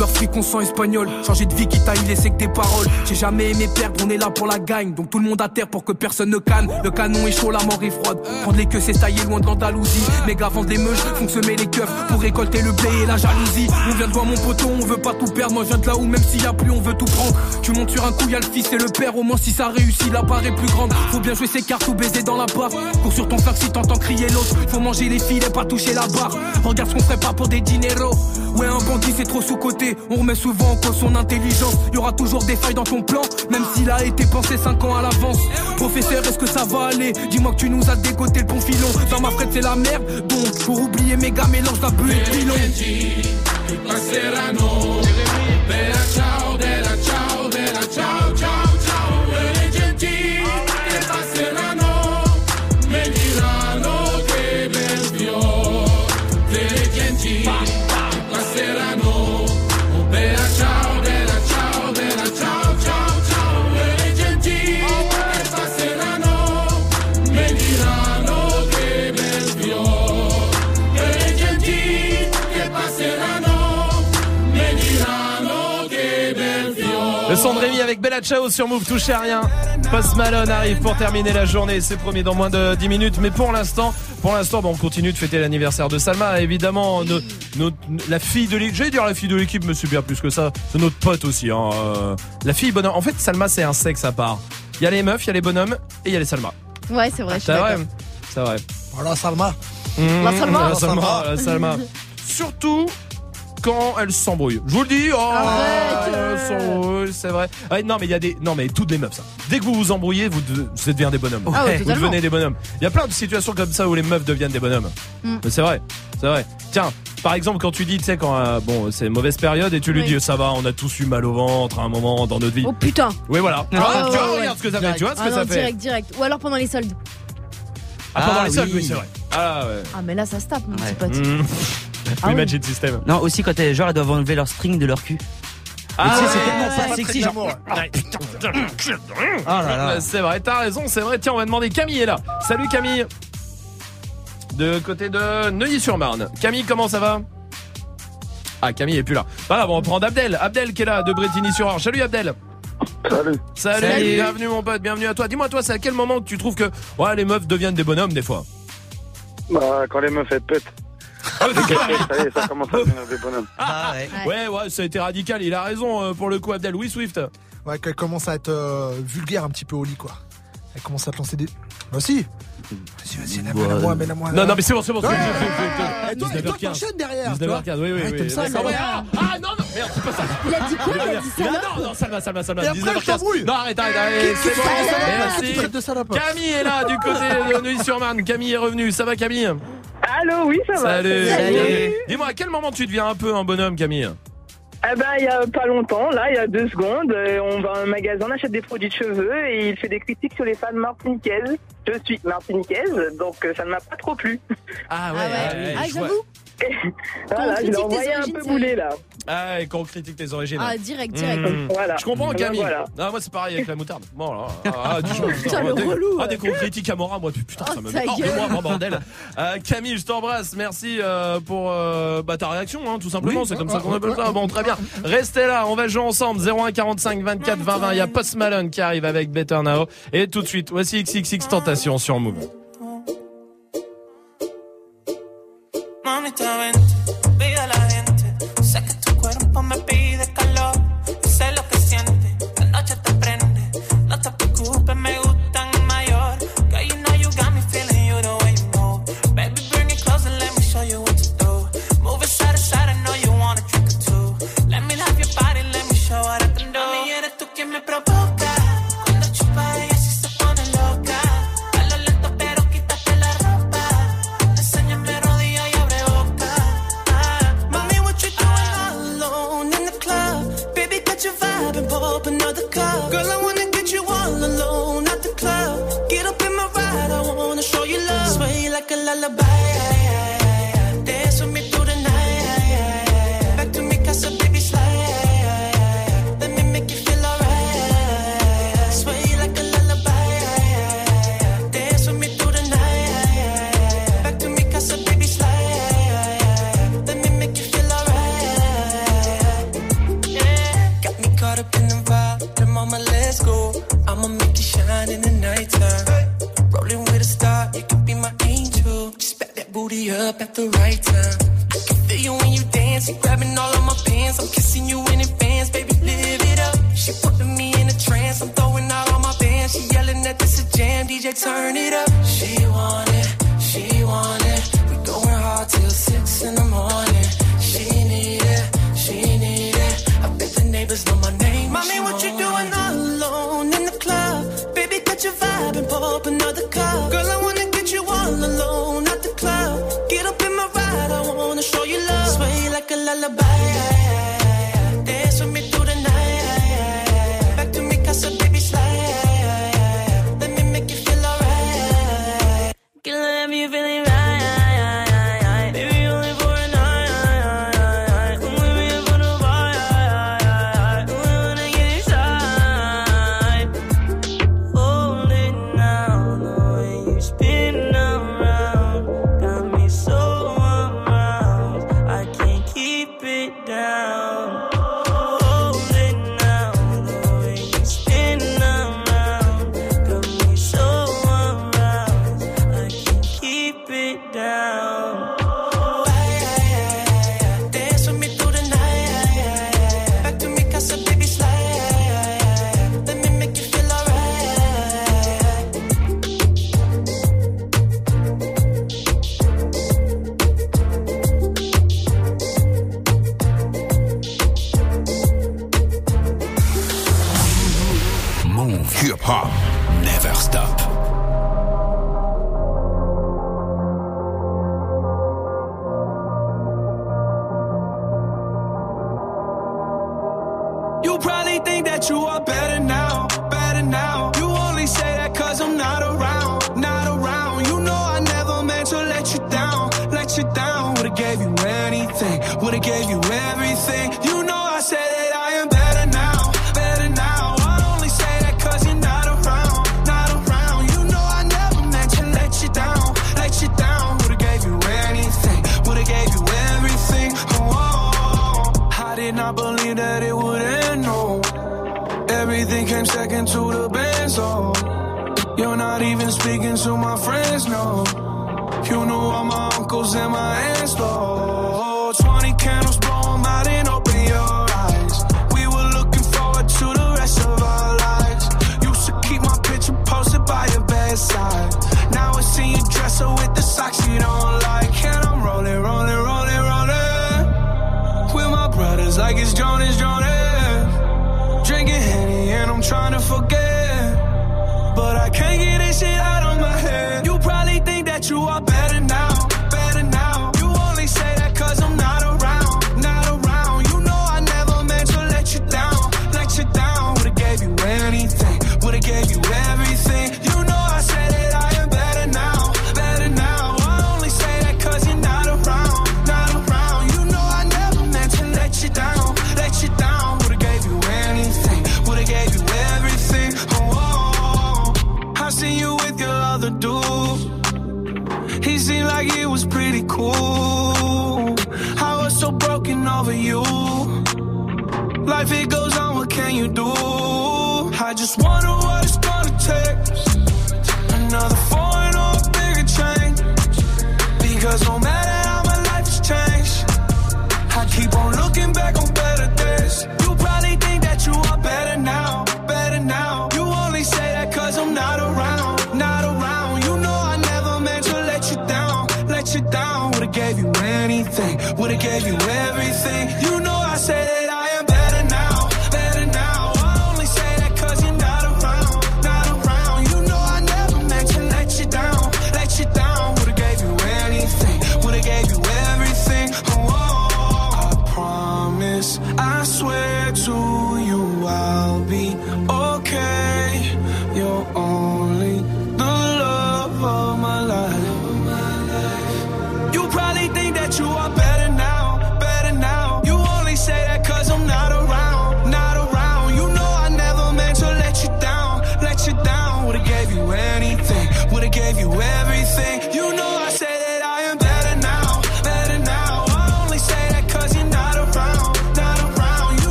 On leur prend tout leur fric, on sent espagnol. Changer de vie, quitte à y laisser que des paroles. J'ai jamais aimé perdre, on est là pour la gagne. Donc tout le monde à terre pour que personne ne canne. Le canon est chaud, la mort est froide. Prendre les queues, c'est tailler loin de l'Andalousie. Mes gars vendent des meuches, font semer les keufs pour récolter le blé et la jalousie. On vient de voir mon poteau, on veut pas tout perdre. Moi je viens de là où même s'il y a plus, on veut tout prendre. Tu montes sur un coup, y a le fils et le père. Au moins si ça réussit, la part est plus grande. Faut bien jouer ses cartes ou baiser dans la barre. Cours sur ton flac si t'entends crier l'autre. Faut manger les filets, pas toucher la barre. Regarde ce qu'on ferait pas pour des dineros. Ouais, un bandit c'est trop sous-côté. On remet souvent en cause son intelligence. Y aura toujours des failles dans ton plan, même s'il a été pensé 5 ans à l'avance. Professeur, est-ce que ça va aller? Dis-moi que tu nous as dégoté le bon filon. Dans ma frette, c'est la merde. Donc, pour oublier mes gars, mélange d'abus et de pilon. Bella Ciao sur Move, touchez à rien. Post Malone arrive pour terminer la journée, c'est promis dans moins de 10 minutes. Mais pour l'instant, pour l'instant, bon, on continue de fêter l'anniversaire de Salma. Évidemment, la fille de l'équipe, j'allais dire la fille de l'équipe, mais c'est bien plus que ça. C'est notre pote aussi. Hein. euh, La fille bonhomme. En fait, Salma, c'est un sexe à part. Il y a les meufs, il y a les bonhommes et il y a les Salma. Ouais, c'est vrai, je suis C'est vrai, c'est vrai. Voilà, Salma. Mmh, La Salma. la Salma, la Salma. *laughs* Surtout quand elle s'embrouille. Je vous le dis, oh, Arrête. elle s'embrouille, c'est vrai. Ouais, non mais il y a des, non mais toutes les meufs ça. Dès que vous vous embrouillez, vous, de- vous devenez des bonhommes. Ah ouais, vous devenez des bonhommes. Il y a plein de situations comme ça où les meufs deviennent des bonhommes. Mm. C'est vrai, c'est vrai. Tiens, par exemple quand tu dis, tu sais quand euh, bon c'est une mauvaise période et tu lui Oui. dis ça va, on a tous eu mal au ventre à un moment dans notre vie. Oh putain. Oui voilà. Tu Ah, tu vois, ouais, regarde ce que ça fait. Tu vois ce Ah que non, ça fait. Direct, direct. Ou alors pendant les soldes. Ah, pendant Ah, les soldes, oui. oui c'est vrai. Ah ouais. Ah, mais là, ça se tape, mon petit pote. Mm. Ah oui. Magic System. Non, aussi quand elles, genre, elles doivent enlever leur string de leur cul. Ah tu sais, c'est tellement ouais, pas sexy, genre. Ah là là. Ouais, C'est vrai, t'as raison, c'est vrai. Tiens, on va demander Camille est là. Salut Camille. De côté de Neuilly-sur-Marne. Camille, comment ça va? Ah, Camille est plus là. Voilà, bon, on prend Abdel. Abdel qui est là, de Bretigny-sur-Orge. Salut Abdel. Salut. Salut. Salut. bienvenue mon pote, bienvenue à toi. Dis-moi toi, c'est à quel moment que tu trouves que ouais, les meufs deviennent des bonhommes des fois? Bah, quand les meufs elles pètent. Ça y est, ça commence à devenir des bonhommes. Ah ouais. ouais, ça a été radical. Il a raison euh, pour le coup, Abdel. Oui, Swift. Ouais, qu'elle commence à être euh, vulgaire un petit peu au lit, quoi. Elle commence à te lancer des. Bah si Vas-y, vas-y, mets-la moi, mets-la moi. Non, non, mais c'est bon, c'est bon. c'est toi, et toi, 19h15. t'enchaînes derrière. tu vois. 19h15, oui, oui, Ouais, oui. t'aimes ça, D'accord, mais- ouais, ah, ah, non, non, merde, c'est pas ça. Il a dit quoi Il a dit ça, non, non, Salma, Salma, Salma. Et après, elle 19h15. t'embrouille. Non, arrête, arrête, arrête. C'est bon, merci. Camille est là, du côté de Neuilly-sur-Marne. Camille est revenue. Ça va, Camille? Allô, oui, ça va. Salut. Salut. Dis-moi, à quel moment tu deviens un peu un bonhomme, Camille Eh ben, il y a pas longtemps, là, il y a deux secondes, euh, on va à un magasin, on achète des produits de cheveux et il fait des critiques sur les femmes martiniquaises. Je suis martiniquaise, donc euh, ça ne m'a pas trop plu. Ah ouais, Ah, ouais, ah, je vois. j'avoue. *laughs* voilà, je l'ai envoyé un peu moulé là. Ah, et qu'on critique tes origines. Ah, direct, direct. Hmm. Voilà. Je comprends, Camille. Voilà. Moi, c'est pareil avec la moutarde. Bon, là, *laughs* ah, ah du genre, putain, putain. Ah, dès qu'on critique Amora, moi, putain, ça me met hors de moi, moi, bordel. Euh, Camille, je t'embrasse. Merci euh, pour euh, bah, ta réaction, hein, tout simplement. C'est comme ça ah, qu'on ah, appelle ça. Bon, très bien. Restez là, on va jouer ensemble. 0145 24 20 20. Il y a Post Malone qui arrive avec Better Now. Et tout de suite, voici XXX Tentation sur Move. time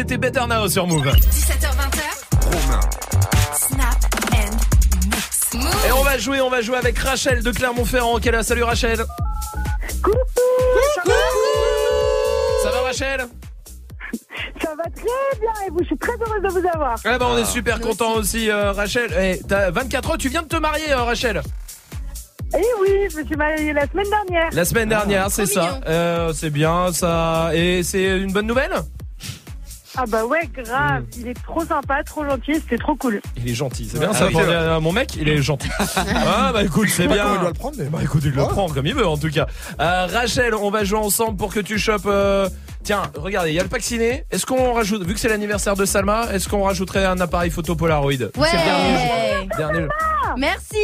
c'était Better Now sur Move. 17h20. Snap and mix. Et on va jouer, on va jouer avec Rachel de Clermont-Ferrand. Quelle est Salut Rachel. Coucou, ça va Ça va Rachel? Ça va très bien et vous, je suis très heureuse de vous avoir. Eh ben on est super content aussi euh, Rachel. T'as 24 ans, tu viens de te marier euh, Rachel. Eh oui, je me suis mariée la semaine dernière. La semaine dernière, c'est ça. Euh, c'est bien ça. Et c'est une bonne nouvelle? Ah bah ouais, grave. Il est trop sympa, trop gentil, c'était trop cool. Il est gentil, c'est bien Ah ça. oui, mon mec, il est gentil. *laughs* ah bah écoute, c'est bien. il doit le prendre, mais- Bah écoute, il le prend comme il veut en tout cas. Euh, Rachel, on va jouer ensemble pour que tu chopes. euh, Tiens, regardez, il y a le pack ciné. Est-ce qu'on rajoute, vu que c'est l'anniversaire de Salma, est-ce qu'on rajouterait un appareil photo Polaroid? C'est le dernier jeu. Dernier jeu. Merci.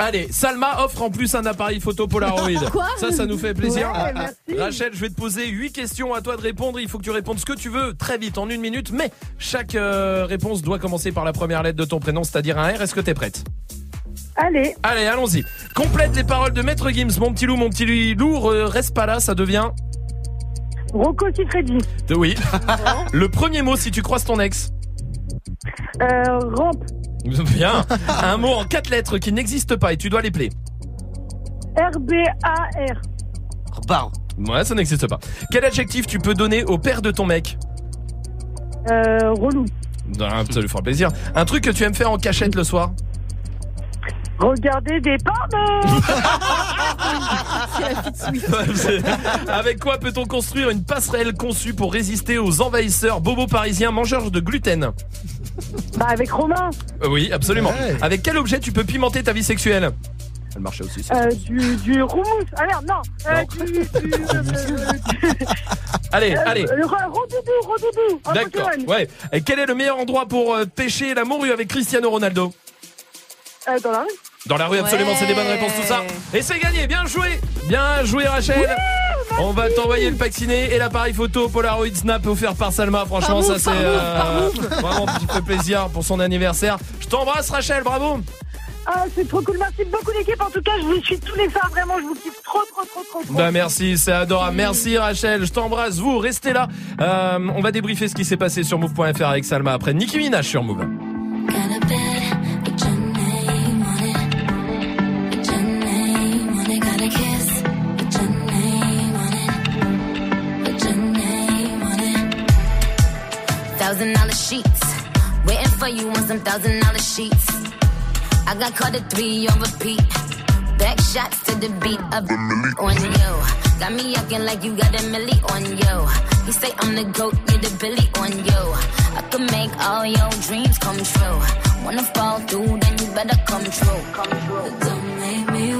Allez, Salma offre en plus un appareil photo Polaroid. Quoi ça, ça nous fait plaisir. Ouais, merci. Rachel, je vais te poser 8 questions à toi de répondre. Il faut que tu répondes ce que tu veux très vite, en une minute. Mais chaque euh, réponse doit commencer par la première lettre de ton prénom, c'est-à-dire un R. Est-ce que t'es prête? Allez, Allez, allons-y. Complète les paroles de Maître Gims. Mon petit loup, mon petit loup, reste pas là, ça devient... Rocco Siffredi. De oui. *laughs* Le premier mot si tu croises ton ex. Euh, rampe. *laughs* Bien. Un mot en quatre lettres qui n'existe pas et tu dois les plaire. R-B-A-R. Barre. Ouais, ça n'existe pas. Quel adjectif tu peux donner au père de ton mec? Euh, relou. Ah, Ça lui fera plaisir. Un truc que tu aimes faire en cachette le soir? Regardez des pornos. *laughs* Avec quoi peut-on construire une passerelle conçue pour résister aux envahisseurs bobos parisiens mangeurs de gluten? Bah avec Romain. Euh, Oui, absolument. Ouais. Avec quel objet tu peux pimenter ta vie sexuelle? Elle marchait aussi. ça. Euh, du, du roumousse. Ah merde, non. Euh, Non. du, du, *laughs* *laughs* euh, Allez, euh, allez. Le ro- rodoudou, rodoudou. en D'accord. Pokémon. Ouais. Et quel est le meilleur endroit pour euh, pêcher la morue avec Cristiano Ronaldo? Euh, dans la rue. Dans la rue, absolument, Ouais. c'est des bonnes réponses, tout ça. Et c'est gagné, bien joué Bien joué, Rachel On va t'envoyer le pack ciné et l'appareil photo Polaroid Snap offert par Salma. Franchement, Par ça c'est euh, *laughs* vraiment un petit peu plaisir pour son anniversaire. Je t'embrasse, Rachel, bravo Ah, c'est trop cool. Merci beaucoup l'équipe. En tout cas, je vous suis tous les soirs. Vraiment, je vous kiffe trop, trop, trop, trop, trop. Bah merci, c'est adorable. Merci Rachel, je t'embrasse. Vous, restez là. Euh, on va débriefer ce qui s'est passé sur Move.fr avec Salma après Nicki Minaj sur Move. Thousand dollar sheets. Waiting for you on some thousand dollar sheets. I got caught at three on repeat. Back shots to the beat of the milli on you. Got me acting like you got a milli on you. You say I'm the goat, you're the billy on you. I can make all your dreams come true. Wanna fall through, then you better come true. Come true. Don't make me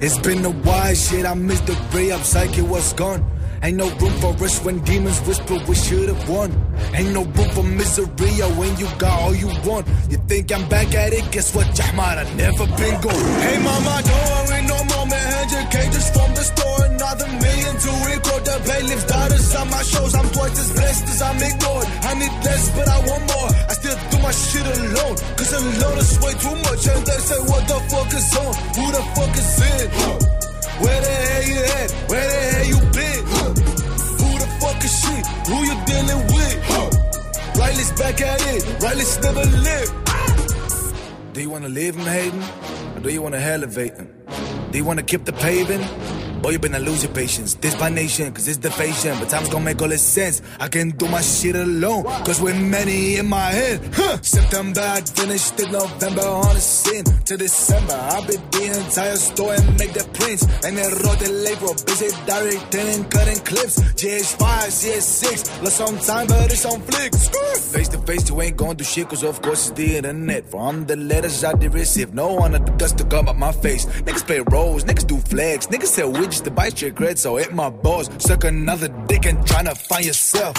It's been a while, shit. I missed the ray up, psyche was gone. Ain't no room for us when demons whisper we should've won. Ain't no room for misery when you got all you want. You think I'm back at it? Guess what, Jahmar? I never been gone. Hey mama, don't worry no more, man. 100 cages from the store, to record the bailiff's daughters on my shows. I'm twice as blessed as I'm ignored. I need less, but I want more. I still do my shit alone, cause alone is way too much. And they say, what the fuck is on? Who the fuck is in? Where the hell you at? Where the hell you been? Who the fuck is she? Who you dealing with? Riley's back at it. Riley's never lived. Do you wanna leave him hating? Or do you wanna elevate him? Do you wanna keep the paving? Boy, you better lose your patience. This my nation, cause it's the fashion. But time's gonna make all this sense. I can do my shit alone, cause we're many in my head. Huh. September, I finished it. November on the scene. To December, I'll be the entire store and make the prints. And then wrote the label, busy directing, cutting clips. GH5, CS6, lost some time, but it's on flicks. Face to face, you ain't gonna do shit, cause of course it's the internet. From the letters I did receive, no one of the dust to come up my face. Niggas play roles, niggas do flags, niggas sell widgets to bite your cred, so hit my balls. Suck another dick and tryna find yourself.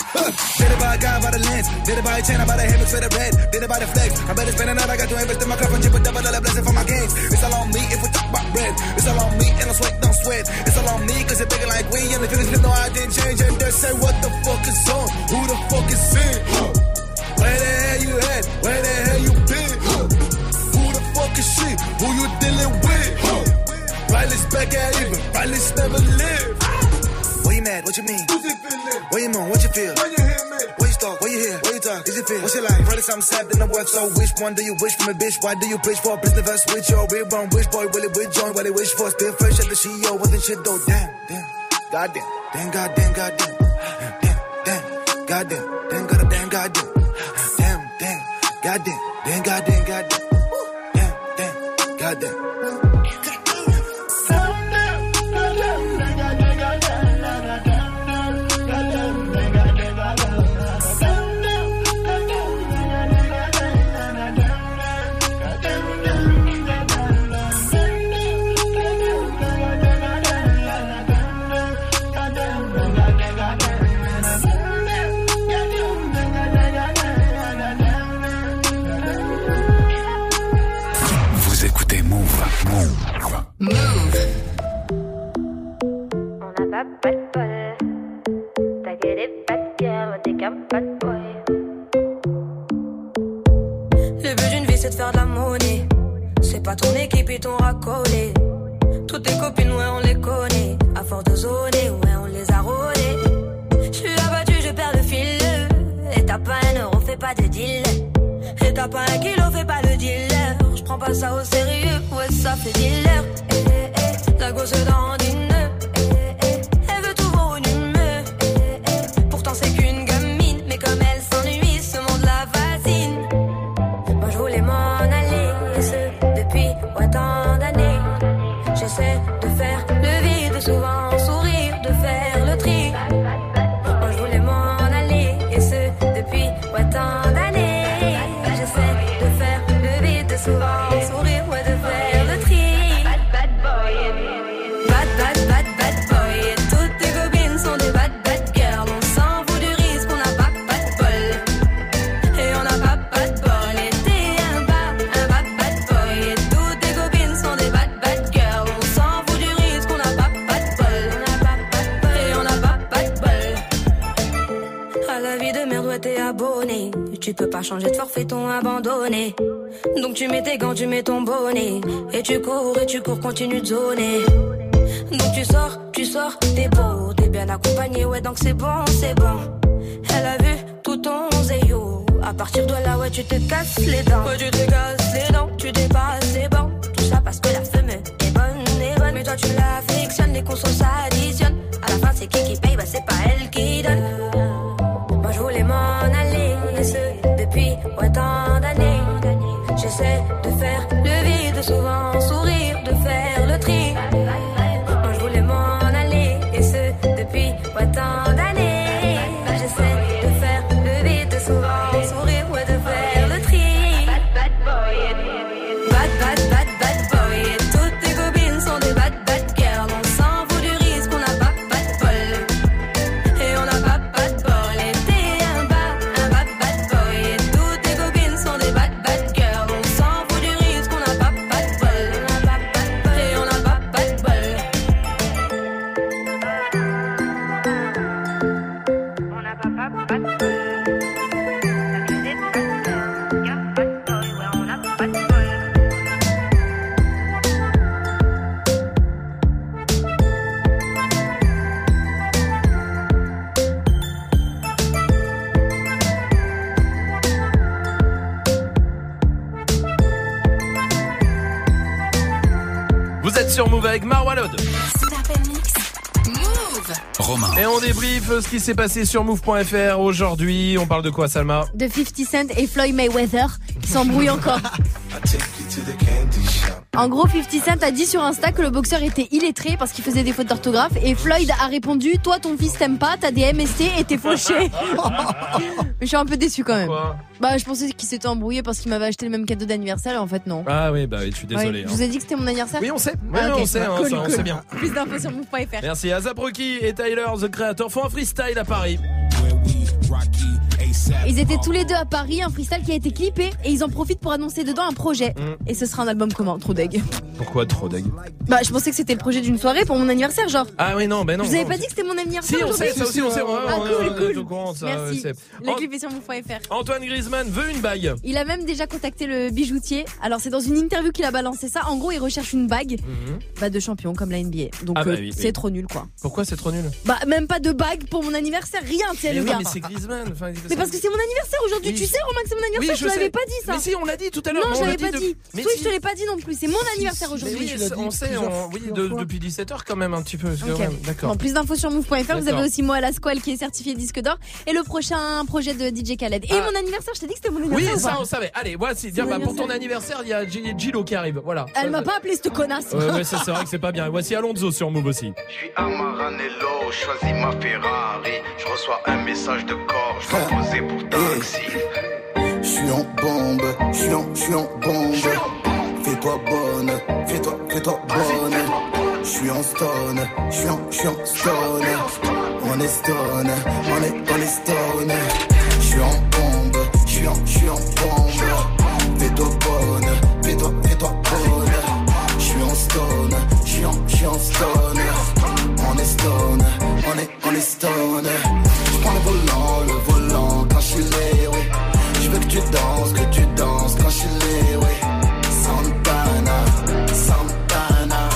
Did it by a guy by the lens, did it by a chain, I buy the helmets for the red, did it by the flex. I better spend another, I got to invest in my cup and chip a double dollar blessing for my gains. It's all on me if we talk about bread. It's all on me and I sweat, don't sweat. It's all on me cause it's bigger like we and the feelings no I didn't change. And they say, what the fuck is on? Who the fuck is in? Huh. Where the hell you at? Where the hell you been? Huh. Who the fuck is she? Who you dealing with? Huh. Riley's back at even. Riley's never lived. Why you mad? What you mean? Where you moan? What you feel? When you hear me? Where you talk? Where you hear? Where you talk? Is it feel? What's your life? Brother, something sad in the work, so which one do you wish from a bitch? Why do you preach for? a Business verse with your real bone? Which boy will it with join? What they wish for? Still fresh at the CEO, wasn't shit though. Damn, damn, goddamn, damn, goddamn, goddamn, damn, damn, goddamn, damn, goddamn, damn, goddamn, damn, damn, goddamn, damn, goddamn, Le but d'une vie, c'est de faire de la monnaie. C'est pas ton équipe, et ton racolé. Toutes tes copines, ouais, on les connaît. À force de zoner, ouais, on les a rôdées. J'suis abattu, je perds le fil. Et t'as pas un euro, fais pas de deal. Et t'as pas un kilo, fais pas le dealer. J'prends pas ça au sérieux, ouais, ça fait dealer. Eh, eh, eh. La gosse dans une tu mets tu ton bonnet. Et tu cours, et tu cours, continue de zoner. Donc tu sors, tu sors, t'es beau, t'es bien accompagné, ouais, donc c'est bon, c'est bon. Elle a vu tout ton zéyo. À partir de là, ouais, tu te casses les dents. Ouais, tu te casses les dents, tu dépasses les bancs. Tout ça parce que la ce qui s'est passé sur move.fr aujourd'hui. On parle de quoi, Salma De 50 Cent et Floyd Mayweather qui s'embrouillent encore. En gros, 50 Cent a dit sur Insta que le boxeur était illettré parce qu'il faisait des fautes d'orthographe et Floyd a répondu Toi, ton fils t'aime pas, t'as des MST et t'es fauché. *laughs* Mais je suis un peu déçu quand même. Bah, je pensais qu'il s'était embrouillé parce qu'il m'avait acheté le même cadeau d'anniversaire et en fait, non. Ah oui, bah oui, je suis désolé. Ouais, hein. Je vous ai dit que c'était mon anniversaire Oui, on sait. Oui, Ah, on sait, hein, Cool, ça, on sait bien. Plus d'infos sur move.fr. Merci à Zaproki et Tyler, The Creator, font un freestyle à Paris. Ils étaient tous les deux à Paris, un freestyle qui a été clippé et ils en profitent pour annoncer dedans un projet. Mm. Et ce sera un album comment Trop deg? Pourquoi trop deg? Bah, je pensais que c'était le projet d'une soirée pour mon anniversaire, genre. Ah oui, non, ben non. vous avez non, pas dit que c'était mon anniversaire Si, on sait, ça aussi, on sait. ouais, Ah, cool, cool. au courant, ça, Merci. Le clip est sur move.fr. Antoine Griezmann veut une bague. Il a même déjà contacté le bijoutier. Alors c'est dans une interview qu'il a balancé ça. En gros, il recherche une bague Mhm. bah, de champion comme la NBA. Donc Ah bah euh, oui, c'est oui. trop nul quoi. Pourquoi c'est trop nul? Bah même pas de bague pour mon anniversaire, rien, tu sais le gars. mais c'est Griezmann. enfin, Mais parce que c'est mon anniversaire aujourd'hui, Oui. tu sais Romain que c'est mon anniversaire, Oui, je je l'avais pas dit ça. Mais si, on l'a dit tout à l'heure, Non, je l'avais pas dit Oui, si. je te l'ai pas dit non plus, c'est mon anniversaire aujourd'hui. oui, on sait, on- oui, de- depuis 17h quand même un petit peu. D'accord. Bon, plus d'infos sur move.fr. Vous avez aussi moi à la Squale qui est certifié disque d'or et le prochain projet de DJ Khaled. Et Ah. mon anniversaire, je t'ai dit que c'était mon Oui, anniversaire. ou ça on savait. Allez, voici. Bah, pour ton anniversaire. il y a Gilo qui arrive. Voilà. Elle m'a pas appelé cette connasse. Ouais, c'est vrai que c'est pas bien. Voici Alonso sur Move aussi. Je suis à Maranello, choisis ma Ferrari. Je reçois un message de corps, je poser pour taxi. Je suis en bombe, je suis en, je suis en bombe. Fais-toi bonne, fais-toi, fais-toi bonne. Je suis en stone, je suis en, je suis en stone. On est stone, on est, on est stone. Je suis en bombe, je suis en, je suis en bombe. Fais-toi bonne, fais-toi, fais-toi bonne. Je suis en stone, je suis en, je suis en stone. On est stone, on est, on est stone. Je prends le volant, le volant tu danses, que tu danses quand je l'ai, oui. Santana, Santana,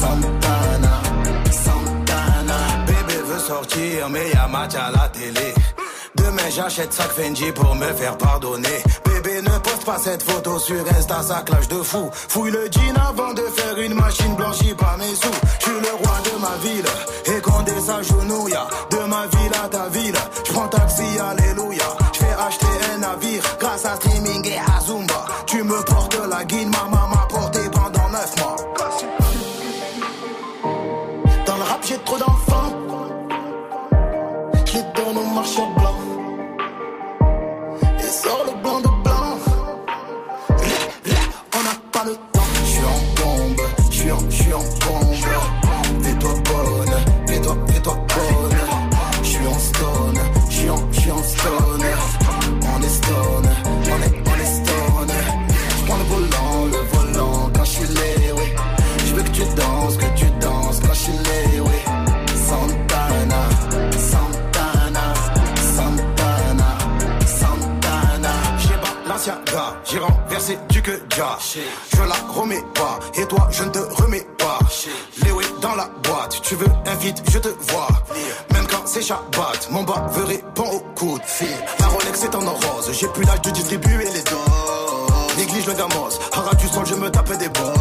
Santana, Santana. Bébé veut sortir, mais y'a match à la télé. Demain j'achète sac Fendi pour me faire pardonner. Bébé ne poste pas cette photo sur Insta, ça clash de fou. Fouille le jean avant de faire une machine blanchie par mes sous. Je suis le roi de ma ville et Condé s'agenouille. De ma ville à ta ville, je prends taxi, alléluia grâce à streaming et à Zumba. Tu me portes la guine, maman. J'ai renversé du que déjà. Je la remets pas, et toi je ne te remets pas. Léoé dans la boîte, tu veux invite, je te vois. Même quand c'est Shabbat, mon bas veut répond au coup de fil. La Rolex est en rose, j'ai plus l'âge de distribuer les doses. Néglige le gamos, aura du sol, je me tape des bons.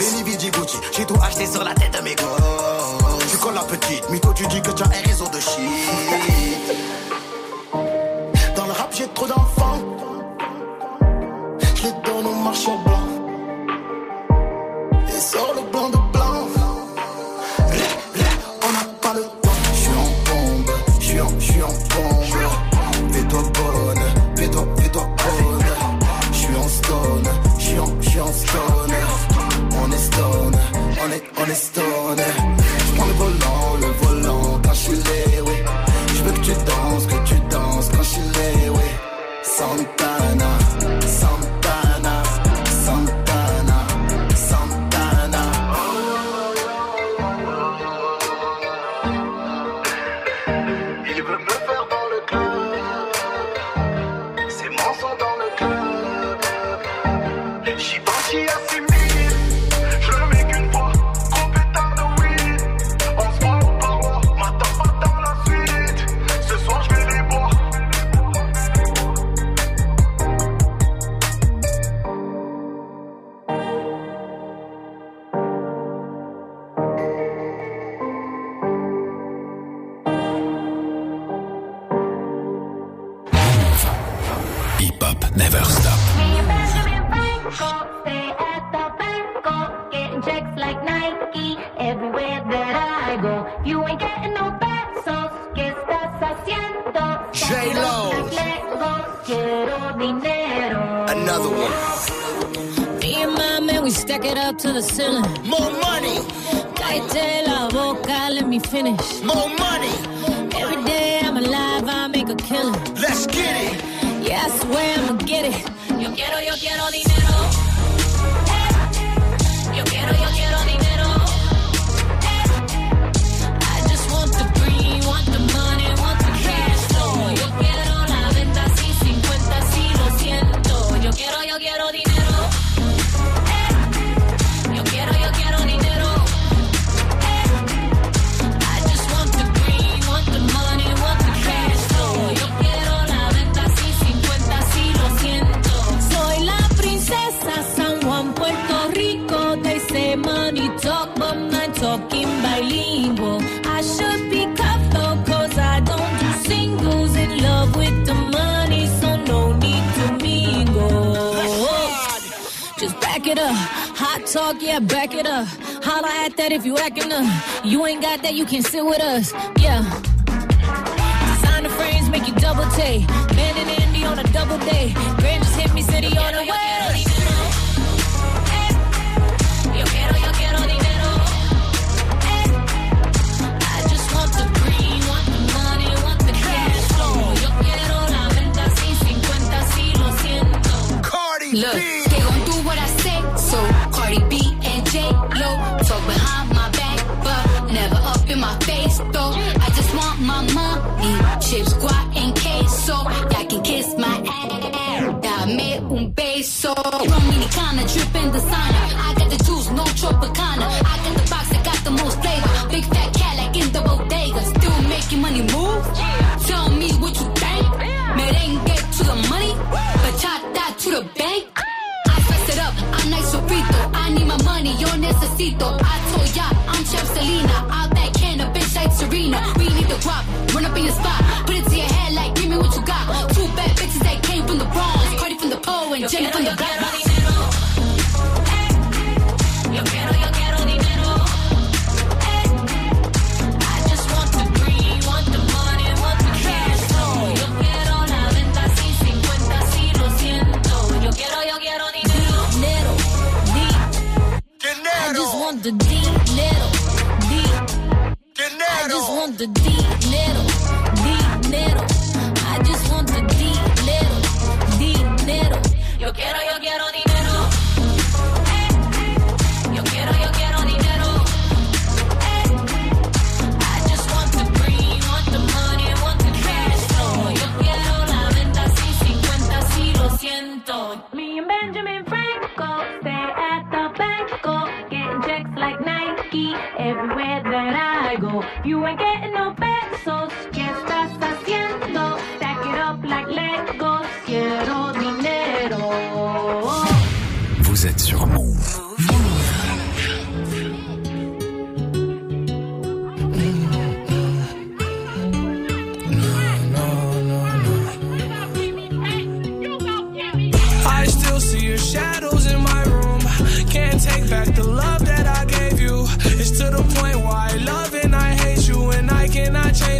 Béni Vidi Gucci, j'ai tout acheté sur la tête de mes gosses. Tu colles la petite, mytho, tu dis que tu as un réseau de shit. Dans le rap, j'ai trop d'enfants marche blanc. Et sort le blanc de blanc. Ré, on n'a pas le temps. Je suis en bombe, je suis en, j'suis en bombe. Fais-toi bonne, fais-toi, bonne. Je suis en stone, je suis en, j'suis en stone. On est stone, on est, on est stone.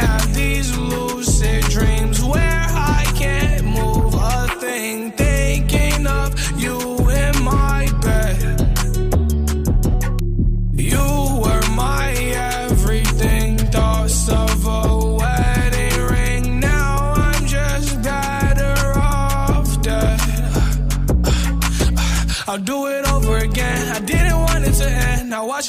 have these lucid dreams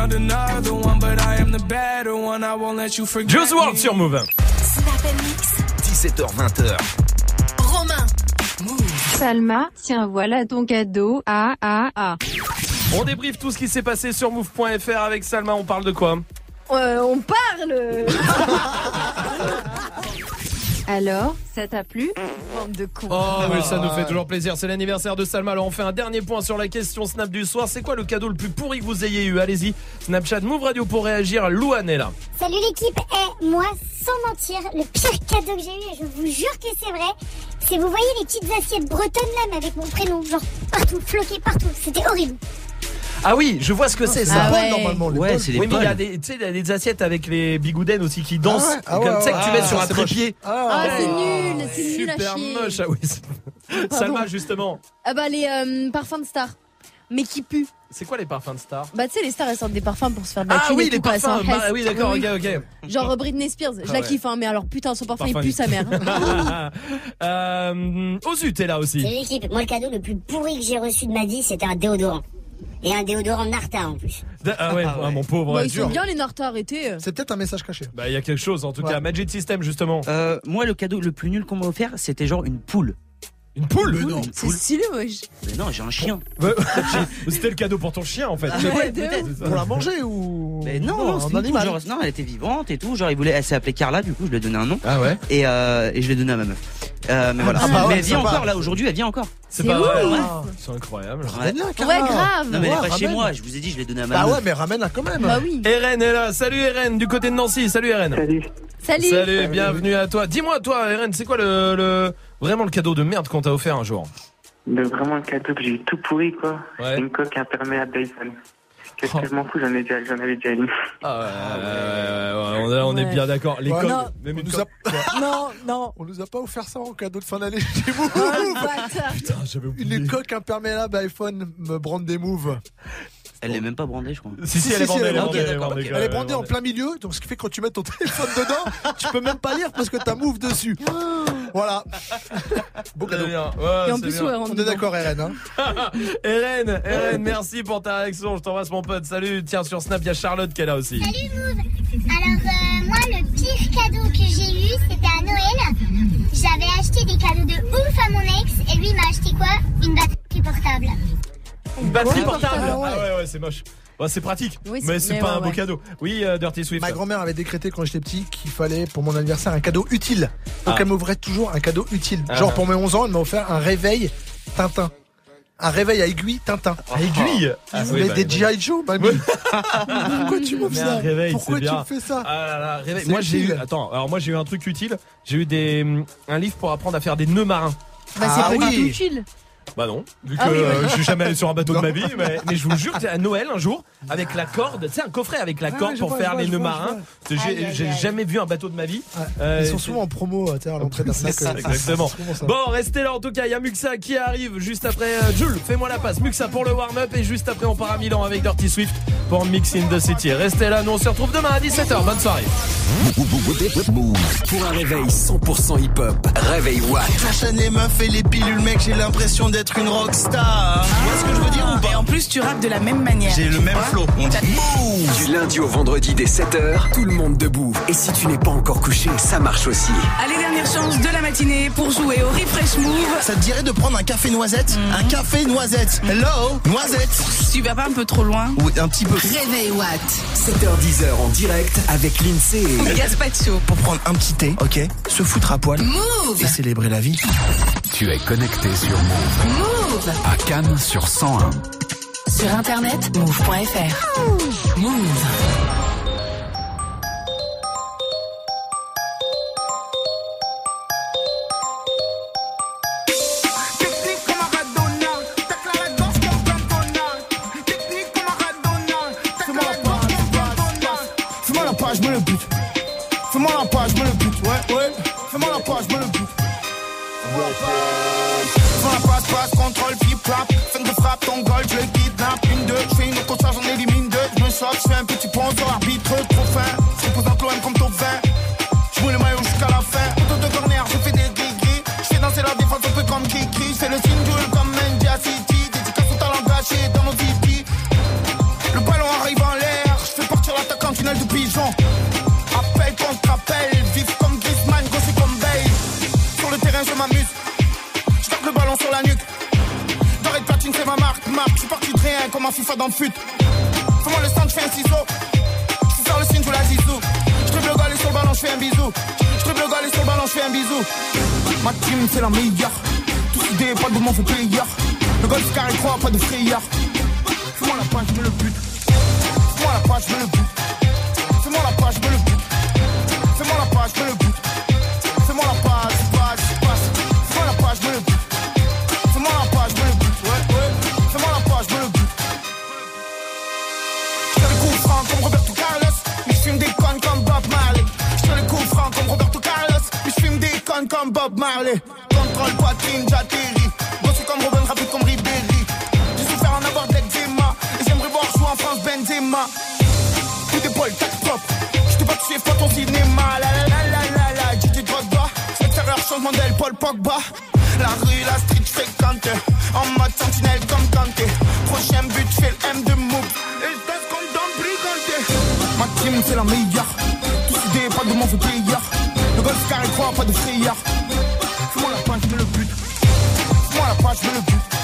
Found another one, but I am the better one. I won't let you forget. Joe World sur Move. 17h20h. Romain. Salma, tiens, voilà ton cadeau. Ah, ah, ah. On débriefe tout ce qui s'est passé sur move.fr avec Salma. On parle de quoi? Euh, on parle *laughs* Alors, ça t'a plu Bande de cons. Oh oui, ça nous fait toujours plaisir. C'est l'anniversaire de Salma. Alors on fait un dernier point sur la question Snap du soir. C'est quoi le cadeau le plus pourri que vous ayez eu Allez-y. Snapchat Move Radio pour réagir. Louane est là. Salut l'équipe, et moi, sans mentir, le pire cadeau que j'ai eu, et je vous jure que c'est vrai, c'est vous voyez les petites assiettes bretonnes là, mais avec mon prénom, genre partout, floqué partout, c'était horrible. Ah oui, je vois ce que c'est ça. Ah ouais. normalement. les Ouais, c'est des Oui, mais il y a des, tu sais, il y a des assiettes avec les bigoudens aussi qui dansent. Ah ouais, ah comme ouais, ça que tu mets sur Ah, un c'est trépied. Ah, c'est ouais. nul, c'est nul à Super chier. moche. Ah oui. c'est- *laughs* Salma, justement. Ah bah les euh, parfums de stars. Mais qui puent. C'est quoi les parfums de stars? Bah tu sais les stars elles sortent des parfums pour se faire de la Ah oui, et les tout, quoi, parfums. sont Bah, oui, d'accord, Oui, ok, oui. ok. *laughs* Genre euh, Britney Spears, je Ah la ouais. kiffe hein, mais alors putain son parfum, il Parfum. pue sa mère. *laughs* euh, Ozu, t'es là aussi. Salut l'équipe, moi le cadeau le plus pourri que j'ai reçu de ma vie, c'était un déodorant. Et un déodorant Narta en plus. Ah ouais, ah, mon pauvre. Bah, ils sont bien les Nartas, arrêtez. C'est peut-être un message caché. Bah, il y a quelque chose en tout Ouais. cas. Magic System, justement. Euh, moi, le cadeau le plus nul qu'on m'a offert, c'était genre une poule. Une poule Mais non. C'est stylé wesh. Mais non, j'ai un chien. Ouais, *laughs* C'était le cadeau pour ton chien en fait. Ouais, peut-être. ouf. C'est ça. Pour la manger ou Mais non, non, un c'est une poule, animal. genre, non, elle était vivante et tout. Genre, il voulait, elle s'est appelée Carla, du coup, je lui ai donné un nom. Ah ouais Et, euh, et je l'ai donné à ma meuf. Euh, mais voilà. Ah bah ouais, mais elle vit sympa. encore là, aujourd'hui, elle vit encore. C'est pas vrai. Ah, C'est incroyable. Ramène-la, Ouais Carla. grave. Non, mais elle est Ouais, pas chez moi, je vous ai dit, je l'ai donné à ma Bah meuf. ouais, mais ramène-la quand même. Bah oui. Eren est là. Salut Eren, du côté de Nancy. Salut Eren. Salut. Salut. Salut, bienvenue à toi. Dis-moi, toi, Eren, c'est quoi le vraiment le cadeau de merde qu'on t'a offert un jour Mais vraiment le cadeau que j'ai eu tout pourri quoi. Ouais. Une coque imperméable Dyson. Qu'est-ce Oh. que je m'en fous, j'en ai déjà, j'en avais déjà une. Ah ouais, ouais, ouais, ouais, on, est- on est Ouais. bien d'accord. Les Ouais, coques, non, même on une nous coque- a... *laughs* Non, non. on nous a pas offert ça en cadeau de fin d'année *laughs* chez vous. Oh. Putain, j'avais oublié. Une coque imperméable iPhone me brande des moves. Elle est même pas brandée, je crois. Si, si, elle est elle elle Elle même, brandée en plein milieu, donc ce qui fait que quand tu mets ton téléphone dedans, *laughs* tu peux même pas lire parce que t'as move dessus. Voilà. Beau cadeau. bien. Ouais, Et en plus bien. ouais, On est d'accord, Eren. Hein *laughs* Eren, Eren, merci pour ta réaction. Je t'embrasse, mon pote. Salut. Tiens, sur Snap, il y a Charlotte qui est là aussi. Salut Move Alors euh, moi le pire cadeau que j'ai eu c'était à Noël. J'avais acheté des cadeaux de ouf à mon ex et lui il m'a acheté quoi? Une batterie portable. Une batterie Ouais, portable. portable, Ah ouais, ouais, c'est moche. Ouais, c'est pratique, Oui, c'est- mais c'est mais pas ouais, un beau ouais. cadeau. Oui, euh, Dirty Swift. Ma grand-mère avait décrété quand j'étais petit qu'il fallait pour mon anniversaire un cadeau utile. Donc Ah. elle m'ouvrait toujours un cadeau utile. Ah. Genre pour mes 11 ans, elle m'a offert un réveil Tintin. Un réveil à aiguille Tintin. À aiguille. Ah, oui, voulais bah, des bah. G.I. Joe, mamie. *laughs* Pourquoi tu m'offres Mais ça un réveil, Pourquoi c'est tu bien. me fais ça Ah là là, réveil. Moi j'ai eu. Attends, alors moi j'ai eu un truc utile. J'ai eu des hum, un livre pour apprendre à faire des nœuds marins. Bah c'est Ah pas oui. du tout utile. Bah non, vu que Ah oui, ouais. euh, je suis jamais allé sur un bateau de ma vie, mais, mais je vous jure, à Noël un jour, avec la corde, tu sais, un coffret avec la corde ouais, pour vois, faire vois, les nœuds marins. J'ai jamais vu un bateau de ma vie. Ouais. Euh, Ils sont souvent en promo tu sais, à l'entrée d'un snack. exactement. Bon, restez là en tout cas, il y a Muxa qui arrive juste après euh, Jules, fais-moi la passe. Muxa pour le warm-up et juste après on part à Milan avec Dirty Swift pour Mix in the City. Restez là, nous on se retrouve demain à 17h. Bonne soirée. Pour un réveil 100% hip-hop, réveil Watt. J'enchaîne les meufs et les pilules, mec, j'ai l'impression d'être une rockstar. Tu vois ce que je veux dire ou Et pas en plus, tu rappes de la même manière. J'ai le même flow. On dit Move Du lundi au vendredi dès 7h, tout le monde debout. Et si tu n'es pas encore couché, ça marche aussi. Allez, dernière chance de la matinée pour jouer au Refresh Move. Ça te dirait de prendre un café noisette Un café noisette. Hello Noisette. Tu vas pas un peu trop loin Oui, un petit peu. Réveil Watt. 7h10h en direct avec l'INSEE. Gaspacho. Pour prendre un petit thé, ok Se foutre à poil. Move. Et célébrer la vie. Tu es connecté sur Move Move. à Cannes sur 101. Sur internet, move.fr. Move. Fais-moi la page, me le but. Fais-moi la page, me le but. Ouais, ouais. Fais-moi la page, me le but. Fais la passe, passe, contrôle, flip, flap. Fin de frappe, ton goal, je le kidnappe. Une, deux, je fais une autre charge, j'en élimine deux. Je me choque, je fais un petit sur comme un FIFA dans le fut. Fais-moi le stand, je fais un ciseau. Je faire le signe, je la zizou. Je le gars, sur le ballon, je fais un bisou. Je le gars, sur le ballon, je fais un bisou. Ma team, c'est la meilleure. Tous idées, pas de mouvement, faut player. Le golf carré 3, pas de frayeur. Fais-moi la page, je me le but. Fais-moi la page, je me le but. Fais-moi la page, je me le but. Bob Marley. Contrôle poitrine, j'atterris. Bossu comme Robin, rapide comme Ribéry. J'ai souffert en avoir d'eczéma. Et j'aimerais voir jouer en France Benzema. Coup d'épaule, tac top. J'te pas touché, pas ton cinéma. La la la la la la. Didier Drogba. Cette erreur, changement d'aile, Paul Pogba. La rue, la street, fréquente. En mode sentinelle comme Kanté. Prochain but, fais le M de Moop. Et je comme dans Brigante. Ma team, c'est la meilleure. Tous idées, pas de mon faux player. Le golf carré croit, pas de frayeur. Mas je veux le but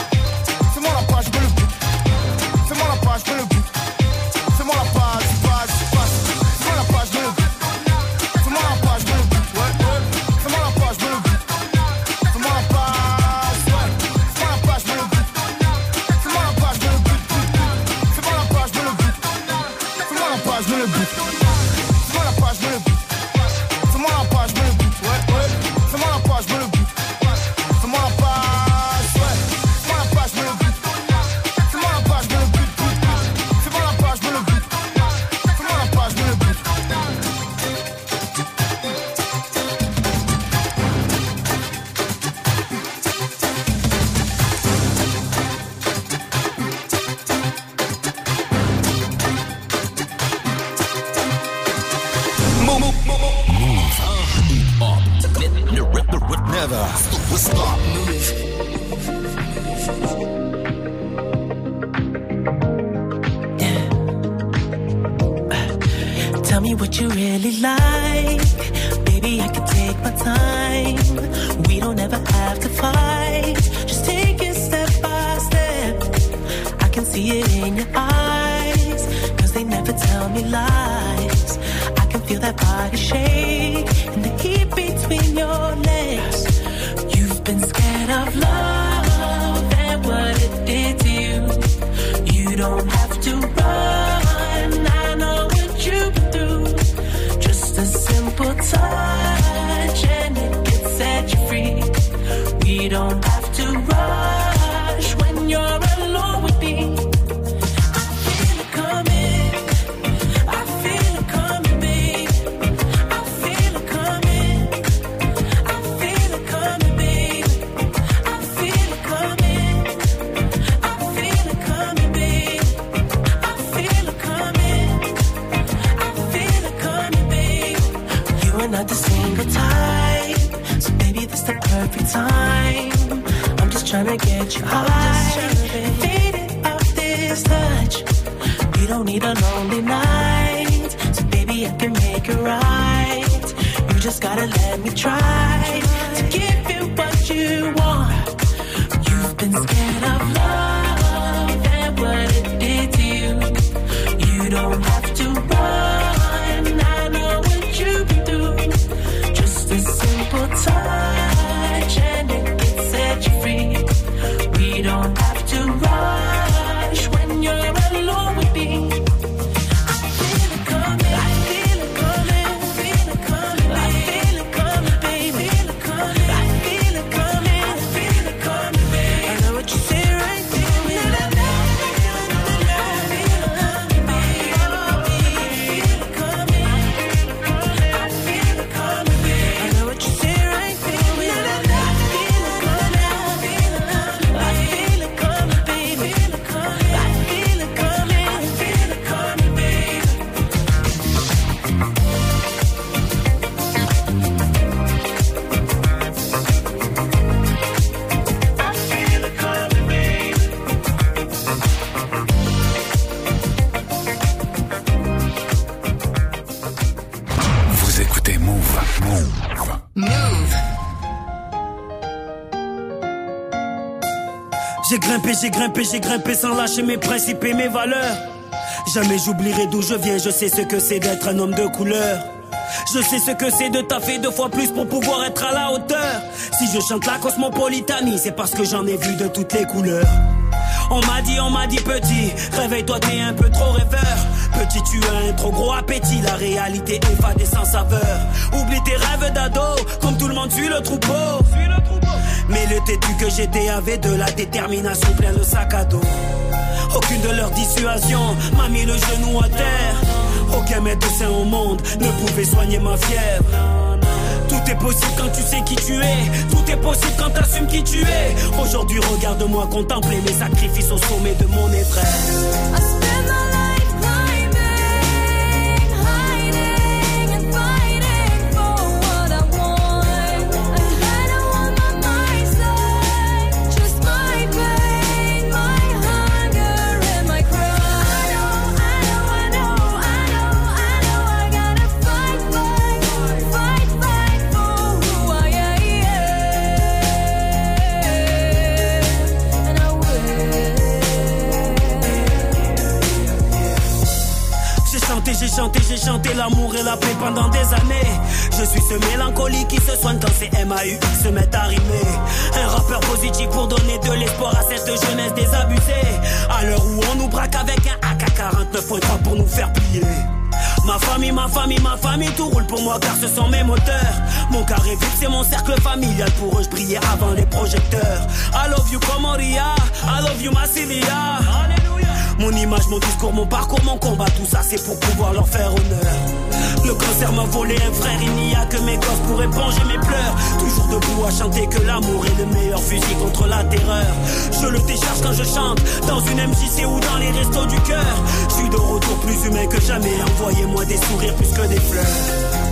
j'ai grimpé, j'ai grimpé sans lâcher mes principes et mes valeurs. Jamais j'oublierai d'où je viens, je sais ce que c'est d'être un homme de couleur. Je sais ce que c'est de taffer deux fois plus pour pouvoir être à la hauteur. Si je chante la cosmopolitanie, c'est parce que j'en ai vu de toutes les couleurs. On m'a dit, on m'a dit petit, réveille-toi, t'es un peu trop rêveur. Petit, tu as un trop gros appétit, la réalité est fadée sans saveur. Oublie tes rêves d'ado, comme tout le monde suit le troupeau. Mais le têtu que j'étais avait de la détermination plein le sac à dos. Aucune de leurs dissuasions m'a mis le genou à terre. Aucun médecin au monde ne pouvait soigner ma fièvre. Tout est possible quand tu sais qui tu es. Tout est possible quand t'assumes qui tu es. Aujourd'hui, regarde-moi contempler mes sacrifices au sommet de mon épreuve. Pendant des années. Je suis ce mélancolique qui se soigne quand c'est MAU se met à rimer. Un rappeur positif pour donner de l'espoir à cette jeunesse désabusée. À l'heure où on nous braque avec un AK-49.3 pour nous faire plier. Ma famille, ma famille, ma famille, tout roule pour moi car ce sont mes moteurs. Mon carré vide, c'est mon cercle familial. Pour eux, je brillais avant les projecteurs. I love you comme Moria, I love you Massilia. Mon image, mon discours, mon parcours, mon combat, tout ça c'est pour pouvoir leur faire honneur. Le cancer m'a volé un frère, il n'y a que mes gosses pour éponger mes pleurs. Toujours debout à chanter que l'amour est le meilleur fusil contre la terreur. Je le décharge quand je chante, dans une MJC ou dans les restos du cœur. Je suis de retour plus humain que jamais, envoyez-moi des sourires plus que des fleurs.